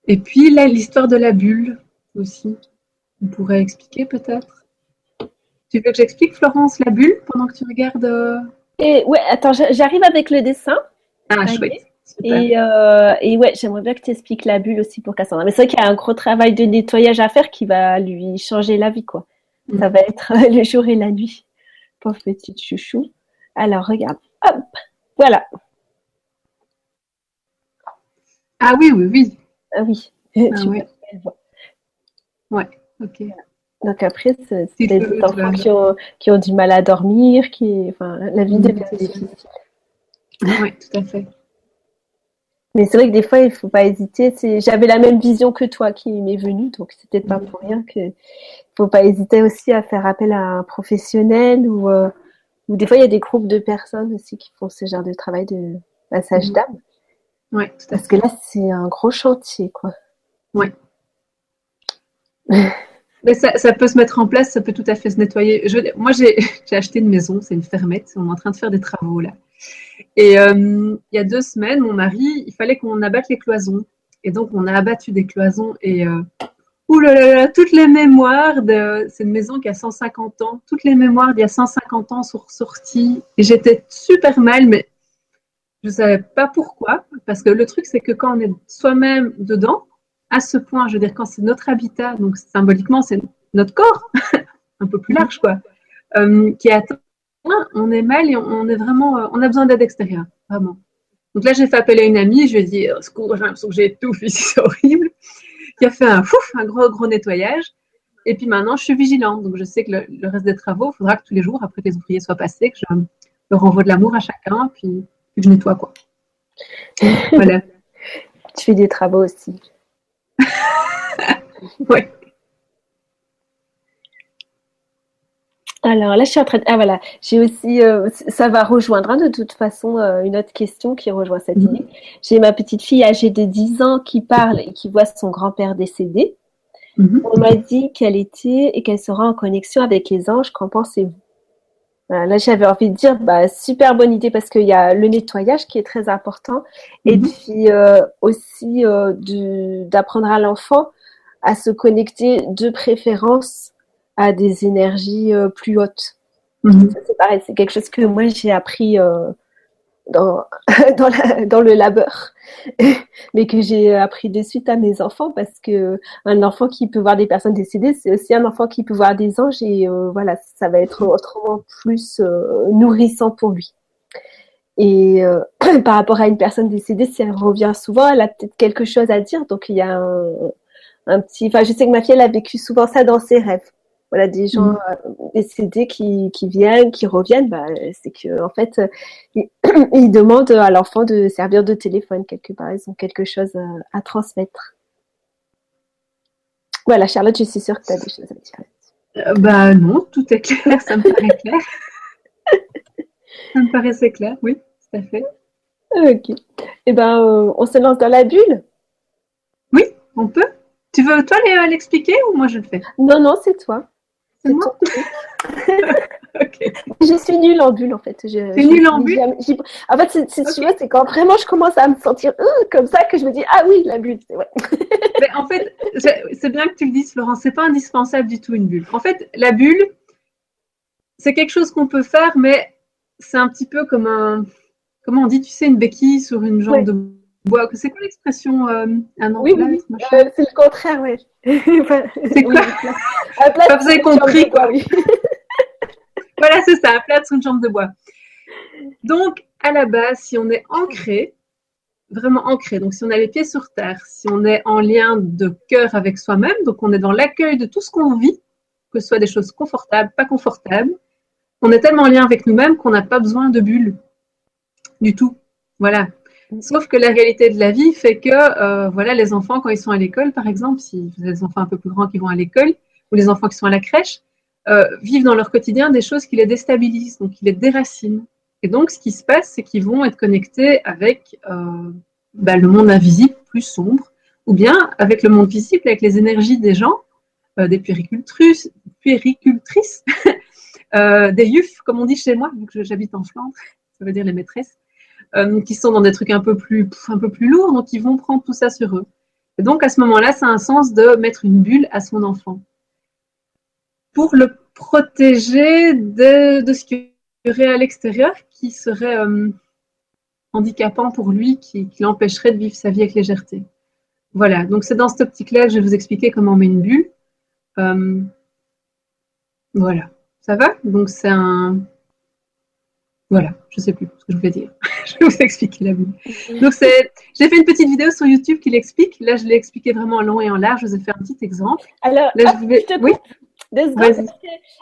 et puis là, l'histoire de la bulle aussi. On pourrait expliquer peut-être? Tu veux que j'explique, Florence, la bulle pendant que tu regardes euh, et ouais, attends, j'arrive avec le dessin. Ah, chouette. Et, euh, et, ouais, j'aimerais bien que tu expliques la bulle aussi pour Cassandra. Mais c'est vrai qu'il y a un gros travail de nettoyage à faire qui va lui changer la vie, quoi. Mm. Ça va être le jour et la nuit. Pauvre petite chouchou. Alors, regarde. Hop, voilà. Ah oui, oui, oui. Ah oui. Ah, tu Ouais, ok. Donc après, c'est des enfants qui ont, qui ont, du mal à dormir, qui, enfin, la vie devient difficile. Oui, tout à fait. Mais c'est vrai que des fois, il ne faut pas hésiter. J'avais la même vision que toi qui m'est venue, donc c'est peut-être pas pour rien que faut pas hésiter aussi à faire appel à un professionnel ou, euh, ou des fois il y a des groupes de personnes aussi qui font ce genre de travail de massage mm. d'âme. Oui, Parce que là, c'est un gros chantier, quoi. Oui. Mais ça, peut se mettre en place, ça peut tout à fait se nettoyer. Moi, j'ai acheté une maison, c'est une fermette. On est en train de faire des travaux là. Et euh, il y a deux semaines, mon mari, il fallait qu'on abatte les cloisons. Et donc, on a abattu des cloisons et euh, oulala, toutes les mémoires de. C'est une maison qui a 150 ans. Toutes les mémoires d'il y a 150 ans sont ressorties. Et j'étais super mal, mais je ne savais pas pourquoi. Parce que le truc, c'est que quand on est soi-même dedans, à ce point, je veux dire, quand c'est notre habitat, donc symboliquement, c'est notre corps, un peu plus large, quoi, euh, qui est atteint, on est mal et on est vraiment, euh, on a besoin d'aide extérieure, vraiment. Donc là, j'ai fait appel à une amie, je lui ai dit, oh, secours, j'ai l'impression que j'ai étouffé, c'est horrible, qui a fait un fouf, un gros, gros nettoyage. Et puis maintenant, je suis vigilante, donc je sais que le, reste des travaux, il faudra que tous les jours, après que les ouvriers soient passés, que je leur envoie de l'amour à chacun, puis, puis que je nettoie, quoi. voilà. Tu fais des travaux aussi. oui. Alors là, je suis en train de... Ah voilà, j'ai aussi... Euh, ça va rejoindre hein, de toute façon euh, une autre question qui rejoint cette mhm. idée. J'ai ma petite fille âgée de 10 ans qui parle et qui voit son grand-père décédé. Mhm. On m'a dit qu'elle était et qu'elle sera en connexion avec les anges. Qu'en pensez-vous? Là, j'avais envie de dire, bah, super bonne idée parce qu'il y a le nettoyage qui est très important et mhm. puis euh, aussi euh, d'apprendre à l'enfant à se connecter de préférence à des énergies euh, plus hautes. Mhm. C'est pareil, c'est quelque chose que moi j'ai appris dans, dans, dans, le labeur, mais que j'ai appris de suite à mes enfants parce que un enfant qui peut voir des personnes décédées, c'est aussi un enfant qui peut voir des anges et euh, voilà, ça va être autrement plus euh, nourrissant pour lui. Et euh, par rapport à une personne décédée, si elle revient souvent, elle a peut-être quelque chose à dire. Donc il y a un, un petit, enfin je sais que ma fille elle a vécu souvent ça dans ses rêves voilà des gens mm. euh, décédés qui, qui viennent, qui reviennent, bah, c'est que en fait ils, demandent à l'enfant de servir de téléphone quelque part, ils ont quelque chose à, transmettre. Voilà, Charlotte, je suis sûre que tu as des choses à dire. Euh, bah non, tout est clair, ça me paraît clair. ça me paraissait clair, oui, tout à fait. Ok. Eh ben, euh, on se lance dans la bulle? Oui, on peut. Tu veux toi l'expliquer ou moi je le fais? Non, non, c'est toi. C'est moi Je suis nulle en bulle en fait. Je, nulle en bulle En fait, c'est, tu vois, c'est quand vraiment je commence à me sentir euh, comme ça que je me dis ah oui la bulle. Ouais. Mais en fait, c'est bien que tu le dises, Florence. C'est pas indispensable du tout une bulle. En fait, la bulle, c'est quelque chose qu'on peut faire, mais c'est un petit peu comme un comment on dit, tu sais, une béquille sur une jambe de. C'est quoi l'expression euh, Un Oui, oui, euh, c'est le contraire, oui. c'est quoi Vous avez compris, quoi. voilà, c'est ça, un plat sur une jambe de bois. Donc, à la base, si on est ancré, vraiment ancré, donc si on a les pieds sur terre, si on est en lien de cœur avec soi-même, donc on est dans l'accueil de tout ce qu'on vit, que ce soit des choses confortables, pas confortables, on est tellement en lien avec nous-mêmes qu'on n'a pas besoin de bulles du tout. Voilà. Sauf que la réalité de la vie fait que, euh, voilà, les enfants, quand ils sont à l'école, par exemple, si vous avez des enfants un peu plus grands qui vont à l'école, ou les enfants qui sont à la crèche, euh, vivent dans leur quotidien des choses qui les déstabilisent, donc qui les déracinent. Et donc, ce qui se passe, c'est qu'ils vont être connectés avec euh, bah, le monde invisible, plus sombre, ou bien avec le monde visible, avec les énergies des gens, des puéricultrices, puéricultrices des yufs, comme on dit chez moi, vu que j'habite en Flandre, ça veut dire les maîtresses, euh, qui sont dans des trucs un peu plus un peu plus lourds, donc ils vont prendre tout ça sur eux. Et donc à ce moment-là, ça a un sens de mettre une bulle à son enfant pour le protéger de, de ce qui aurait à l'extérieur, qui serait euh, handicapant pour lui, qui, l'empêcherait de vivre sa vie avec légèreté. Voilà, donc c'est dans cette optique-là que je vais vous expliquer comment on met une bulle. Euh, voilà, ça va? Donc c'est un, voilà, je ne sais plus ce que je voulais dire. je vais vous expliquer la bulle. Donc, c'est, j'ai fait une petite vidéo sur YouTube qui l'explique. Là, je l'ai expliqué vraiment en long et en large. Je vous ai fait un petit exemple. Alors, Là, je, vais... oui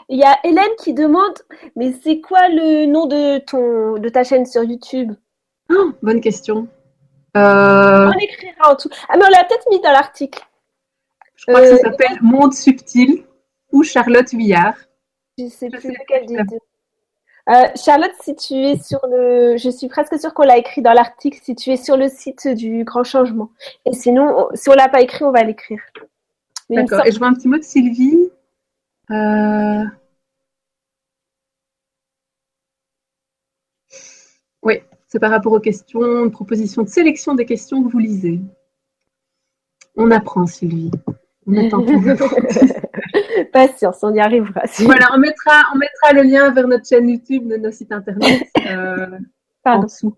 Il y a Hélène qui demande, mais c'est quoi le nom de ton, de ta chaîne sur YouTube? Oh, Bonne question. Euh... On écrira en tout. Ah, mais on l'a peut-être mis dans l'article. Je crois que ça euh, s'appelle Monde Subtil ou Charlotte Villard. Je ne sais plus lequel des deux. Euh, Charlotte, si tu es sur le, je suis presque sûre qu'on l'a écrit dans l'article, si tu es sur le site du Grand Changement. Et sinon, si on l'a pas écrit, on va l'écrire. D'accord. Et je vois un petit mot de Sylvie. Euh, oui, c'est par rapport aux questions, propositions de sélection des questions que vous lisez. On apprend, Sylvie. On attend Patience, on y arrivera. Voilà, on mettra, on mettra le lien vers notre chaîne YouTube de nos sites internet euh, en dessous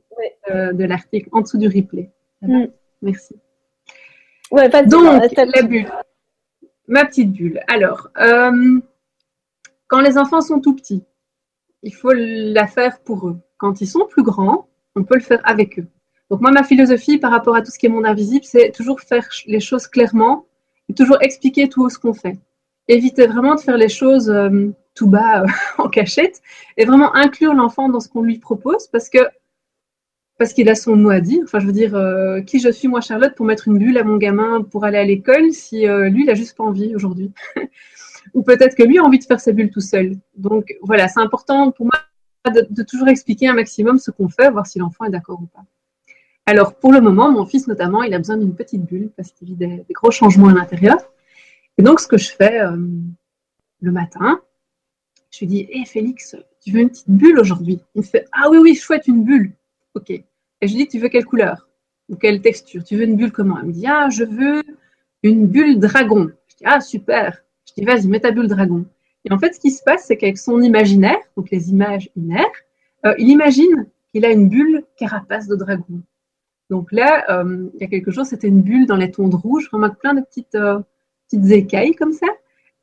euh, de l'article, en dessous du replay. Mm. Merci. Donc, la bulle. Ma petite bulle. Alors, euh, quand les enfants sont tout petits, il faut la faire pour eux. Quand ils sont plus grands, on peut le faire avec eux. Donc moi, ma philosophie par rapport à tout ce qui est monde invisible, c'est toujours faire les choses clairement et toujours expliquer tout ce qu'on fait éviter vraiment de faire les choses euh, tout bas euh, en cachette et vraiment inclure l'enfant dans ce qu'on lui propose parce que parce qu'il a son mot à dire. Enfin, je veux dire, euh, qui je suis moi, Charlotte, pour mettre une bulle à mon gamin pour aller à l'école si lui, il a juste pas envie aujourd'hui. Ou peut-être que lui a envie de faire sa bulle tout seul. Donc voilà, c'est important pour moi de, toujours expliquer un maximum ce qu'on fait, voir si l'enfant est d'accord ou pas. Alors pour le moment, mon fils notamment, il a besoin d'une petite bulle parce qu'il vit des gros changements à l'intérieur. Et donc, ce que je fais euh, le matin, je lui dis Hé Félix, tu veux une petite bulle aujourd'hui? Il me fait Ah oui, oui, chouette, une bulle. Ok. Et je lui dis Tu veux quelle couleur? Ou quelle texture? Tu veux une bulle comment? Il me dit Ah, je veux une bulle dragon. Je dis Ah, super. Je dis Vas-y, mets ta bulle dragon. Et en fait, ce qui se passe, c'est qu'avec son imaginaire, donc les images inaires, euh, il imagine qu'il a une bulle carapace de dragon. Donc là, euh, il y a quelque chose, c'était une bulle dans les tons de rouge, vraiment plein de petites petites écailles comme ça,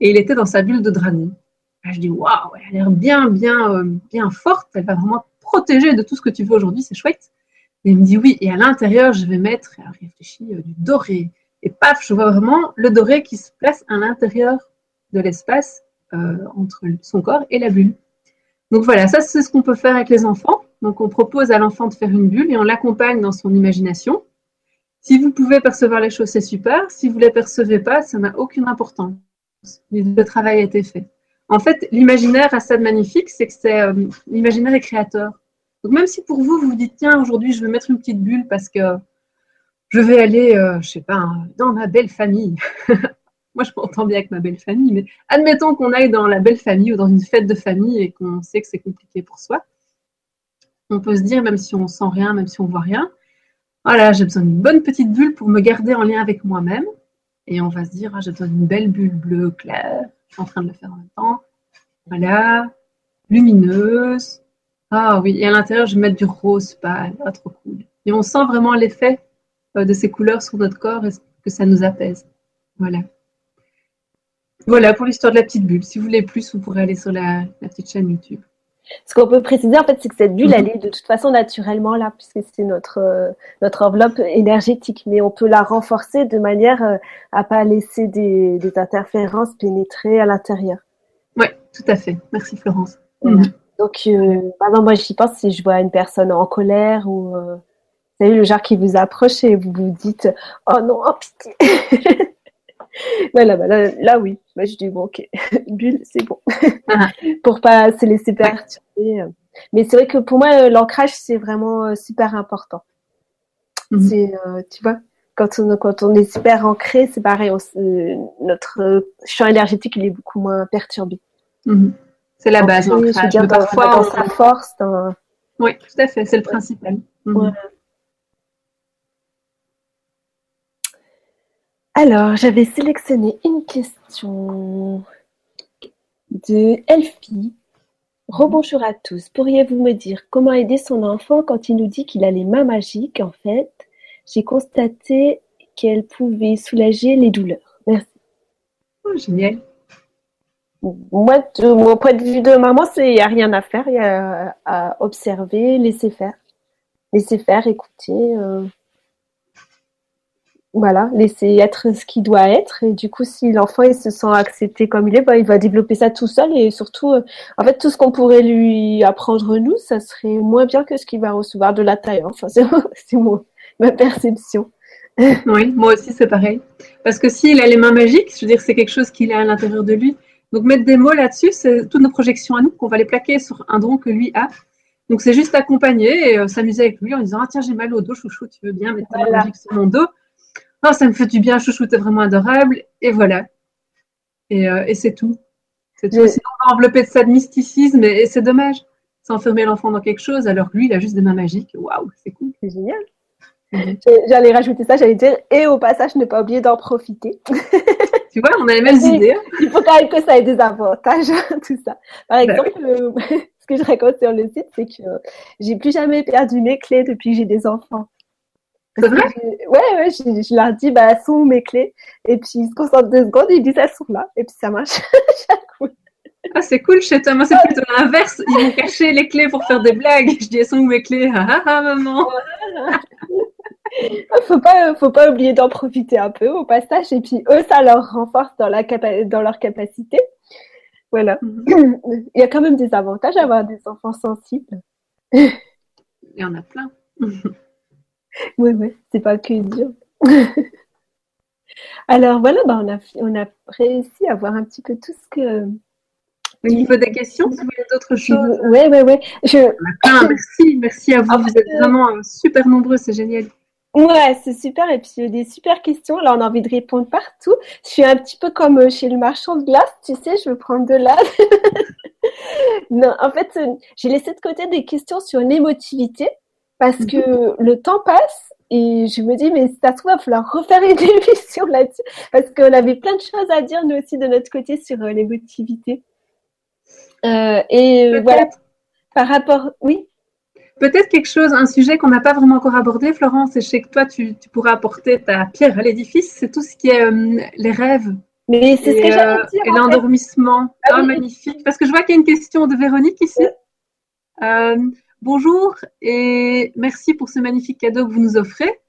et il était dans sa bulle de dragon. je dis waouh, elle a l'air bien, bien, euh, bien forte. Elle va vraiment protéger de tout ce que tu veux aujourd'hui. C'est chouette. Et il me dit oui. Et à l'intérieur, je vais mettre, alors il réfléchit, euh, du doré. Et paf, je vois vraiment le doré qui se place à l'intérieur de l'espace euh, entre son corps et la bulle. Donc voilà, ça c'est ce qu'on peut faire avec les enfants. Donc on propose à l'enfant de faire une bulle et on l'accompagne dans son imagination. Si vous pouvez percevoir les choses, c'est super. Si vous ne les percevez pas, ça n'a aucune importance. Le travail a été fait. En fait, l'imaginaire a ça de magnifique, c'est que c'est euh, l'imaginaire est créateur. Donc même si pour vous, vous vous dites, tiens, aujourd'hui, je vais mettre une petite bulle parce que je vais aller, je euh, je sais pas, dans ma belle famille. Moi, je m'entends bien avec ma belle famille, mais admettons qu'on aille dans la belle famille ou dans une fête de famille et qu'on sait que c'est compliqué pour soi. On peut se dire, même si on sent rien, même si on voit rien, voilà, j'ai besoin d'une bonne petite bulle pour me garder en lien avec moi-même. Et on va se dire, ah, j'ai besoin d'une belle bulle bleue claire. Je suis en train de le faire en même temps. Voilà, lumineuse. Ah oui, et à l'intérieur, je vais mettre du rose pâle. Ah, trop cool. Et on sent vraiment l'effet euh, de ces couleurs sur notre corps et que ça nous apaise. Voilà. Voilà pour l'histoire de la petite bulle. Si vous voulez plus, vous pourrez aller sur la, petite chaîne YouTube. Ce qu'on peut préciser, en fait, c'est que cette bulle, elle est de toute façon naturellement là, puisque c'est notre, euh, notre enveloppe énergétique. Mais on peut la renforcer de manière à euh, à pas laisser des, interférences pénétrer à l'intérieur. Oui, tout à fait. Merci Florence. Mhm. Donc, par exemple, moi, j'y pense si je vois une personne en colère ou vous savez, le genre qui vous approche et vous vous dites Oh non, oh pitié voilà, bah là, oui. Bah, je dis Bon, ok, bulle, c'est bon. Ah. Pour pas se laisser perturber. Mais c'est vrai que pour moi, euh, l'ancrage, c'est vraiment euh, super important. Mhm. C'est, euh, tu vois, quand on, quand on est super ancré, c'est pareil, notre champ énergétique, il est beaucoup moins perturbé. Mhm. C'est la base, l'ancrage. Dans, parfois, dans sa force. Oui, tout à fait, c'est le principal. Mhm. Alors, j'avais sélectionné une question de Elfie. Rebonjour à tous. Pourriez-vous me dire comment aider son enfant quand il nous dit qu'il a les mains magiques En fait, j'ai constaté qu'elle pouvait soulager les douleurs. Merci. Oh, génial. Moi, de mon point de vue de maman, il n'y a rien à faire. Il y a à observer, laisser faire. Laisser faire, écouter. Euh, voilà, laisser être ce qu'il doit être. Et du coup, si l'enfant il se sent accepté comme il est, bah, il va développer ça tout seul. Et surtout, euh, en fait, tout ce qu'on pourrait lui apprendre nous, ça serait moins bien que ce qu'il va recevoir de la taille. Hein. Enfin, c'est ma perception. Oui, moi aussi c'est pareil. Parce que s'il a les mains magiques, je veux dire, c'est quelque chose qu'il a à l'intérieur de lui. Donc mettre des mots là-dessus, c'est toutes nos projections à nous qu'on va les plaquer sur un don que lui a. Donc c'est juste accompagner et euh, s'amuser avec lui en disant ah tiens j'ai mal au dos chouchou tu veux bien mettre ta main magique sur mon dos? Oh, ça me fait du bien, chouchou, t'es vraiment adorable. Et voilà. Et, euh, c'est tout. C'est tout. Sinon, on va envelopper de ça de mysticisme et, c'est dommage. C'est enfermer l'enfant dans quelque chose alors que lui, il a juste des mains magiques. Waouh, c'est cool. C'est génial. Mhm. J'allais rajouter ça, j'allais dire, et au passage, ne pas oublier d'en profiter. tu vois, on a les mêmes idées. Il faut quand même que ça ait des avantages, tout ça. Par bah exemple, euh, ce que je raconte sur le site, c'est que j'ai plus jamais perdu mes clés depuis que j'ai des enfants. C'est vrai? Ouais, ouais, je, leur dis, bah, sont mes clés Et puis, ils se concentrent deux secondes, ils disent, elles sont là. Et puis, ça marche. ah, c'est cool chez toi. Moi, c'est plutôt l'inverse. Ils vont cacher les clés pour faire des blagues. Je dis, elles sont où mes clés? Ah, ah, ah maman. faut pas, faut pas oublier d'en profiter un peu au passage. Et puis, eux, ça leur renforce dans, la dans leur capacité. Voilà. Mhm. Il y a quand même des avantages à avoir des enfants sensibles. Il y en a plein. Oui, oui, c'est pas que dur. Alors voilà, bah, on, a, on a réussi à voir un petit peu tout ce que. Au niveau des questions, si vous voulez d'autres choses? Oui, oui, oui. Je... Merci, merci à vous. Ah, vous êtes vraiment euh, super nombreux, c'est génial. Ouais, c'est super. Et puis, il y a des super questions. Là, on a envie de répondre partout. Je suis un petit peu comme euh, chez le marchand de glace, tu sais, je veux prendre de l'âge. non, en fait, euh, j'ai laissé de côté des questions sur l'émotivité parce mhm. que le temps passe et je me dis, mais ça se trouve, il va falloir refaire une émission là-dessus parce qu'on avait plein de choses à dire, nous aussi, de notre côté, sur euh, l'émotivité. Euh, et euh, voilà, par rapport, oui? Peut-être quelque chose, un sujet qu'on n'a pas vraiment encore abordé, Florence, et je sais que toi, tu, tu pourras apporter ta pierre à l'édifice, c'est tout ce qui est les rêves. Mais c'est ce que j'allais dire. Et l'endormissement. Ah, magnifique. Parce que je vois qu'il y a une question de Véronique ici. Bonjour et merci pour ce magnifique cadeau que vous nous offrez.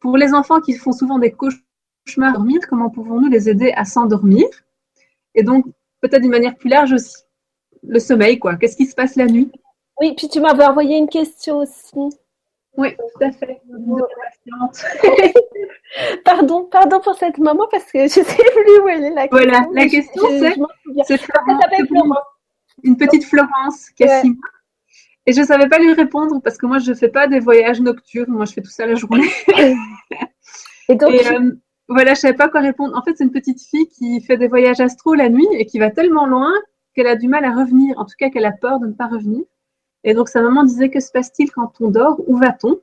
Pour les enfants qui font souvent des cauchemars à dormir, comment pouvons-nous les aider à s'endormir? Et donc, peut-être d'une manière plus large aussi, le sommeil, quoi. Qu'est-ce qui se passe la nuit? Oui, puis tu m'avais envoyé une question aussi. Oui, tout à fait. pardon, pardon pour cette maman parce que je sais plus où elle est la question. Voilà, la question c'est Florence. Une petite Florence qui a six mois. Et je ne savais pas lui répondre parce que moi je ne fais pas des voyages nocturnes, moi je fais tout ça la journée. et donc euh, voilà, je ne savais pas quoi répondre. En fait, c'est une petite fille qui fait des voyages astro la nuit et qui va tellement loin qu'elle a du mal à revenir, en tout cas qu'elle a peur de ne pas revenir. Et donc sa maman disait que se passe-t-il quand on dort? Où va-t-on?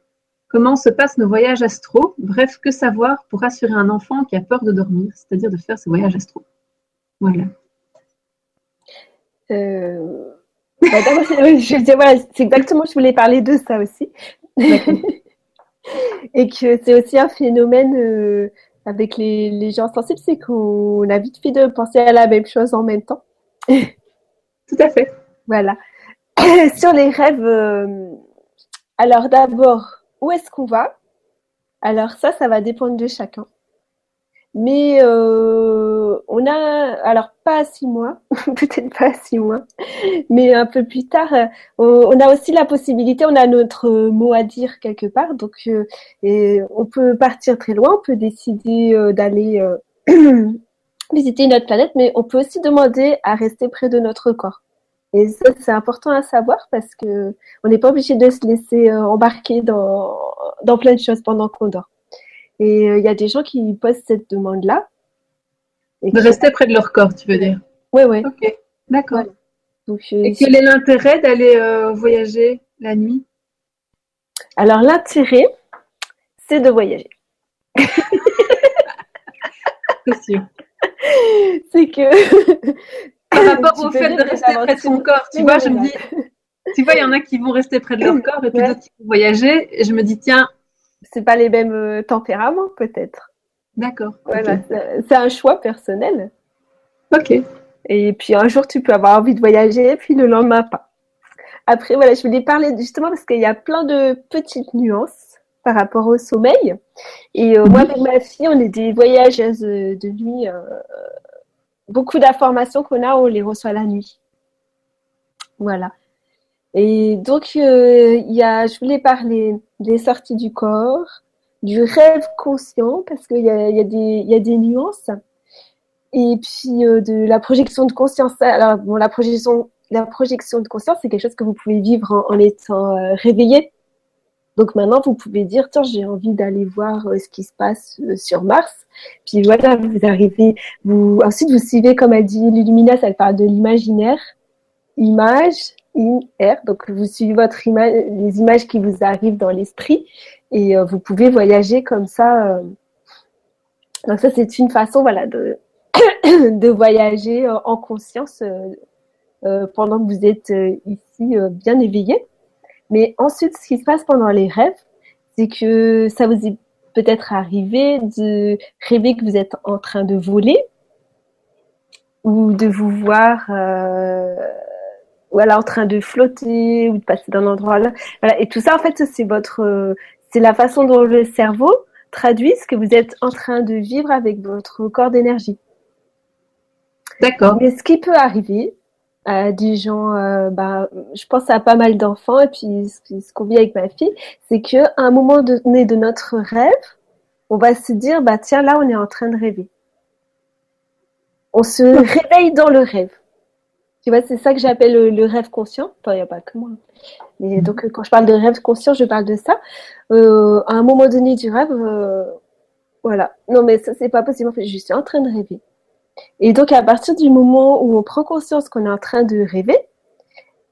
Comment se passent nos voyages astro? Bref, que savoir pour rassurer un enfant qui a peur de dormir, c'est-à-dire de faire ses voyages astro Voilà. Euh... Bah, je voilà, c'est exactement, je voulais parler de ça aussi. Et que c'est aussi un phénomène euh, avec les, les, gens sensibles, c'est qu'on a vite fait de penser à la même chose en même temps. Tout à fait. Voilà. Sur les rêves, euh, alors d'abord, où est-ce qu'on va? Alors ça, ça va dépendre de chacun. Mais euh, on a, alors pas à six mois, peut-être pas à six mois, mais un peu plus tard, euh, on a aussi la possibilité, on a notre mot à dire quelque part, donc euh, et on peut partir très loin, on peut décider d'aller visiter une autre planète, mais on peut aussi demander à rester près de notre corps. Et ça, c'est important à savoir parce que on n'est pas obligé de se laisser embarquer dans, dans plein de choses pendant qu'on dort. Et euh, il y a des gens qui posent cette demande-là. De rester près de leur corps, tu veux dire? Oui, oui. Ok, d'accord. Euh, et quel est l'intérêt d'aller euh, voyager la nuit? Alors l'intérêt, c'est de voyager. c'est sûr. C'est que. Par rapport au fait de rester près de son corps, tu vois, je me dis. Tu vois, il y en a qui vont rester près de leur corps et puis d'autres qui vont voyager. Et je me dis, tiens, c'est pas les mêmes euh, tempéraments peut-être. D'accord. Voilà, c'est un choix personnel. Ok. Et puis un jour tu peux avoir envie de voyager, puis le lendemain pas. Après voilà, je voulais parler justement parce qu'il y a plein de petites nuances par rapport au sommeil. Et euh, moi avec ma fille, on est des voyageuses de nuit. Euh, beaucoup d'informations qu'on a, on les reçoit la nuit. Voilà. Et donc, euh, il y a, je voulais parler des sorties du corps, du rêve conscient, parce qu'il y a, y, a des, y a des nuances, et puis euh, de la projection de conscience. Alors, bon, la projection, la projection de conscience, c'est quelque chose que vous pouvez vivre en, étant euh, réveillé. Donc maintenant, vous pouvez dire, tiens, j'ai envie d'aller voir ce qui se passe sur Mars. Puis voilà, vous arrivez, vous, ensuite vous suivez, comme elle dit, l'illumination, elle parle de l'imaginaire, image, in air. Donc, vous suivez votre les images qui vous arrivent dans l'esprit et euh, vous pouvez voyager comme ça. Euh. Donc, ça, c'est une façon, voilà, de, de voyager euh, en conscience pendant que vous êtes ici bien éveillé. Mais ensuite, ce qui se passe pendant les rêves, c'est que ça vous est peut-être arrivé de rêver que vous êtes en train de voler ou de vous voir euh, voilà, en train de flotter ou de passer d'un endroit là. Voilà. Et tout ça, en fait, c'est votre, c'est la façon dont le cerveau traduit ce que vous êtes en train de vivre avec votre corps d'énergie. D'accord. Mais ce qui peut arriver à des gens, euh, bah, je pense à pas mal d'enfants et puis ce qu'on vit avec ma fille, c'est que à un moment donné de notre rêve, on va se dire, bah tiens, là, on est en train de rêver. On se réveille dans le rêve. Tu vois, c'est ça que j'appelle le, rêve conscient. Enfin, il n'y a pas que moi. Mais mhm. donc, quand je parle de rêve conscient, je parle de ça. Euh, à un moment donné du rêve, euh, voilà. Non, mais ça, c'est pas possible. En fait, je suis en train de rêver. Et donc, à partir du moment où on prend conscience qu'on est en train de rêver,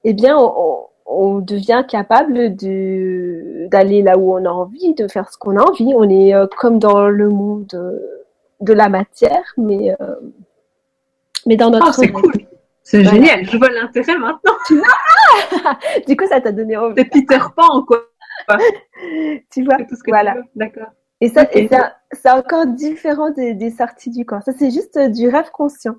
eh bien, on, on devient capable de d'aller là où on a envie, de faire ce qu'on a envie. On est euh, comme dans le monde de la matière, mais mais dans notre. Oh, c'est cool. C'est génial, je vois l'intérêt maintenant. du coup, ça t'a donné envie. C'est Peter Pan, quoi. tu vois, tout ce que voilà. D'accord. Et ça, c'est encore différent des, sorties du corps. Ça, c'est juste du rêve conscient.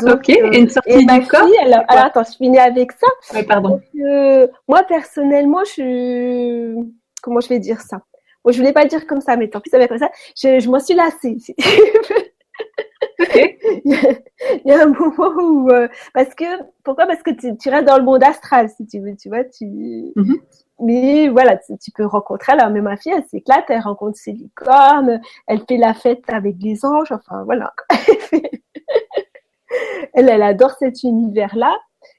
ok, et une sortie du corps alors, attends, je finis avec ça. Oui, pardon. Euh, moi, personnellement, je... Comment je vais dire ça? Bon, je voulais pas dire comme ça, mais tant pis, ça va être comme ça. Je, je m'en suis lassée. il y a un moment où euh, parce que pourquoi? Parce que tu, tu, restes dans le monde astral si tu veux tu vois tu mhm. mais voilà, tu, peux rencontrer. Alors, mais ma fille, elle s'éclate, elle rencontre ses licornes, elle fait la fête avec les anges, enfin voilà. elle, elle adore cet univers-là.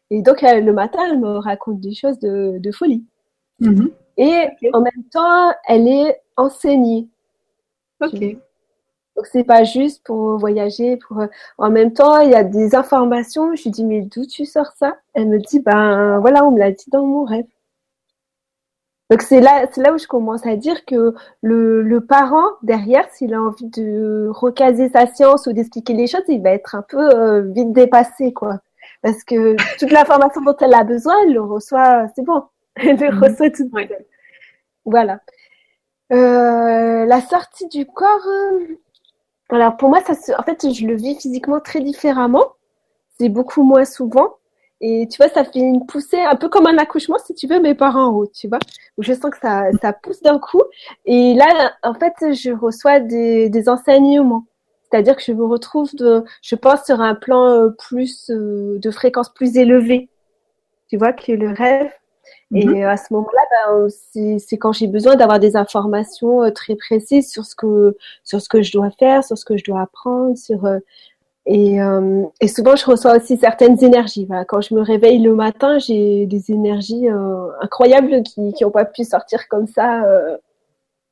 Et donc, le matin, elle me raconte des choses de, de folie. Mm-hmm. Et en même temps, elle est enseignée. Ok. Donc c'est pas juste pour voyager. Pour en même temps, il y a des informations. Je lui dis mais d'où tu sors ça? Elle me dit ben voilà, on me l'a dit dans mon rêve. Donc c'est là, c'est là où je commence à dire que le, le parent derrière, s'il a envie de recaser sa science ou d'expliquer les choses, il va être un peu euh, vite dépassé quoi. Parce que toute l'information dont elle a besoin, elle le reçoit, c'est bon, elle le mhm. reçoit tout de suite. Voilà. Euh, la sortie du corps, euh, alors pour moi, ça en fait, je le vis physiquement très différemment. C'est beaucoup moins souvent. Et tu vois, ça fait une poussée, un peu comme un accouchement, si tu veux, mais par en haut, tu vois. Où je sens que ça, ça pousse d'un coup. Et là, en fait, je reçois des, des enseignements. C'est-à-dire que je me retrouve, de, je pense, sur un plan euh, plus euh, de fréquence plus élevée. Tu vois, que le rêve. Et mhm. à ce moment-là, ben, c'est quand j'ai besoin d'avoir des informations euh, très précises sur ce que sur ce que je dois faire, sur ce que je dois apprendre, sur et, euh, et, souvent, je reçois aussi certaines énergies. Quand je me réveille le matin, j'ai des énergies euh, incroyables qui n'ont pas pu sortir comme ça euh,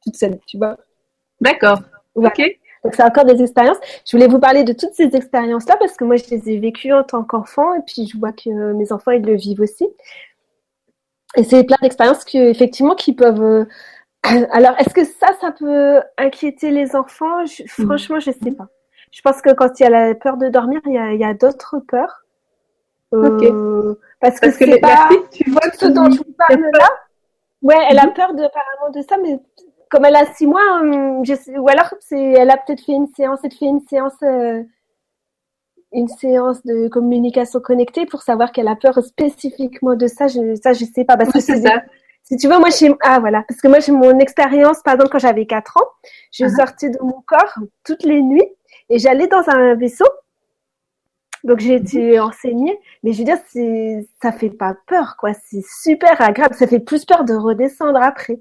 toutes seules, tu vois. D'accord. Ok. Donc, c'est encore des expériences. Je voulais vous parler de toutes ces expériences-là parce que moi, je les ai vécues en tant qu'enfant et puis je vois que mes enfants, ils le vivent aussi. Et c'est plein d'expériences qui, effectivement, qui peuvent. Euh, alors, est-ce que ça, ça peut inquiéter les enfants? Je... Mm. Franchement, je sais pas. Je pense que quand il y a la peur de dormir, il y a, d'autres peurs. Euh, parce, que, c'est pas tu vois ce dont je vous parle là. Ouais, elle a mhm. peur de, apparemment de ça, mais comme elle a six mois, hum, je sais, ou alors c'est, elle a peut-être fait une séance, elle fait une séance, euh, une séance de communication connectée pour savoir qu'elle a peur spécifiquement de ça. Je, ça, je sais pas parce que c'est ça. Si tu veux, moi, j'ai, ah voilà, parce que moi, j'ai mon expérience, par exemple, quand j'avais quatre ans, je uh-huh. sortais de mon corps toutes les nuits et j'allais dans un vaisseau. Donc j'ai été mhm. enseignée, mais je veux dire, c'est, ça fait pas peur, quoi. C'est super agréable. Ça fait plus peur de redescendre après.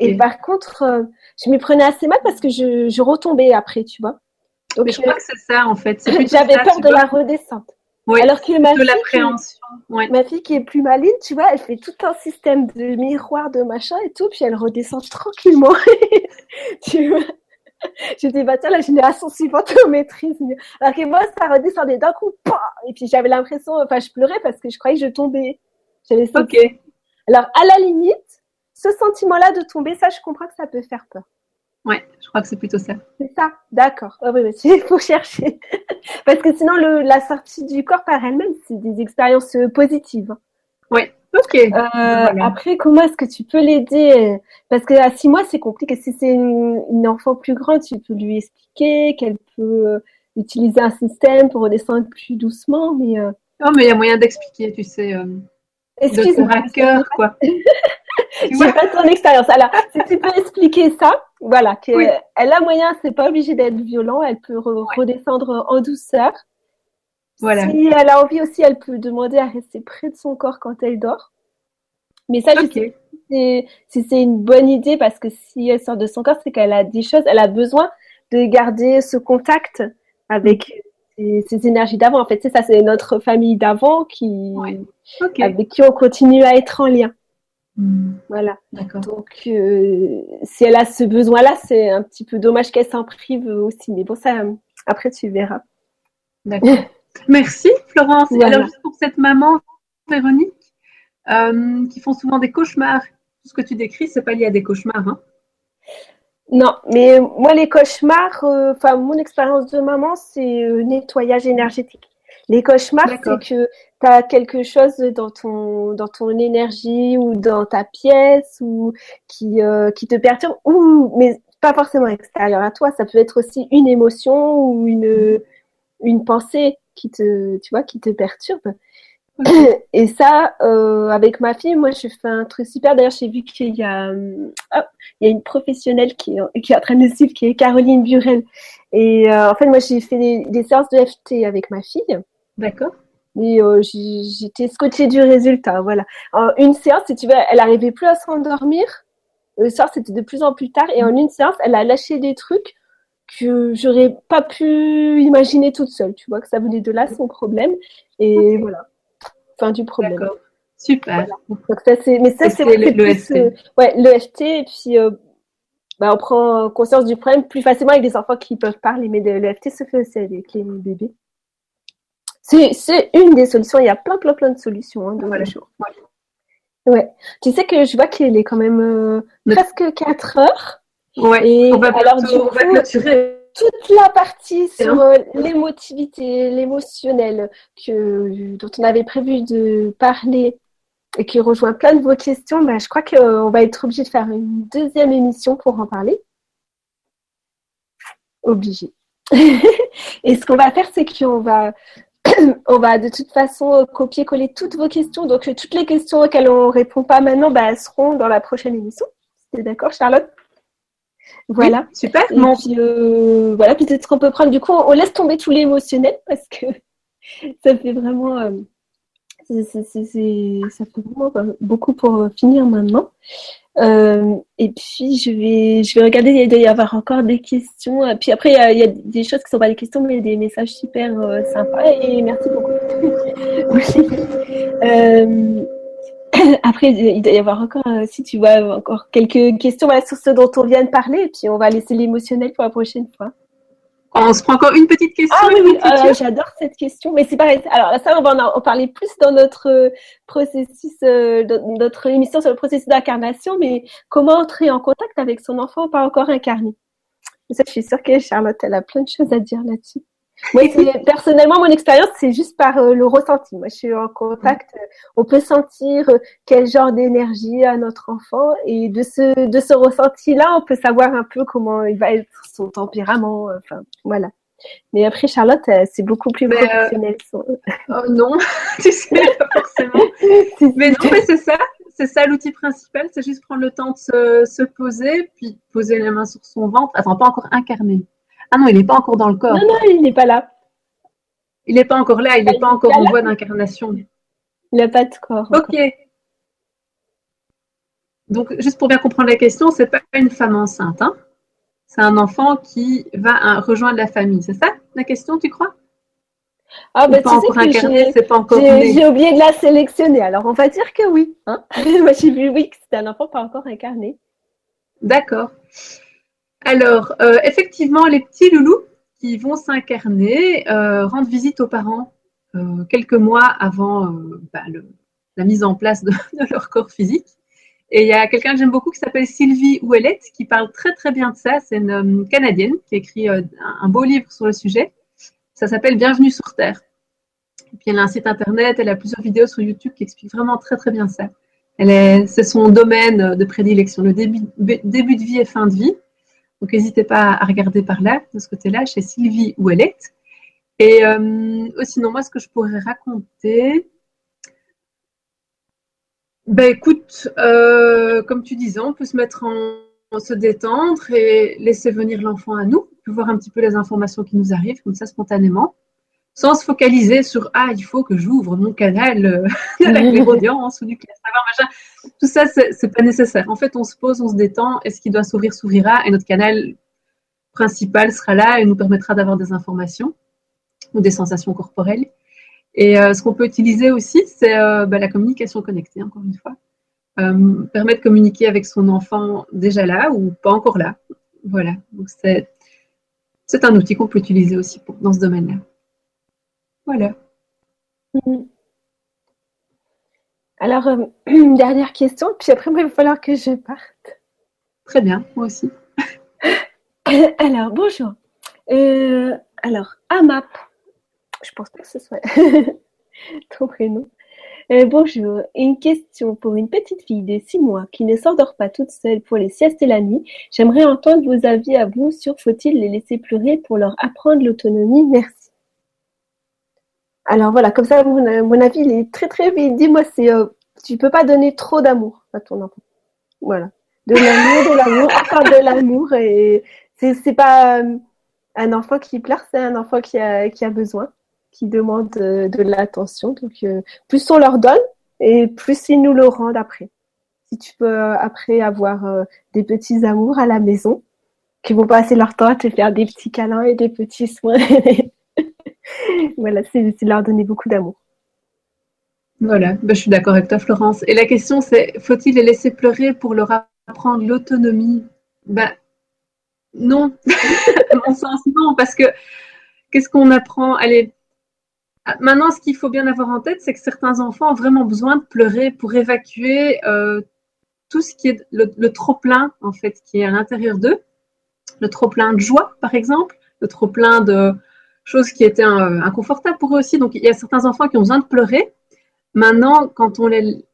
Et par contre, euh, je m'y prenais assez mal parce que je, je retombais après, tu vois. Donc, mais je crois que c'est ça, en fait. J'avais peur de la redescente. Oui, Alors que ma fille, qui, ma fille qui est plus maligne, tu vois, elle fait tout un système de miroir, de machin et tout, puis elle redescend tranquillement. tu vois? J'étais bah tiens, la génération suivante on maîtrise mieux. Alors que moi, ça redescendait d'un coup, et puis j'avais l'impression, enfin, je pleurais parce que je croyais que je tombais. J'avais Ok. Alors, à la limite, ce sentiment-là de tomber, ça, je comprends que ça peut faire peur. Ouais, je crois que c'est plutôt ça. C'est ça, d'accord. Oh, oui, oui, il faut chercher. Parce que sinon, le, la sortie du corps par elle-même, c'est des expériences euh, positives. Oui, ok. Euh, après, comment est-ce que tu peux l'aider Parce que à six mois, c'est compliqué. Si c'est une, enfant plus grande, tu peux lui expliquer qu'elle peut euh, utiliser un système pour redescendre plus doucement. Mais, euh... Oh, mais il y a moyen d'expliquer, tu sais. Euh, Excuse-moi. De cœur, quoi. J'ai pas ton expérience. Alors, si tu peux expliquer ça, voilà, qu'elle elle a moyen, c'est pas obligé d'être violent, elle peut redescendre en douceur. Voilà. Si elle a envie aussi, elle peut demander à rester près de son corps quand elle dort. Mais ça, je sais si c'est une bonne idée parce que si elle sort de son corps, c'est qu'elle a des choses, elle a besoin de garder ce contact avec ses, énergies d'avant. En fait, c'est ça, c'est notre famille d'avant qui, avec qui on continue à être en lien. Hmm. Voilà. Donc, euh, si elle a ce besoin-là, c'est un petit peu dommage qu'elle s'en prive aussi. Mais bon, ça, après, tu verras. D'accord. Merci, Florence. alors, juste pour cette maman, Véronique, euh, qui font souvent des cauchemars, tout ce que tu décris, c'est pas lié à des cauchemars, hein non, mais moi, les cauchemars, euh, enfin, mon expérience de maman, c'est nettoyage énergétique. Les cauchemars, c'est que tu as quelque chose dans ton, dans ton énergie ou dans ta pièce ou qui, euh, qui te perturbe, ou, mais pas forcément extérieur à toi. Ça peut être aussi une émotion ou une, une pensée qui te, tu vois, qui te perturbe. Et ça, euh, avec ma fille, moi, je fais un truc super. D'ailleurs, j'ai vu qu'il y a, oh, il y a une professionnelle qui est, qui est en train de suivre, qui est Caroline Burel. Et euh, en fait, moi, j'ai fait des, des séances de FT avec ma fille. D'accord. Mais euh, j'étais scotchée du résultat. Voilà. En une séance, si tu veux, elle arrivait plus à s'endormir. Le soir, c'était de plus en plus tard. Et en une séance, elle a lâché des trucs que j'aurais pas pu imaginer toute seule. Tu vois que ça venait de là son problème. Et voilà. Fin du problème. D'accord. Super. Donc ça, mais ça, c'est le, le euh, ouais, le FT. Et puis, euh, bah, on prend conscience du problème plus facilement avec des enfants qui peuvent parler. Mais le FT se fait aussi avec les bébés. C'est une des solutions. Il y a plein, plein, plein de solutions hein, de voilà. jour. Ouais. Tu sais que je vois qu'il est quand même euh, presque 4 heures. Ouais. Et on va alors, du coup, toute la partie sur euh, l'émotivité, l'émotionnel, que dont on avait prévu de parler et qui rejoint plein de vos questions, bah, je crois qu'on va être obligé de faire une deuxième émission pour en parler. Obligé. et ce qu'on va faire, c'est qu'on va on va de toute façon copier-coller toutes vos questions. Donc, toutes les questions auxquelles on ne répond pas maintenant, bah, elles seront dans la prochaine émission. es d'accord, Charlotte? Voilà. super. Et puis, euh, voilà, peut-être qu'on peut prendre. Du coup, on laisse tomber tout l'émotionnel parce que ça fait vraiment. Euh, ça fait vraiment beaucoup pour finir maintenant. Euh, et puis je vais, je vais regarder, il doit y avoir encore des questions. Puis après, il y, a, des choses qui sont pas des questions, mais des messages super euh, sympas. Et merci beaucoup. euh, après, il doit y avoir encore, si tu vois, encore quelques questions sur ce dont on vient de parler. Et puis on va laisser l'émotionnel pour la prochaine fois. On se prend encore une petite question. Ah oui, euh, j'adore cette question. Mais c'est pareil. Alors ça, on va en, parler plus dans notre euh, processus, euh, notre émission sur le processus d'incarnation. Mais comment entrer en contact avec son enfant pas encore incarné? Ça, je suis sûre que Charlotte, elle a plein de choses à dire là-dessus. Moi, personnellement, mon expérience, c'est juste par euh, le ressenti. Moi, je suis en contact. Euh, on peut sentir euh, quel genre d'énergie a notre enfant, et de ce de ce ressenti-là, on peut savoir un peu comment il va être son tempérament. Enfin, voilà. Mais après, Charlotte, c'est beaucoup plus professionnel. Oh non, tu sais pas forcément. mais non, mais c'est ça. C'est ça l'outil principal, c'est juste prendre le temps de se, se poser, puis poser les mains sur son ventre. Attends, pas encore incarné ah non, il n'est pas encore dans le corps. Non, non, il n'est pas là. Il n'est pas encore là, il n'est pas encore en voie d'incarnation. Il n'a pas de corps. Ok. Donc, juste pour bien comprendre la question, c'est pas une femme enceinte. Hein c'est un enfant qui va rejoindre la famille. C'est ça la question, tu crois? Ah, bah, pas encore incarné, c'est pas encore J'ai oublié de la sélectionner, alors on va dire que oui. Hein Moi, j'ai vu oui que c'était un enfant pas encore incarné. D'accord. Alors, euh, effectivement, les petits loulous qui vont s'incarner euh, rendent visite aux parents euh, quelques mois avant bah, la mise en place de, leur corps physique. Et il y a quelqu'un que j'aime beaucoup qui s'appelle Sylvie Ouellette qui parle très très bien de ça. C'est une Canadienne qui écrit un beau livre sur le sujet. Ça s'appelle Bienvenue sur Terre. Et puis elle a un site internet, elle a plusieurs vidéos sur YouTube qui expliquent vraiment très très bien ça. c'est son domaine de prédilection, le début de vie et fin de vie. Donc n'hésitez pas à regarder par là, de ce côté-là, chez Sylvie Ouellette. Et euh, sinon, moi, ce que je pourrais raconter, ben écoute, euh, comme tu disais, on peut se mettre en, se détendre et laisser venir l'enfant à nous, on peut voir un petit peu les informations qui nous arrivent comme ça spontanément sans se focaliser sur ah il faut que j'ouvre mon canal de la clairaudience ou du savoir machin. Tout ça c'est pas nécessaire. En fait, on se pose, on se détend et ce qui doit s'ouvrir s'ouvrira? Et notre canal principal sera là et nous permettra d'avoir des informations ou des sensations corporelles. Et euh, ce qu'on peut utiliser aussi, c'est euh, bah, la communication connectée, encore une fois. Euh, permet de communiquer avec son enfant déjà là ou pas encore là. Voilà. Donc c'est, un outil qu'on peut utiliser aussi dans ce domaine-là. Voilà. Mm. Alors, euh, une dernière question, puis après, il va falloir que je parte. Très bien, moi aussi. alors, bonjour. Euh, alors, AMAP, je pense pas que ce soit ton prénom. Euh, bonjour, une question pour une petite fille de 6 mois qui ne s'endort pas toute seule pour les siestes et la nuit. J'aimerais entendre vos avis à vous sur faut-il les laisser pleurer pour leur apprendre l'autonomie? Merci. Alors voilà, comme ça, mon, avis, il est très très vite. Dis-moi, c'est, euh, tu peux pas donner trop d'amour à ton enfant. Voilà, de l'amour, de l'amour, encore de l'amour, et c'est pas euh, un enfant qui pleure, c'est un enfant qui a qui a besoin, qui demandent de l'attention. Donc, plus on leur donne et plus ils nous le rendent après. Si tu peux après avoir des petits amours à la maison, qui vont passer leur temps à te faire des petits câlins et des petits soins. voilà, c'est leur donner beaucoup d'amour. Voilà, ben, je suis d'accord avec toi, Florence. Et la question, c'est faut-il les laisser pleurer pour leur apprendre l'autonomie? Ben non, à mon sens, non, parce que qu'est-ce qu'on apprend? Allez, maintenant, ce qu'il faut bien avoir en tête, c'est que certains enfants ont vraiment besoin de pleurer pour évacuer euh, tout ce qui est le trop-plein, en fait, qui est à l'intérieur d'eux. Le trop-plein de joie, par exemple, le trop-plein de choses qui étaient euh, inconfortables pour eux aussi. Donc, il y a certains enfants qui ont besoin de pleurer. Maintenant, quand on les,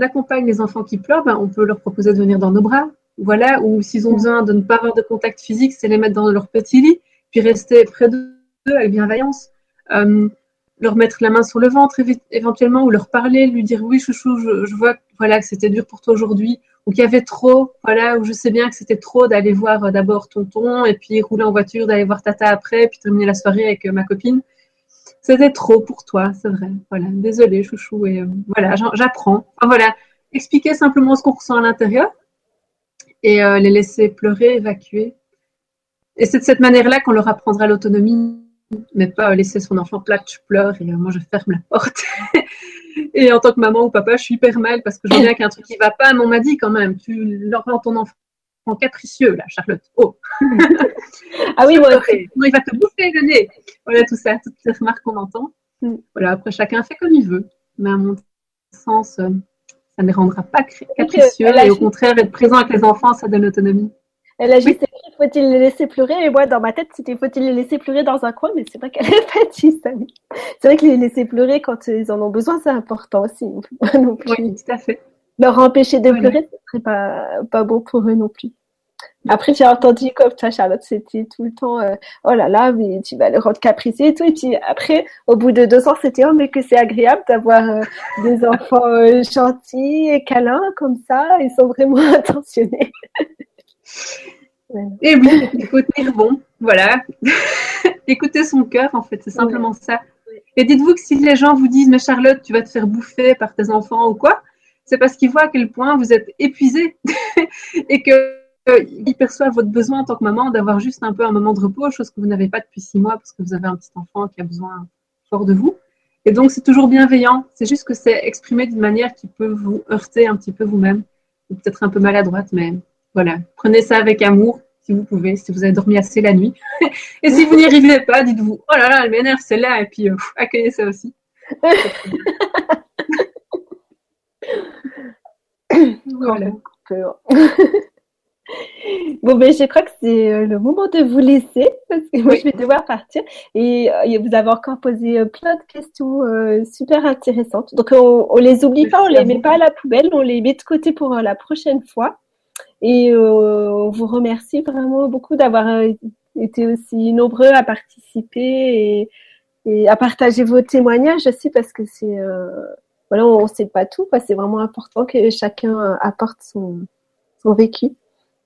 accompagne les enfants qui pleurent, ben, on peut leur proposer de venir dans nos bras. Voilà, ou s'ils ont besoin de ne pas avoir de contact physique, c'est les mettre dans leur petit lit, puis rester près d'eux avec bienveillance. Euh, leur mettre la main sur le ventre éventuellement, ou leur parler, lui dire oui, chouchou, je, je vois voilà, que c'était dur pour toi aujourd'hui, ou qu'il y avait trop, voilà, où je sais bien que c'était trop d'aller voir euh, d'abord tonton, et puis rouler en voiture, d'aller voir tata après, puis terminer la soirée avec euh, ma copine. C'était trop pour toi, c'est vrai. Voilà, désolé, chouchou. Et euh, voilà, j'apprends. voilà, expliquer simplement ce qu'on ressent à l'intérieur et les laisser pleurer, évacuer. Et c'est de cette manière-là qu'on leur apprendra l'autonomie, mais pas laisser son enfant plat, je pleure et moi je ferme la porte. et en tant que maman ou papa, je suis hyper mal parce que je vois bien qu'il y a un truc qui va pas, mais on m'a dit quand même, tu leur rends ton enfant capricieux, là, Charlotte. Oh Ah oui, moi il va te bouffer le nez. Voilà, tout ça, toutes les remarques qu'on entend. Mm. Voilà, après, chacun fait comme il veut. Mais à mon sens, euh, ça ne les rendra pas capricieux. Et au contraire, être présent avec les enfants, ça donne l'autonomie. Elle a juste faut-il les laisser pleurer? Et moi, dans ma tête, c'était faut-il les laisser pleurer dans un coin? Mais c'est pas qu'elle est fait, C'est vrai que les laisser pleurer quand ils en ont besoin, c'est important aussi. Non plus. Oui, tout à fait. Leur empêcher de pleurer, ce serait pas, pas bon pour eux non plus. Après, j'ai entendu comme toi, Charlotte, c'était tout le temps, euh, oh là là, mais tu vas le rendre capricieux et tout. Et puis après, au bout de deux ans, c'était, oh, mais que c'est agréable d'avoir euh, des enfants euh, gentils et câlins comme ça. Ils sont vraiment Et oui, tenir bon. Voilà. Écoutez son cœur, en fait, c'est simplement ça. Et dites-vous que si les gens vous disent, mais Charlotte, tu vas te faire bouffer par tes enfants ou quoi, c'est parce qu'ils voient à quel point vous êtes épuisé et que ils perçoivent votre besoin en tant que maman d'avoir juste un peu un moment de repos, chose que vous n'avez pas depuis six mois parce que vous avez un petit enfant qui a besoin fort de vous. Et donc, c'est toujours bienveillant. C'est juste que c'est exprimé d'une manière qui peut vous heurter un petit peu vous-même, ou peut-être un peu maladroite, mais voilà. Prenez ça avec amour, si vous pouvez, si vous avez dormi assez la nuit. et si vous n'y arrivez pas, dites-vous, oh là là, elle m'énerve celle-là, et puis euh, accueillez ça aussi. voilà. Bon, ben, je crois que c'est euh, le moment de vous laisser parce que moi, je vais devoir partir. Et euh, vous avez encore posé plein de questions super intéressantes. Donc, on, on les oublie pas, on les met pas à la poubelle, on les met de côté pour la prochaine fois. Et on vous remercie vraiment beaucoup d'avoir été aussi nombreux à participer et, à partager vos témoignages aussi parce que c'est, voilà, on ne sait pas tout. C'est vraiment important que chacun apporte son, son vécu.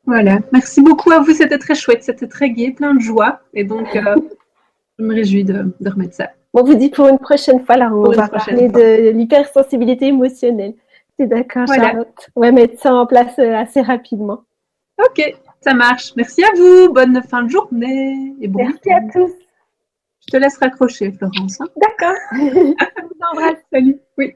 Voilà, merci beaucoup à vous, c'était très chouette, c'était très gai, plein de joie. Et donc, euh, je me réjouis de, remettre ça. On vous dit pour une prochaine fois, là, on va parler de l'hypersensibilité émotionnelle. C'est d'accord, Charlotte? On va mettre ça en place euh, assez rapidement. Ok, ça marche. Merci à vous, bonne fin de journée. Et bon Merci à tous. Je te laisse raccrocher, Florence. Hein. D'accord. Salut. Oui.